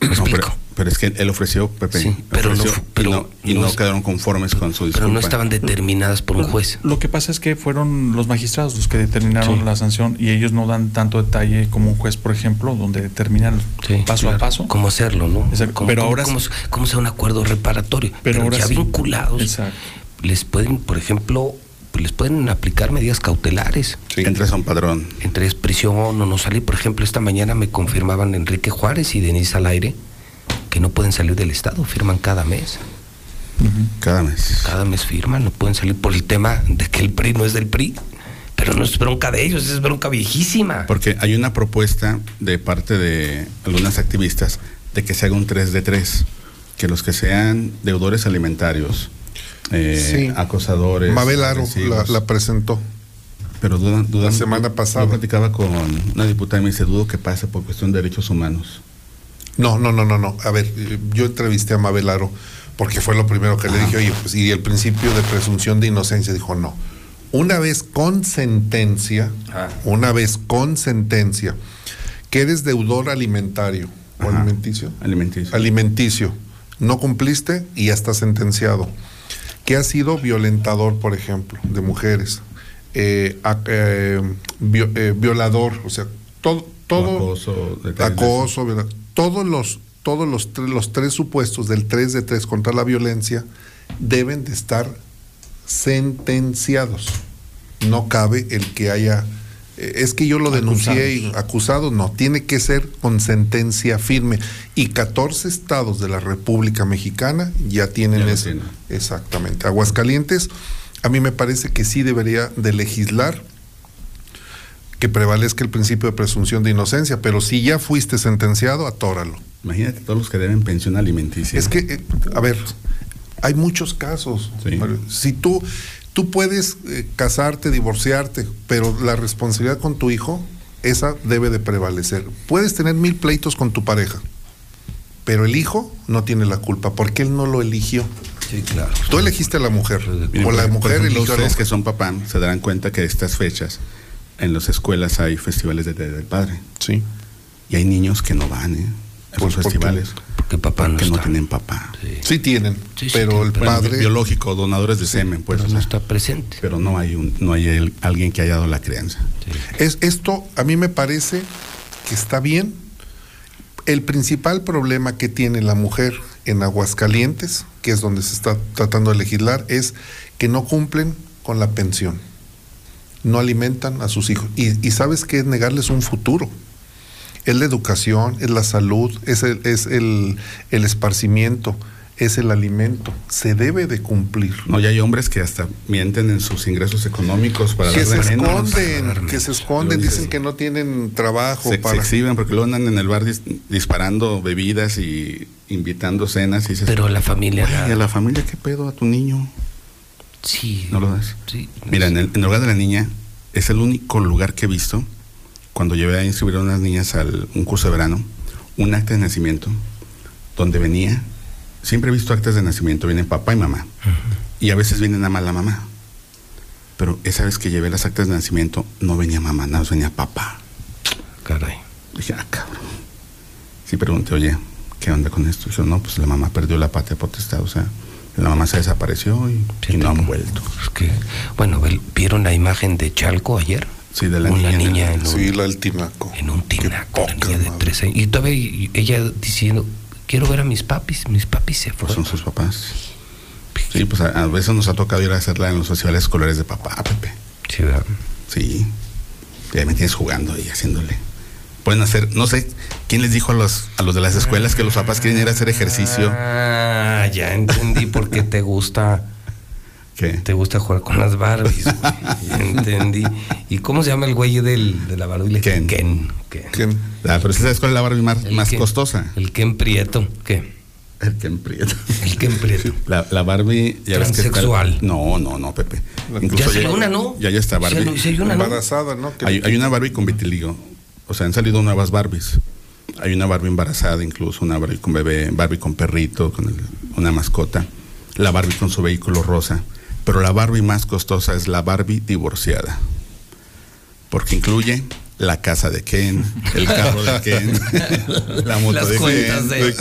¿Me explico? pero, pero es que él ofreció, Pepe, Sí, pero no y pero no, y no quedaron conformes con su disculpa. Pero no estaban determinadas por un juez. Lo que pasa es que fueron los magistrados los que determinaron Sí. la sanción y ellos no dan tanto detalle como un juez, por ejemplo, donde determinan Sí, paso claro. a paso. ¿Cómo hacerlo, no? Exacto. ¿Cómo, Pero cómo- ahora cómo, sí- cómo sea un acuerdo reparatorio? Pero ahora ya sí- vinculados, Exacto. les pueden, por ejemplo, les pueden aplicar medidas cautelares. Entras a un padrón. Entre es prisión o no salir. Por ejemplo, esta mañana me confirmaban Enrique Juárez y Denise al aire que no pueden salir del Estado, firman cada mes. Cada mes. Cada mes firman, no pueden salir por el tema de que el PRI no es del PRI. Pero no es bronca de ellos, es bronca viejísima. Porque hay una propuesta de parte de algunas activistas de que se haga un 3 de 3, que los que sean deudores alimentarios, eh, Sí. acosadores, Mabel Aro la, presentó. pero dudan, dudan- la semana pasada. Yo platicaba con una diputada y me dice, dudo que pase por cuestión de derechos humanos. No, no, no, no, no. A ver, yo entrevisté a Mabel Aro porque fue lo primero que le dije, oye, pues, y el principio de presunción de inocencia dijo no. Una vez con sentencia, Ah. una vez con sentencia, que eres deudor alimentario o alimenticio, Alimenticio. alimenticio, no cumpliste y ya está sentenciado. Que has sido violentador, por ejemplo, de mujeres, eh, eh, eh, violador, o sea, todo, todo acoso, acoso, todos los todos los, tres- los tres supuestos del 3 de 3 contra la violencia deben de estar sentenciados. No cabe el que haya eh, es que yo lo denuncié y acusado, no, tiene que ser con sentencia firme. Y 14 estados de la República Mexicana ya tienen Ya eso. Exactamente. Aguascalientes, a mí me parece que sí debería de legislar que prevalezca el principio de presunción de inocencia, pero si ya fuiste sentenciado, atóralo. Imagínate todos los que deben pensión alimenticia. Es que, eh, a ver, hay muchos casos. Sí. Si tú, tú puedes eh, casarte, divorciarte, pero la responsabilidad con tu hijo, esa debe de prevalecer. Puedes tener mil pleitos con tu pareja, pero el hijo no tiene la culpa, porque él no lo eligió. Sí, claro. Tú elegiste a la mujer. Miren, o la mujer eligió a mujer. que son papá se darán cuenta que estas fechas en las escuelas hay festivales de Día del Padre. Sí. Y hay niños que no van, ¿eh? A Pues, festivales. Porque papá no Porque no está. tienen papá. Sí tienen, Sí, sí pero el padre... biológico, donadores de semen, pues. Pero o no sea, está presente. pero no hay un, no hay el- alguien que haya dado la crianza. Es, esto a mí me parece que está bien. El principal problema que tiene la mujer en Aguascalientes, que es donde se está tratando de legislar, es que no cumplen con la pensión. No alimentan a sus hijos. Y, y sabes que es negarles un futuro. Es la educación, es la salud, es el, es el, el esparcimiento, es el alimento. Se debe de cumplir. No, ya hay hombres que hasta mienten en sus ingresos económicos para que se esconden, que se esconden, dicen que no tienen trabajo Se, se para... exhiben porque luego andan en el bar dis- disparando bebidas y invitando cenas. Y dices, Pero la familia. "Güey, ¿a la familia qué pedo? ¿A tu niño? Sí. ¿No lo das? Sí. Mira, en el, en el hogar de la niña es el único lugar que he visto cuando llevé a inscribir a unas niñas al un curso de verano, un acta de nacimiento donde venía, siempre he visto actas de nacimiento, vienen papá y mamá, y a veces viene nada más la mamá. Pero esa vez que llevé las actas de nacimiento no venía mamá, nada más venía papá. Caray. Dije, ah, cabrón. Sí, pregunté, oye, ¿qué onda con esto? Dijo, no, pues la mamá perdió la patria potestad, o sea, la mamá se desapareció y, y no han vuelto. Es que, bueno, ¿vieron la imagen de Chalco ayer? Sí, de la Una niña. niña en un, Sí, la del tinaco. en un tinaco, una niña de tres años. Y todavía ella diciendo, quiero ver a mis papis, mis papis se Pues fueron. son sus papás. Sí, pues a, a veces nos ha tocado ir a hacerla en los festivales escolares de papá, Pepe. Sí, ¿verdad? Sí. Y ahí me tienes jugando y haciéndole. Pueden hacer, no sé, ¿quién les dijo a los, a los de las escuelas que los papás quieren ir a hacer ejercicio? Ah, ya entendí por qué te gusta. ¿Qué? Te gusta jugar con las Barbies, güey. Ya entendí. ¿Y cómo se llama el güey del, de la Barbie? Ken. Ken. Ken. ¿Quién? Ah, pero ¿sabes cuál es la Barbie más, El más Ken. costosa? El Ken Prieto. ¿Qué? El Ken Prieto. El Ken Prieto. La, la Barbie, ya ves que está- Transexual. No, no, no, Pepe. Ya se hay una, ¿no? Ya, ya está Barbie. hay- se hay una, ¿no? Embarazada, ¿no? Que- Hay, hay una Barbie con vitiligo. O sea, han salido nuevas Barbies. Hay una Barbie embarazada, incluso una Barbie con bebé, Barbie con perrito, con el- una mascota. La Barbie con su vehículo rosa. Pero la Barbie más costosa es la Barbie divorciada. Porque incluye la casa de Ken, el carro de Ken, la moto Las de cuentas Ken, de,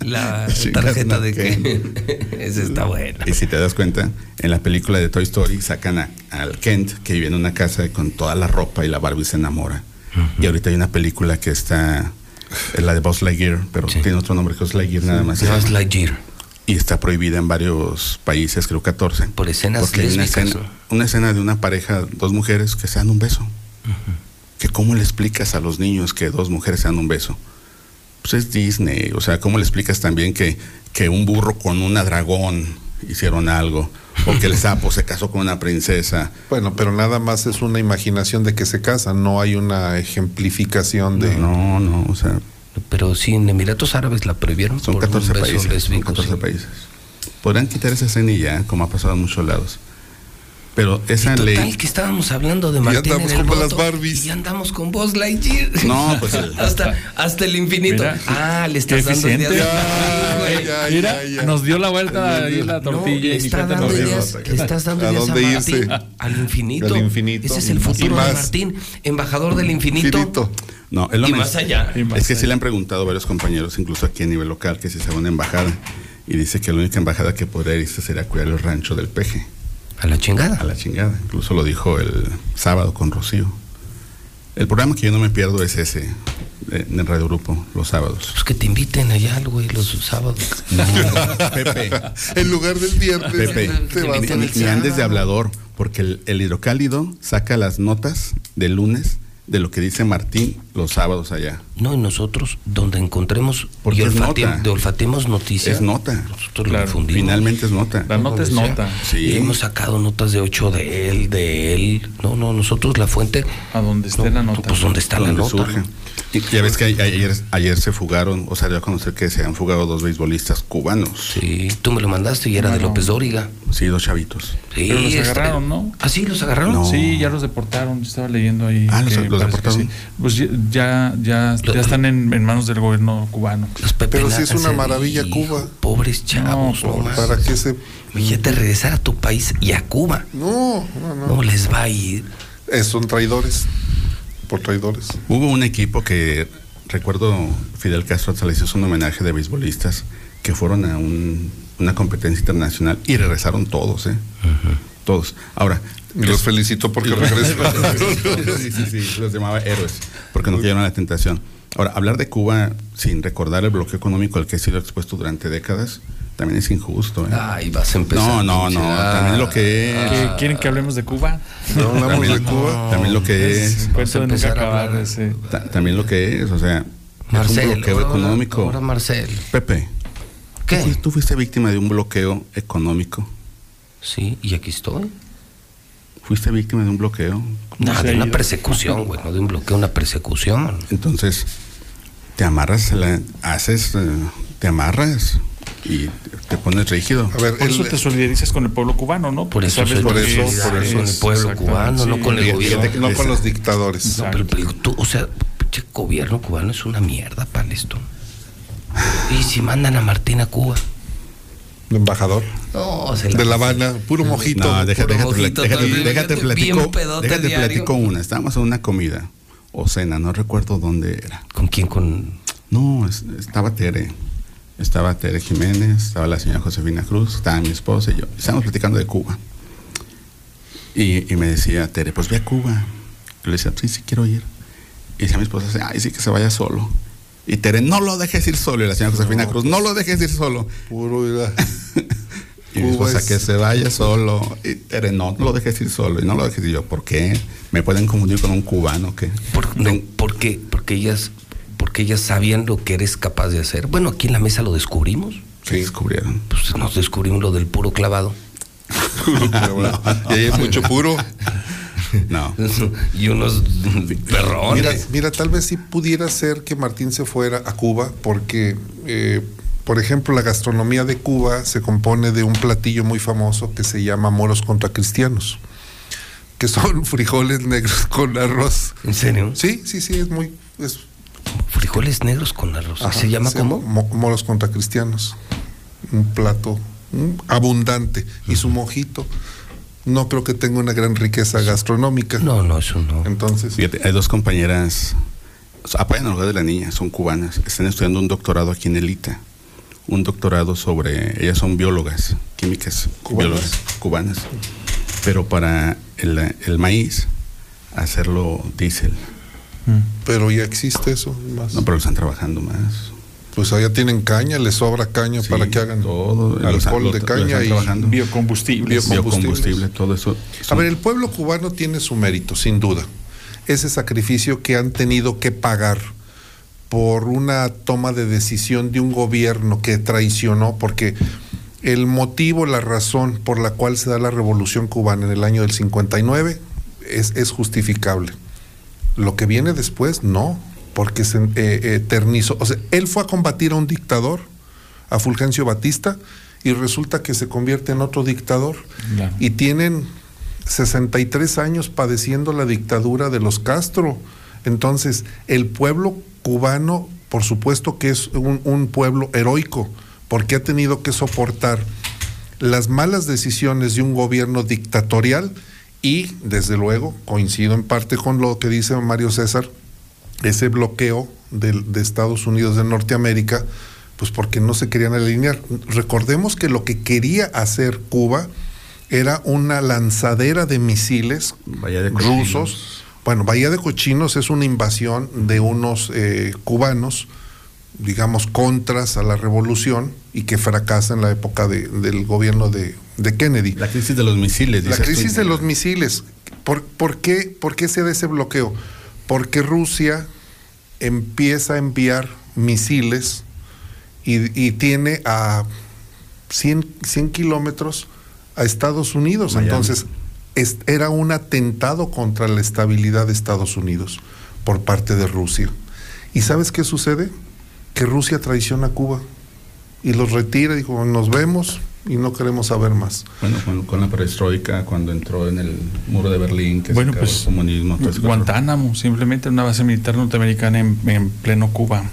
Ken. la tarjeta de Ken. Ken. Esa está buena. Y si te das cuenta, en la película de Toy Story sacan a- al Kent que vive en una casa con toda la ropa y la Barbie se enamora. Y ahorita hay una película que está, es la de Buzz Lightyear, pero tiene otro nombre que Buzz Lightyear nada más. Buzz Lightyear. Y está prohibida en varios países, creo 14. Por escenas Porque hay una escena, una escena de una pareja, dos mujeres que se dan un beso. Que cómo le explicas a los niños que dos mujeres se dan un beso. Pues es Disney, o sea, ¿cómo le explicas también que, que un burro con una dragón hicieron algo? O que el sapo se casó con una princesa. Bueno, pero nada más es una imaginación de que se casan, no hay una ejemplificación de... No, no, o sea, Pero sí, en Emiratos Árabes la prohibieron son por un 14 beso países. Son lésbico, 14 sí. países. Podrán quitar esa escena y ya, como ha pasado en muchos lados. Pero esa Y total, ley. que estábamos hablando de Y Martín andamos en el las voto, Barbies. Y andamos con Buzz Lightyear. No, pues hasta, hasta el infinito. Mira, ah, le estás dando ideas. Ya, Mira, ya, ya. nos dio la vuelta ahí la tortilla y está dando ideas, le estás dando ¿A ideas dónde a irse? Martín, al infinito. Al infinito. Ese es el Y futuro de. Martín, embajador del infinito. Infinito. No, él lo Y más allá. Y más Es que sí allá. le han preguntado varios compañeros, incluso aquí a nivel local, que si se va a una embajada. Y dice que la única embajada que podría irse sería cuidar el rancho del peje. A la chingada. A la chingada. Incluso lo dijo el sábado con Rocío. El programa que yo no me pierdo es ese, de- en Radio Grupo, los sábados. Pues que te inviten allá, güey, los sábados. Pepe, En lugar del viernes, Pepe, te al ni- ni andes de hablador, porque el, el hidrocálido saca las notas del lunes de lo que dice Martín los sábados allá. No, y nosotros, donde encontremos Porque y es olfate- nota. de olfatemos noticias. Es nota. Nosotros Claro, lo difundimos. Finalmente es nota. La nota es sea. nota. Sí. Y hemos sacado notas de 8 de él, de él. No, no, nosotros la fuente. A donde esté no, la nota. Pues donde está la nota. surge. ¿no? Y ya ves que ayer, ayer se fugaron, o sea, dio a conocer que se han fugado dos beisbolistas cubanos. Sí, tú me lo mandaste y era de. López Dóriga. Sí, dos chavitos. Sí, Pero los este- agarraron, ¿no? ¿Ah, sí, los agarraron? No. Sí, ya los deportaron. Yo estaba leyendo ahí. Ah, los- que los sí. Pues ya- ya, ya, están en, en manos del gobierno cubano. Pero sí es una maravilla Cuba. Pobres chavos, no, ¿Para qué se.? Imagínate regresar a tu país y a Cuba. No, no, no. No les va a ir. Eh, son traidores. Por traidores. Hubo un equipo que, recuerdo, Fidel Castro hasta le hizo un homenaje de beisbolistas que fueron a un- una competencia internacional y regresaron todos, ¿eh? Todos. Ahora. Y los felicito porque regresaron. sí, sí, sí, los llamaba héroes, porque no cayeron a la tentación. Ahora, hablar de Cuba sin recordar el bloqueo económico al que ha sido expuesto durante décadas, también es injusto. ¿eh? Ay, vas a empezar. No, no, no, Ah. también lo que es. ¿Qué- ¿Quieren que hablemos de Cuba? No hablamos También- de Cuba. También lo que es. Cuento de nunca empezar a acabar. hablar. ese. Ta- También lo que es, o sea, Marcel, es un bloqueo ahora- económico. ahora Marcel. Pepe, ¿Qué? ¿tú, tú fuiste víctima de un bloqueo económico. Sí, y aquí estoy. Fuiste víctima de un bloqueo. No, de una persecución, güey, no de un bloqueo, una persecución. Entonces, te amarras, la- haces, eh, te amarras y te pones rígido. A ver, Por eso el- te solidarizas con el pueblo cubano, ¿no? Por eso sabes por eso, es, por eso. Con el pueblo exactamente, cubano, no con el gobierno. no con los dictadores. No, pero, pero tú, o sea, pinche gobierno cubano es una mierda para esto. Y si mandan a Martín a Cuba. Embajador. No, se De La Habana, puro mojito. No, déjate, puro déjate, mojito, déjate, déjate, platico, déjate platico una. Estábamos en una comida o cena, no recuerdo dónde era. ¿Con quién? Con. No, es- estaba Tere. Estaba Tere Jiménez, estaba la señora Josefina Cruz, estaba mi esposa y yo. Estábamos platicando de Cuba. Y, y me decía Tere, pues ve a Cuba. Yo le decía, sí, sí quiero ir. Y decía mi esposa, ay, sí que se vaya solo. Y Tere, no lo dejes ir solo. Y la señora Josefina No, Cruz, no lo dejes ir solo. Puro. Y mi Cuba esposa, es- que se vaya solo. Y Tere, no, no lo dejes ir solo. Y no lo dejes ir yo. ¿Por qué? ¿Me pueden confundir con un cubano? ¿Qué? Por, no, porque, porque ellas porque ellas sabían lo que eres capaz de hacer. Bueno, aquí en la mesa lo descubrimos. Sí, descubrieron. Pues nos descubrimos lo del puro clavado. Y ahí es mucho puro. No. y unos perrones. Mira, mira, tal vez sí pudiera ser que Martín se fuera a Cuba porque, eh, por ejemplo, la gastronomía de Cuba se compone de un platillo muy famoso que se llama moros contra cristianos, que son frijoles negros con arroz. ¿En serio? Sí, sí, sí, es muy... es- Frijoles negros con arroz. ajá, ¿Se llama cómo? mo- moros contra cristianos. Un plato abundante. Y su mojito. No creo que tenga una gran riqueza gastronómica. No, no, eso no. Entonces, Fíjate, hay dos compañeras, apoyan al lugar de la niña, son cubanas, están estudiando un doctorado aquí en Elita. Un doctorado sobre, ellas son biólogas, químicas, ¿Cubanas? biólogas cubanas. Pero para el, el maíz, hacerlo diésel. pero ya existe eso. Más. No, pero lo están trabajando más. Pues allá tienen caña, les sobra caña Sí, para que hagan todo, alcohol lo- de lo caña y. Biocombustibles. Biocombustible, todo eso. A ver, el pueblo cubano tiene su mérito, sin duda. Ese sacrificio que han tenido que pagar por una toma de decisión de un gobierno que traicionó, porque el motivo, la razón por la cual se da la revolución cubana en el año del 59 es, es justificable. Lo que viene después, no, porque se eh, eternizó. O sea, él fue a combatir a un dictador, a Fulgencio Batista, y resulta que se convierte en otro dictador. Y tienen 63 años padeciendo la dictadura de los Castro. Entonces, el pueblo cubano, por supuesto que es un, un pueblo heroico, porque ha tenido que soportar las malas decisiones de un gobierno dictatorial y, desde luego, coincido en parte con lo que dice Mario César, ese bloqueo de, Estados Unidos de Norteamérica, pues porque no se querían alinear. Recordemos que lo que quería hacer Cuba era una lanzadera de misiles de rusos. Bueno, Bahía de Cochinos es una invasión de unos eh, cubanos, digamos, contras a la revolución y que fracasa en la época de- del gobierno de, de Kennedy. La crisis de los misiles. La crisis tú. de los misiles. ¿Por, por qué, ¿Por qué se da ese bloqueo? Porque Rusia empieza a enviar misiles y, y tiene a 100, 100 kilómetros a Estados Unidos. Miami. Entonces, es- era un atentado contra la estabilidad de Estados Unidos por parte de Rusia. ¿Y sabes qué sucede? Que Rusia traiciona a Cuba y los retira, dijo, nos vemos, y no queremos saber más. Bueno, con, con la perestroika, cuando entró en el muro de Berlín, que Bueno, se pues, el comunismo, Guantánamo, simplemente una base militar norteamericana en, en pleno Cuba.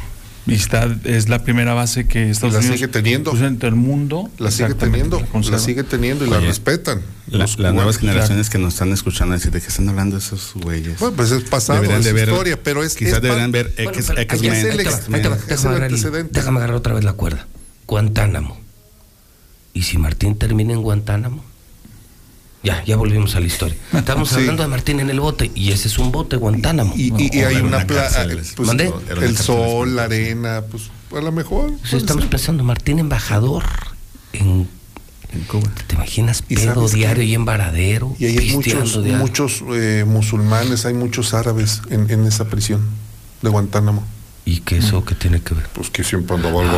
Y está, es la primera base que Estados La Unidos sigue teniendo. puso en todo el mundo. La sigue teniendo, la, sigue teniendo y la respetan. La- Los las nuevas generaciones que nos están escuchando decir de qué están hablando esos güeyes. Bueno, pues es pasado, Deberían es de ver- historia, pero es quizás es deberían pa- ver Bueno, X, antecedente. déjame agarrar otra vez la cuerda. Guantánamo. ¿Y si Martín termina en Guantánamo? Ya, ya volvimos a la historia. Estamos Sí. hablando de Martín en el bote y ese es un bote, Guantánamo. Y, y- y hay una una plaza, cárcel, pues, ¿Mandé? El sol, la arena, pues a lo mejor. Pues estamos pensando, Martín embajador en, En Cuba. ¿Te imaginas ¿Y pedo qué? diario y en Varadero? Y ahí hay muchos, diario? muchos eh, musulmanes, hay muchos árabes en, en esa prisión de Guantánamo. ¿Y qué eso qué tiene que ver? Pues que siempre andaba algo.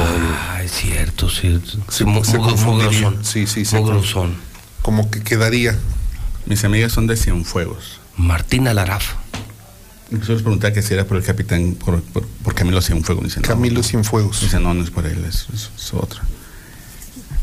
Ah, es cierto, cierto. Se- Mu- se mugrosón. Sí, sí, se Mugrosón. como que quedaría. Mis amigas son de Cienfuegos. Martín Alaraf. Incluso les preguntaba que si era por el capitán, por, por, por Camilo Cienfuegos. Dice, no, Camilo Cienfuegos. Dice, no, no es por él, es, es- es otra.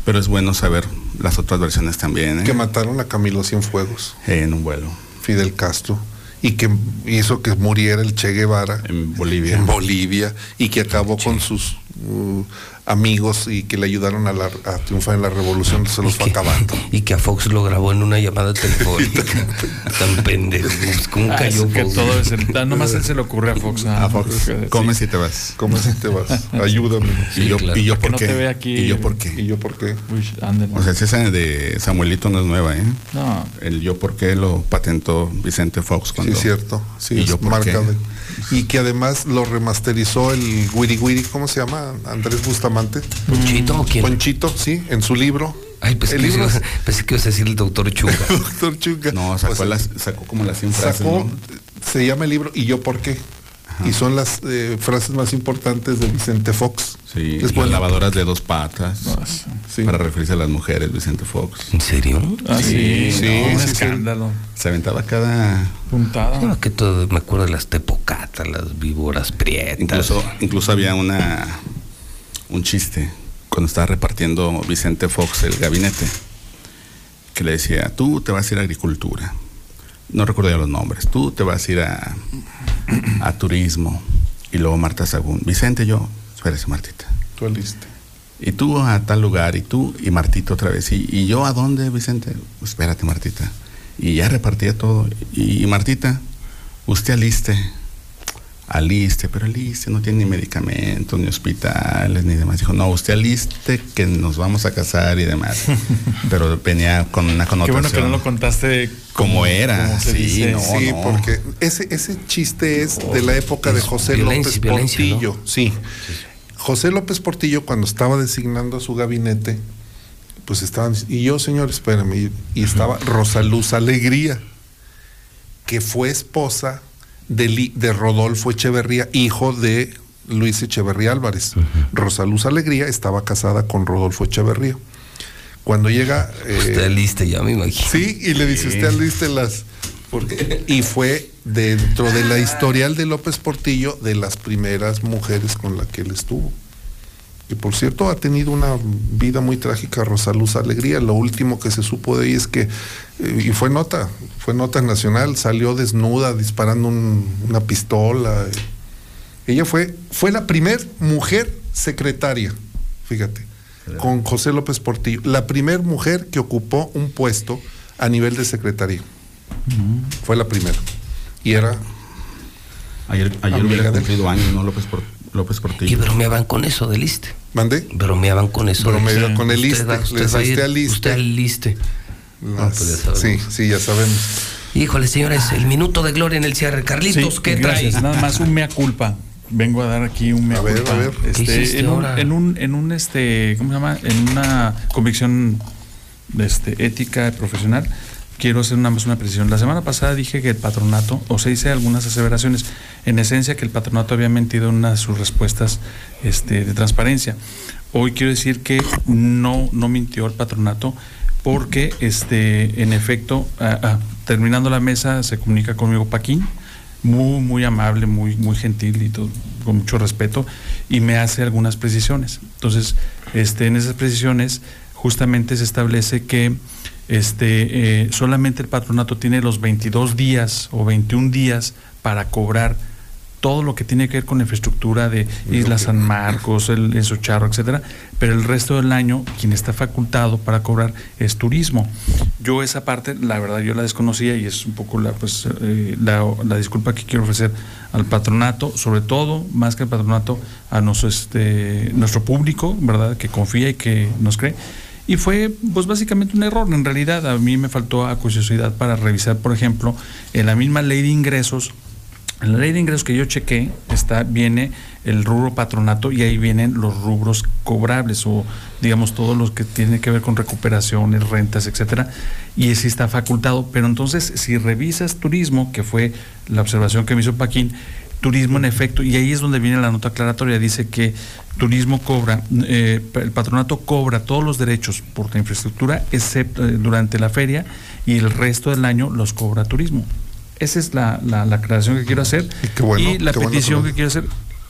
Pero es bueno saber las otras versiones también, ¿eh? Que mataron a Camilo Cienfuegos, Eh, en un vuelo Fidel Castro, y que hizo que muriera el Che Guevara en Bolivia. en Bolivia y que acabó con sus uh, amigos y que le ayudaron a, la- a triunfar en la revolución, se los fue acabando. Y que a Fox lo grabó en una llamada telefónica. Tan pendejo. pues, ¿Cómo Ah, cayó es que Fox? todo es el- nomás él se le ocurre a Fox. ah, a Fox, come sí. si te vas. ¿Cómo si te vas? Ayúdame. y yo, claro. y yo por no qué. te vea aquí. Y yo por qué. ¿Y yo por qué? Uy. O sea, si esa de Samuelito no es nueva, ¿eh? no, El yo por qué lo patentó Vicente Fox Sí, cuando... es cierto. Sí, ¿Y es yo por marca qué? de- Y que además lo remasterizó el Wiri Wiri, ¿cómo se llama? Andrés Bustamante. ¿Ponchito o quién? Ponchito, sí, en su libro. Ay, pues el que libro ibas- pensé que ibas a decir el doctor Chunga. Doctor Chunga. No, sacó, Pues, las, sacó como las 100 frases, sacó, ¿no? se llama el libro ¿Y yo por qué? Y son las eh, frases más importantes de Vicente Fox. Sí, Es las lavadoras de dos patas. Sí. Para referirse a las mujeres, Vicente Fox. ¿En serio? ah, sí, sí, no, un sí, sí. escándalo. Se aventaba cada... Puntada. No, que todo, me acuerdo de las tepocatas, las víboras prietas. Incluso, incluso había una un chiste cuando estaba repartiendo Vicente Fox el gabinete que le decía, tú te vas a ir a agricultura. No recuerdo ya los nombres. Tú te vas a ir a, a turismo. Y luego Marta Sagún. Vicente, yo. Espérese, Martita. Tú aliste. Y tú a tal lugar, y tú, y Martito otra vez. ¿Y, y yo a dónde, Vicente? Espérate, Martita. Y ya repartía todo. Y, y Martita, usted aliste. Aliste, pero aliste no tiene ni medicamentos, ni hospitales, ni demás. Dijo, no, usted aliste que nos vamos a casar y demás. pero venía con una Qué connotación. bueno que no lo contaste como era. como se sí, dice. no, sí, no. porque ese, ese chiste es de la época de José López. Portillo. Sí. José López Portillo, cuando estaba designando a su gabinete, pues estaban. Y yo, señor, espérame. Y, y estaba Rosaluz Alegría, que fue esposa de, Rodolfo Echeverría, hijo de Luis Echeverría Álvarez. Rosaluz Alegría estaba casada con Rodolfo Echeverría. Cuando llega. eh, Usted aliste ya, me imagino. Sí, y le dice, usted aliste las... porque- y fue dentro de la historial de López Portillo de las primeras mujeres con la que él estuvo. Y por cierto, ha tenido una vida muy trágica Rosaluz Alegría. Lo último que se supo de ella es que, eh, y fue nota, fue nota nacional, salió desnuda disparando un- una pistola. Ella fue, fue la primer mujer secretaria, fíjate, con José López Portillo, la primer mujer que ocupó un puesto a nivel de secretaría. Fue la primera. Y era Ayer, ayer hubiera cumplido años, ¿no? López, Por- López Y Portillo. bromeaban con eso del liste. ¿Mandé? Bromeaban con eso. Bromeaban con el Usted liste. Les usted aliste. Aliste. Las- pues ya sabemos. sí, sí, ya sabemos. Híjole, señores, el minuto de gloria en el cierre. Carlitos, Sí, ¿qué gracias. trae? Nada más un mea culpa. Vengo a dar aquí un mea A ver, culpa. a ver. ¿Qué Este, en, un, en un, en un, este, ¿cómo se llama? En una convicción este, ética y profesional, quiero hacer una más una precisión. La semana pasada dije que el patronato, o se hice algunas aseveraciones, en esencia que el patronato había mentido en una de sus respuestas este, de transparencia. Hoy quiero decir que no, no mintió el patronato porque este, en efecto, ah, ah, terminando la mesa, se comunica conmigo Paquín, muy, muy amable, muy, muy gentil y todo, con mucho respeto, y me hace algunas precisiones. Entonces, este, en esas precisiones, justamente se establece que este, eh, solamente el patronato tiene los 22 días o 21 días para cobrar todo lo que tiene que ver con la infraestructura de Isla San Marcos, el, el Socharro, etcétera, pero el resto del año quien está facultado para cobrar es turismo. Yo esa parte, la verdad, yo la desconocía y es un poco la, pues, eh, la, la disculpa que quiero ofrecer al patronato, sobre todo, más que al patronato, a nuestro, este, nuestro público, ¿verdad?, que confía y que nos cree. Y fue, pues básicamente un error. En realidad, a mí me faltó acuciosidad para revisar, por ejemplo, en la misma ley de ingresos, en la ley de ingresos que yo chequé, está, viene el rubro patronato y ahí vienen los rubros cobrables o digamos todo lo que tiene que ver con recuperaciones, rentas, etcétera, y ese está facultado. Pero entonces, si revisas turismo, que fue la observación que me hizo Paquín, turismo en efecto, y ahí es donde viene la nota aclaratoria, dice que turismo cobra, eh, el patronato cobra todos los derechos por la infraestructura, excepto eh, durante la feria, y el resto del año los cobra turismo. Esa es la, la, la aclaración que quiero hacer. bueno, y la bueno petición que quiero hacer,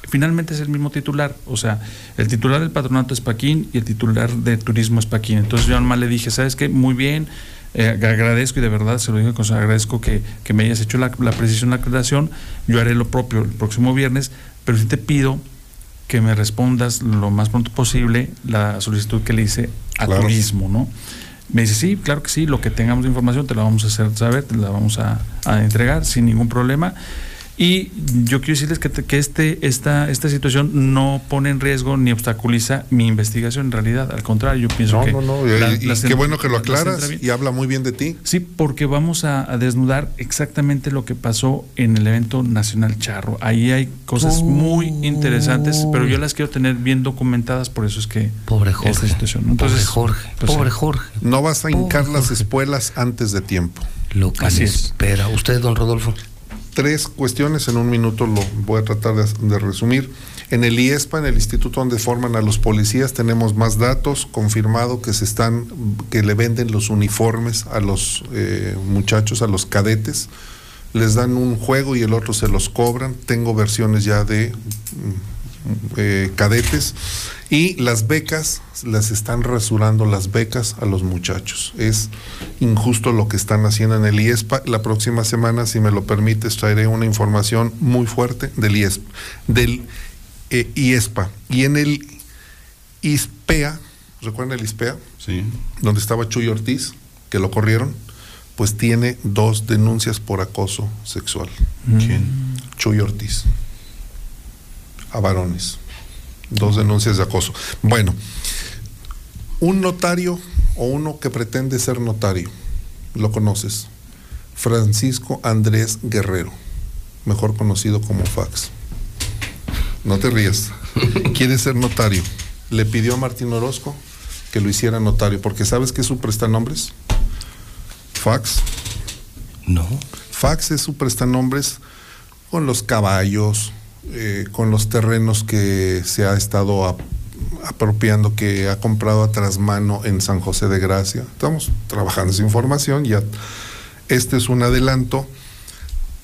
finalmente es el mismo titular. O sea, el titular del patronato es Paquín y el titular de turismo es Paquín. Entonces yo nomás le dije, ¿sabes qué? Muy bien, eh, agradezco y de verdad se lo digo, con- agradezco que, que me hayas hecho la, la precisión, la aclaración. Yo haré lo propio el próximo viernes, pero sí te pido que me respondas lo más pronto posible la solicitud que le hice a Claro. turismo, ¿no? Me dice, sí, claro que sí, lo que tengamos de información te la vamos a hacer saber, te la vamos a, a entregar sin ningún problema. Y yo quiero decirles que, te- que este, esta, esta situación no pone en riesgo ni obstaculiza mi investigación en realidad. Al contrario, yo pienso No, que... no, no. Y, la- y qué en- bueno que lo aclaras y habla muy bien de ti. Sí, porque vamos a, a desnudar exactamente lo que pasó en el evento nacional Charro. Ahí hay cosas muy interesantes, pero yo las quiero tener bien documentadas, por eso es que Pobre esta Jorge. situación. Entonces, pobre Jorge. pues, pobre. Jorge. No vas a hincar las espuelas antes de tiempo. Lo que Así le es. espera. Usted, don Rodolfo. Tres cuestiones, en un minuto lo voy a tratar de, resumir. En el IESPA, en el instituto donde forman a los policías, tenemos más datos, confirmado que se están, que le venden los uniformes a los eh, muchachos, a los cadetes, les dan un juego y el otro se los cobran. Tengo versiones ya de mm, eh, cadetes y las becas las están rasurando las becas a los muchachos. Es injusto lo que están haciendo en el IESPA. La próxima semana, si me lo permites, traeré una información muy fuerte del IESPA, del eh, IESPA. Y en el ISPEA, ¿recuerdan el ISPEA? Sí. Donde estaba Chuy Ortiz, que lo corrieron, pues tiene dos denuncias por acoso sexual. ¿Quién? Chuy Ortiz. A varones. Dos denuncias de acoso. Bueno, un notario o uno que pretende ser notario, lo conoces. Francisco Andrés Guerrero, mejor conocido como Fax. No te rías. Quiere ser notario. Le pidió a Martín Orozco que lo hiciera notario, porque ¿sabes qué es su prestanombres? Fax. No. Fax es su prestanombres con los caballos, eh, con los terrenos que se ha estado ap- apropiando, que ha comprado a trasmano en San José de Gracia. Estamos trabajando esa información, ya este es un adelanto.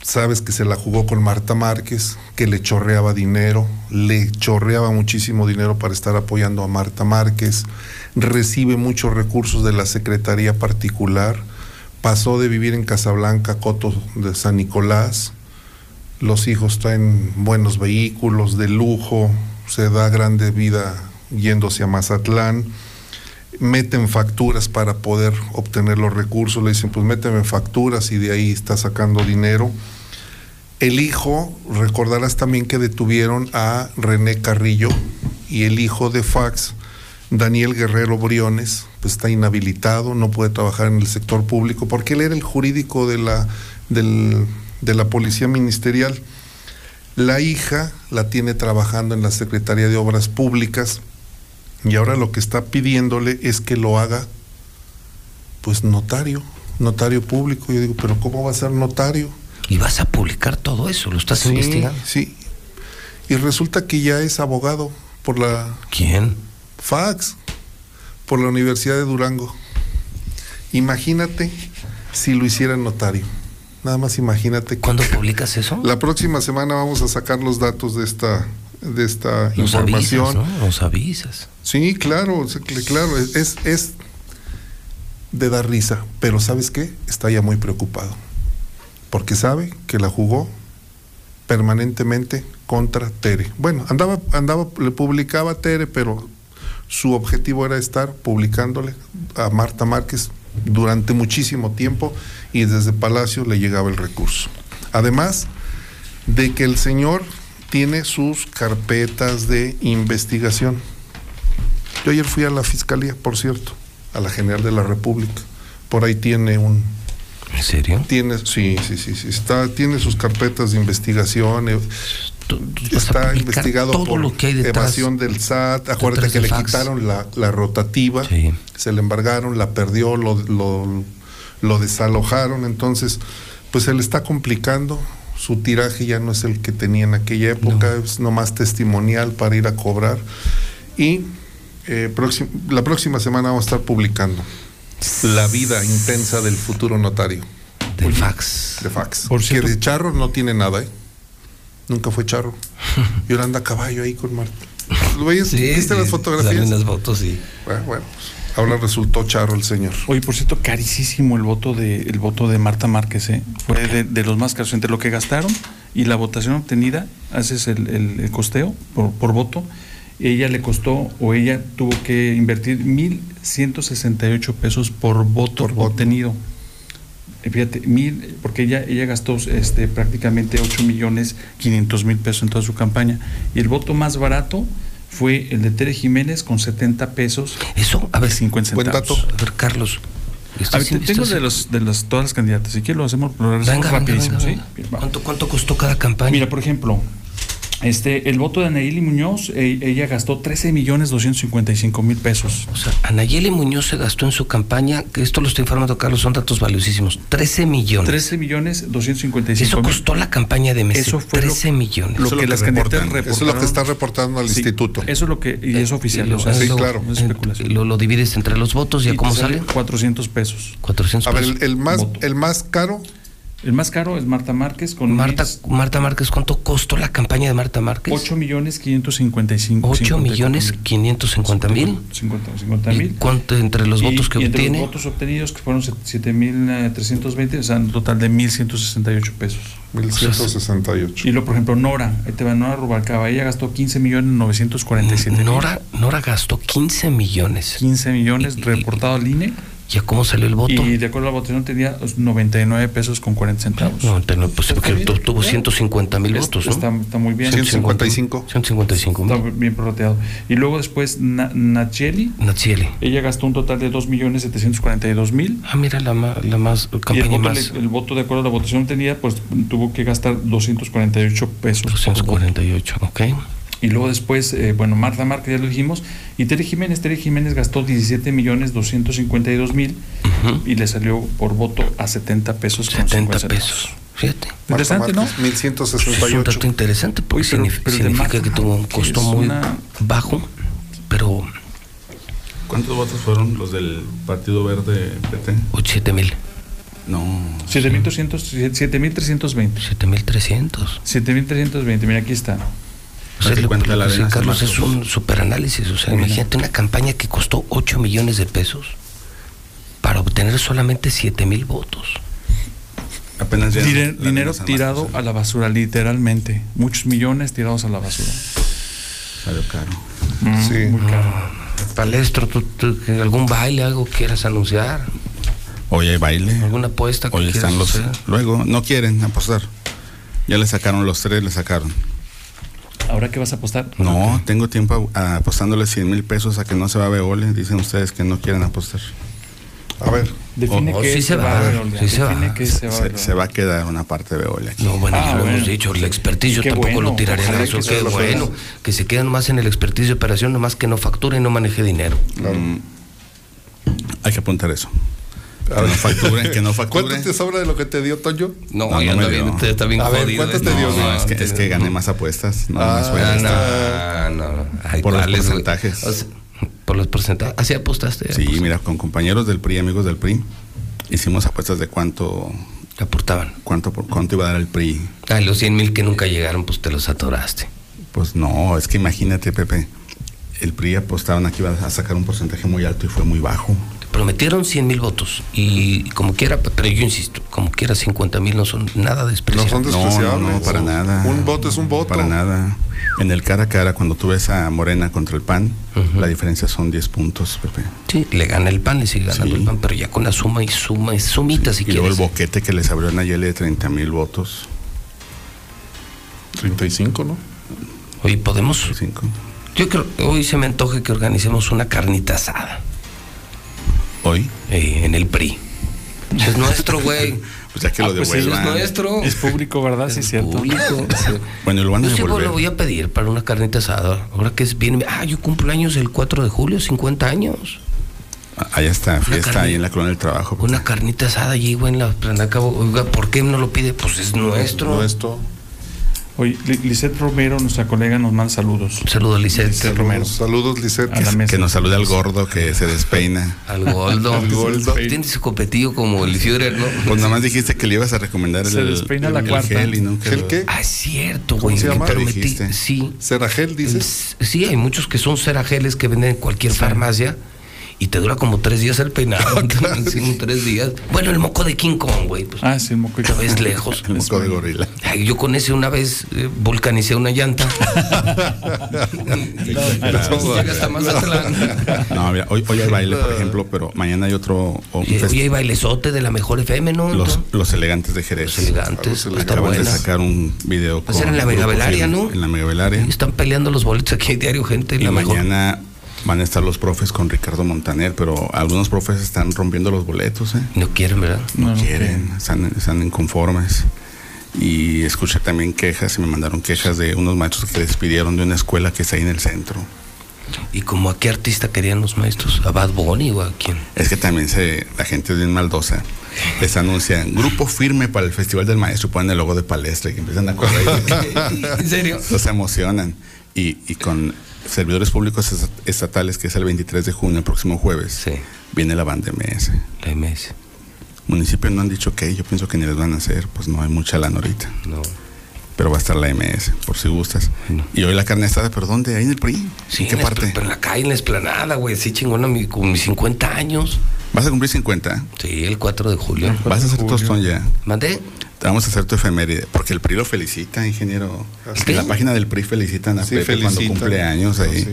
Sabes que se la jugó con Marta Márquez, que le chorreaba dinero, le chorreaba muchísimo dinero para estar apoyando a Marta Márquez, recibe muchos recursos de la Secretaría particular, pasó de vivir en Casablanca, Coto de San Nicolás, los hijos traen buenos vehículos de lujo, se da grande vida yéndose a Mazatlán, meten facturas para poder obtener los recursos, le dicen pues méteme facturas y de ahí está sacando dinero. El hijo, recordarás también que detuvieron a René Carrillo y el hijo de Fax, Daniel Guerrero Briones, pues está inhabilitado, no puede trabajar en el sector público porque él era el jurídico de la, del- de la policía ministerial. La hija la tiene trabajando en la Secretaría de Obras Públicas y ahora lo que está pidiéndole es que lo haga pues notario, notario público. Yo digo, pero ¿cómo va a ser notario? Y vas a publicar todo eso, lo estás Sí, investigando. Sí. Y resulta que ya es abogado por la ¿Quién? Fax, por la Universidad de Durango. Imagínate si lo hiciera notario. Nada más imagínate. ¿Cuándo publicas eso? La próxima semana vamos a sacar los datos de esta de esta Nos información. avisas, ¿no? Nos avisas. Sí, claro, claro, es, es, es de dar risa, pero ¿sabes qué? Está ya muy preocupado, porque sabe que la jugó permanentemente contra Tere. Bueno, andaba, andaba, le publicaba a Tere, pero su objetivo era estar publicándole a Marta Márquez durante muchísimo tiempo y desde Palacio le llegaba el recurso. Además de que el señor tiene sus carpetas de investigación. Yo ayer fui a la fiscalía, por cierto, a la General de la República. Por ahí tiene un. ¿En serio? Tiene, sí, sí, sí, sí. Está, tiene sus carpetas de investigación. Está investigado todo por lo que hay detrás- evasión del SAT. Acuérdate que le fax. quitaron la, la rotativa, se le embargaron, la perdió, lo, lo, lo desalojaron. Entonces, pues se le está complicando. Su tiraje ya no es el que tenía en aquella época, es nomás testimonial para ir a cobrar. Y eh, próxim- la próxima semana vamos a estar publicando la vida intensa del futuro notario. Del fax. De fax. Por que de charro no tiene nada, ¿eh? Nunca fue charro. Y ahora anda a caballo ahí con Marta. ¿Lo veías? Sí, ¿Viste sí, las fotografías? salen las fotos, sí. Bueno, bueno, pues, ahora resultó charro el señor. Oye, por cierto, carísimo el voto de el voto de Marta Márquez, ¿eh? Fue de, de los más caros entre lo que gastaron y la votación obtenida, haces el, el- el costeo por, por voto, ella le costó o ella tuvo que invertir 1.168 pesos por voto obtenido. Fíjate, mil, porque ella, ella gastó este, prácticamente 8 millones 500 mil pesos en toda su campaña. Y el voto más barato fue el de Tere Jiménez con 70 pesos. Eso, a ver, 50 buen centavos. dato. A ver, Carlos. A ver, tengo de, los, de las, todas las candidatas. Si quieres lo hacemos, lo hacemos Venga, venga, rapidísimo. venga, ¿sí? venga. ¿Cuánto, ¿Cuánto costó cada campaña? Mira, por ejemplo, este, el voto de Anayeli Muñoz, eh, ella gastó 13 millones 255 mil pesos. O sea, Anayeli Muñoz se gastó en su campaña, que esto lo está informando Carlos, son datos valiosísimos, 13 millones. 13 millones 255 Eso costó la campaña de Messi, Eso fue lo- 13 millones. Lo, que, las candidatas reportaron. Eso es lo que está reportando al Sí, instituto. Eso es lo que, y es oficial. lo- o sea, sí, es- claro. no es especulación. Lo, lo divides entre los votos y, a cómo sale sale. 400 pesos. 400 A ver, pesos. el, el más, Voto. el más caro, El más caro es Marta Márquez con Marta, Marta Márquez, ¿cuánto costó la campaña de Marta Márquez? 8 millones 555 8 millones 550 mil. 50, 50 ¿Y mil. cuánto entre los Y- votos que y entre obtiene? los votos obtenidos, que fueron 7.320, o sea, un total de 1.168 pesos. 1168. Y luego, por ejemplo, Nora, ahí te va Nora Rubalcaba, ella gastó 15 millones 947 Nora, Nora gastó 15 millones. 15 millones reportado al INE. ¿Y a cómo salió el voto? Y de acuerdo a la votación tenía 99 pesos con 40 centavos. 99, pues porque tuvo ¿eh? 150 mil votos, ¿no? Está, está muy bien. 155. 155 Está mil. bien prorrateado. Y luego después Na- Nacheli, Natsieli. ella gastó un total de 2.742.000. Ah, mira, la, la más Y el campaña voto, más. le- el voto de acuerdo a la votación obtenida, pues tuvo que gastar 248 pesos. por voto. 248, ok. Y luego después, eh, bueno, Marta Márquez, ya lo dijimos, y Tere Jiménez, Tere Jiménez gastó 17 millones 252 mil y le salió por voto a 70 pesos. con 70 50 pesos. Fíjate. Interesante, ¿no? Márquez, Es un 1168. dato interesante porque Oye, pero- signif- pero significa Marta que tuvo un costo muy una- bajo, pero ¿Cuántos votos fueron los del Partido Verde PT? 7 mil. No. 7.300, 7.320. 7.300. 7.320, mira, aquí está. Lo- cuenta lo la arena, Carlos es un superanálisis. O sea, Mira. imagínate una campaña que costó 8 millones de pesos para obtener solamente 7 mil votos. Apenas ya Dire- la dinero tirado a la basura, literalmente. Muchos millones tirados a la basura. Salió caro. Mm, Sí. Muy caro. Palestro, ¿tú, tú- que algún baile, algo quieras anunciar? Hoy hay baile. ¿Alguna apuesta que Hoy quieras están los. hacer? Luego, no quieren apostar. Ya le sacaron los tres, le sacaron. ¿Ahora qué vas a apostar? No, tengo tiempo a- apostándole 100 mil pesos a que no se va a Veole. Dicen ustedes que no quieren apostar. A ver, Define Oh, qué sí se va, sí se define va. qué se va a Se, Veolia. se va a quedar una parte de Veole aquí. No, bueno, Ah, ya lo bueno. hemos dicho, el expertise yo tampoco bueno, lo tiraré que eso, qué lo bueno, que se quedan más en el expertise de operación, nomás que no facture y no maneje dinero. Mm. Hay que apuntar eso. Que no facturen, que no ¿cuánto facturen. te sobra de lo que te dio Toño? No, No, ya no anda bien, está bien A ver, jodido. ¿cuántos eh. te dio? No, es que, es que gané más apuestas. No, esto. Ah, no, no, no. Ay, Por los porcentajes. O sea, por los porcentajes. Así apostaste. Sí, mira, con compañeros del PRI, amigos del PRI, hicimos apuestas de cuánto, Aportaban. cuánto, por, cuánto iba a dar el PRI. Ah, los 100 mil que nunca llegaron, pues te los atoraste. Pues no, es que imagínate, Pepe, el PRI apostaban que iba a sacar un porcentaje muy alto y fue muy bajo. Prometieron 100 mil votos y como quiera, pero yo insisto, como quiera 50 mil no son nada despreciables. No son No, no, despreciables. no, para nada. Un voto es un voto. Para nada. En el cara a cara, cuando tú ves a Morena contra el PAN, la diferencia son 10 puntos, Pepe. Sí, le gana el PAN, le sigue ganando el PAN, pero ya con la suma y suma, es sumita si y luego el quieres. boquete que les abrió Nayeli de 30 mil votos. 35, ¿no? Oye, ¿podemos? Yo creo, hoy se me antoja que organicemos una carnita asada. ¿Hoy? en el PRI. Es nuestro, güey. Pues ya que lo Ah, pues sí, devuelvan. es nuestro. Es público, ¿verdad? Sí, es cierto. Público. Bueno, lo van a Yo sí devolver. lo voy a pedir para una carnita asada. Ahora que es bien. Ah, yo cumplo años el 4 de julio, 50 años. Allá está, fiesta carne- ahí en la colonia del trabajo. Una carnita asada allí, güey, en la plana cabo. Oiga, ¿por qué no lo pide? Pues es nuestro. Nuestro. Oye, Li- Lisette Romero, nuestra colega, nos manda saludos. Saludos, Lisette. Lisette Romero. Saludos, Lisette. A la mesa. Que nos salude al gordo que se despeina. Al Goldo. Al Goldo. Tiene su copetillo como el Führer, ¿no? Pues nada más dijiste que le ibas a recomendar el, Se despeina el- la el cuarta. gel y no que ¿Gel lo- qué? Ah, es cierto, ¿Cómo güey. llama? prometí. Dijiste. Sí. Ceragel, dices. Sí, hay muchos que son cerageles que venden en cualquier farmacia y te dura como tres días el peinado. como tres días. Bueno, el moco de King Kong, güey. Pues, Ah, sí, el moco. lo ves lejos. el moco de gorila. Ay, yo con ese una vez eh, volcanicé una llanta. Llega hasta Mazatlán. No, mira, hoy, hoy hay baile, por ejemplo, pero mañana hay otro. o un Y fest- hoy hay bailezote de la mejor FM, ¿no? los, los elegantes de Jerez. Los elegantes. Los Está Acaban de sacar un video Va a ser en la Megavelaria, ¿no? En la Megavelaria. Están peleando los boletos aquí diario gente. Y la mejor. mañana van a estar los profes con Ricardo Montaner, pero algunos profes están rompiendo los boletos, ¿eh? No quieren, ¿verdad? No, quieren, están, están inconformes. Y escuché también quejas, y me mandaron quejas de unos maestros que despidieron de una escuela que está ahí en el centro. ¿Y como a qué artista querían los maestros? ¿A Bad Bunny o a quién? Es que también se, la gente es bien maldosa. Les anuncian grupo firme para el Festival del Maestro, y ponen el logo de palestra y que empiezan a correr. ¿En serio? se emocionan. Y, y con servidores públicos est- estatales, que es el 23 de junio, el próximo jueves, viene la banda MS. La MS. Municipios no han dicho que, yo pienso que ni les van a hacer, pues no hay mucha lana ahorita. No. Pero va a estar la MS, por si gustas. Y hoy la carne asada, ¿pero dónde? ¿Ahí en el PRI? Sí, ¿En qué en parte? Pero en la calle, en la esplanada, güey. Sí, chingona, mi- con mis 50 años. ¿Vas a cumplir 50? Sí, el 4 de julio. ¿Vas a hacer tostón ya? ¿Mandé? Te vamos a hacer tu efeméride, porque el PRI lo felicita, ingeniero. ¿Sí? En la página del PRI felicitan a Sí, Pepe cuando felicitan. cumple años ahí. Sí.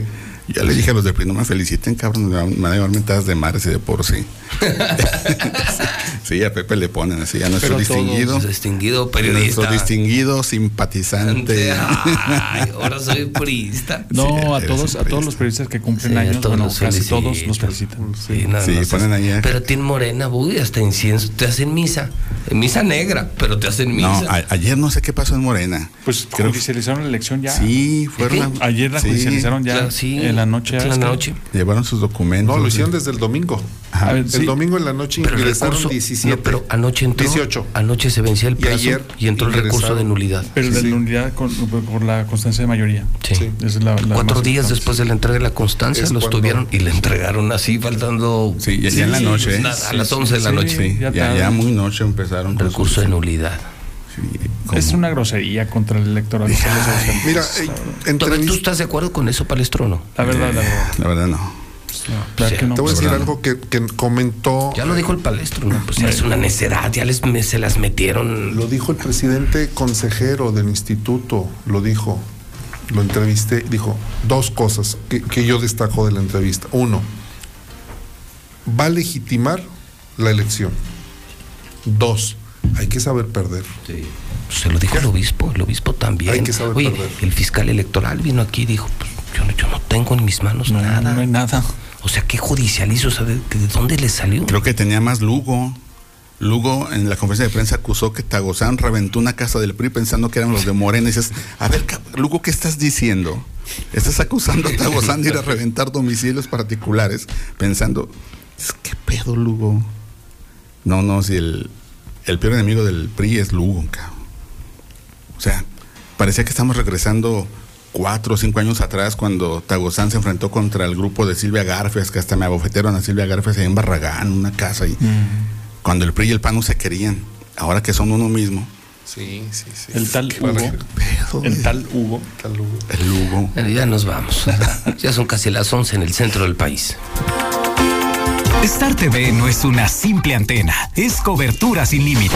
Ya le dije a los del PRI, no me feliciten, cabrón, me van a llevar mentadas de mares y de por sí. sí, a Pepe le ponen así, a nuestro distinguido. distinguido periodista. Nuestro distinguido simpatizante. Ay, ahora soy priista. No, Sí, a todos, a todos los periodistas que cumplen Sí, años, todos bueno, los casi felicitan. todos los felicitan. Sí, nada Sí, más. ponen Pero tiene morena, uy, hasta incienso. Te hacen misa. Misa negra, pero te hacen misa. No, a- ayer no sé qué pasó en Morena. Pues Creo que- judicializaron la elección ya. Sí, fueron ¿Qué? Ayer la sí, judicializaron ya Claro, sí. en la noche. En la noche. Llevaron sus documentos. No, lo hicieron desde el domingo. Ajá. A ver, El sí. domingo en la noche Pero el ingresaron recurso, 17. no, pero anoche entró, 18. Anoche se vencía el Y plazo y, ayer entró el recurso de nulidad. Pero de Sí. la unidad con, por la constancia de mayoría. Sí. Sí. Es la- la Cuatro días importante. después de la entrega de la constancia Es los cuando- tuvieron y le entregaron así, faltando. Sí, ya, ya en la Sí, noche. ¿eh? nada, a las 11 de la sí, noche. Sí, Ya ya, ya muy noche empezaron. Recurso de nulidad. Es una grosería contra el electorado. Mira, eh, ¿Tú, entrevist- tú estás de acuerdo con eso, no? La verdad, la verdad. La verdad no. Claro que no. te voy a la decir verdad. algo que, que comentó. Ya lo dijo el Palestro, ¿no? Pues ya es una necedad, ya les, me- se las metieron. Lo dijo el presidente consejero del instituto, lo dijo, lo entrevisté, dijo dos cosas que, que yo destaco de la entrevista. Uno, va a legitimar la elección. Dos, hay que saber perder. Se lo dijo el obispo, el obispo también. Hay que saber Oye, perder. el fiscal electoral vino aquí y dijo, pues, yo, no- yo no tengo en mis manos No, nada. no hay nada. O sea, ¿qué judicializo? O sea, ¿de, de dónde le salió? Creo que tenía más Lugo. Lugo en la conferencia de prensa acusó que Tagozán reventó una casa del PRI pensando que eran los de Morena. Y dices, a ver, Lugo, ¿qué estás diciendo? Estás acusando a Tagozán de ir a reventar domicilios particulares pensando, ¿qué pedo, Lugo? No, no, si el, el peor enemigo del PRI es Lugo, cabrón. O sea, parecía que estamos regresando cuatro o cinco años atrás cuando Tagozán se enfrentó contra el grupo de Silvia Garfias, que hasta me abofetearon a Silvia Garfias ahí en Barragán, una casa ahí. Mm. Cuando el PRI y el PAN no se querían, ahora que son uno mismo. Sí, sí, sí. El tal eh. Hugo. El tal Hugo. El Hugo. El Hugo. Ya nos vamos. ya son casi las 11 en el centro del país. Star TV no es una simple antena, es cobertura sin límite.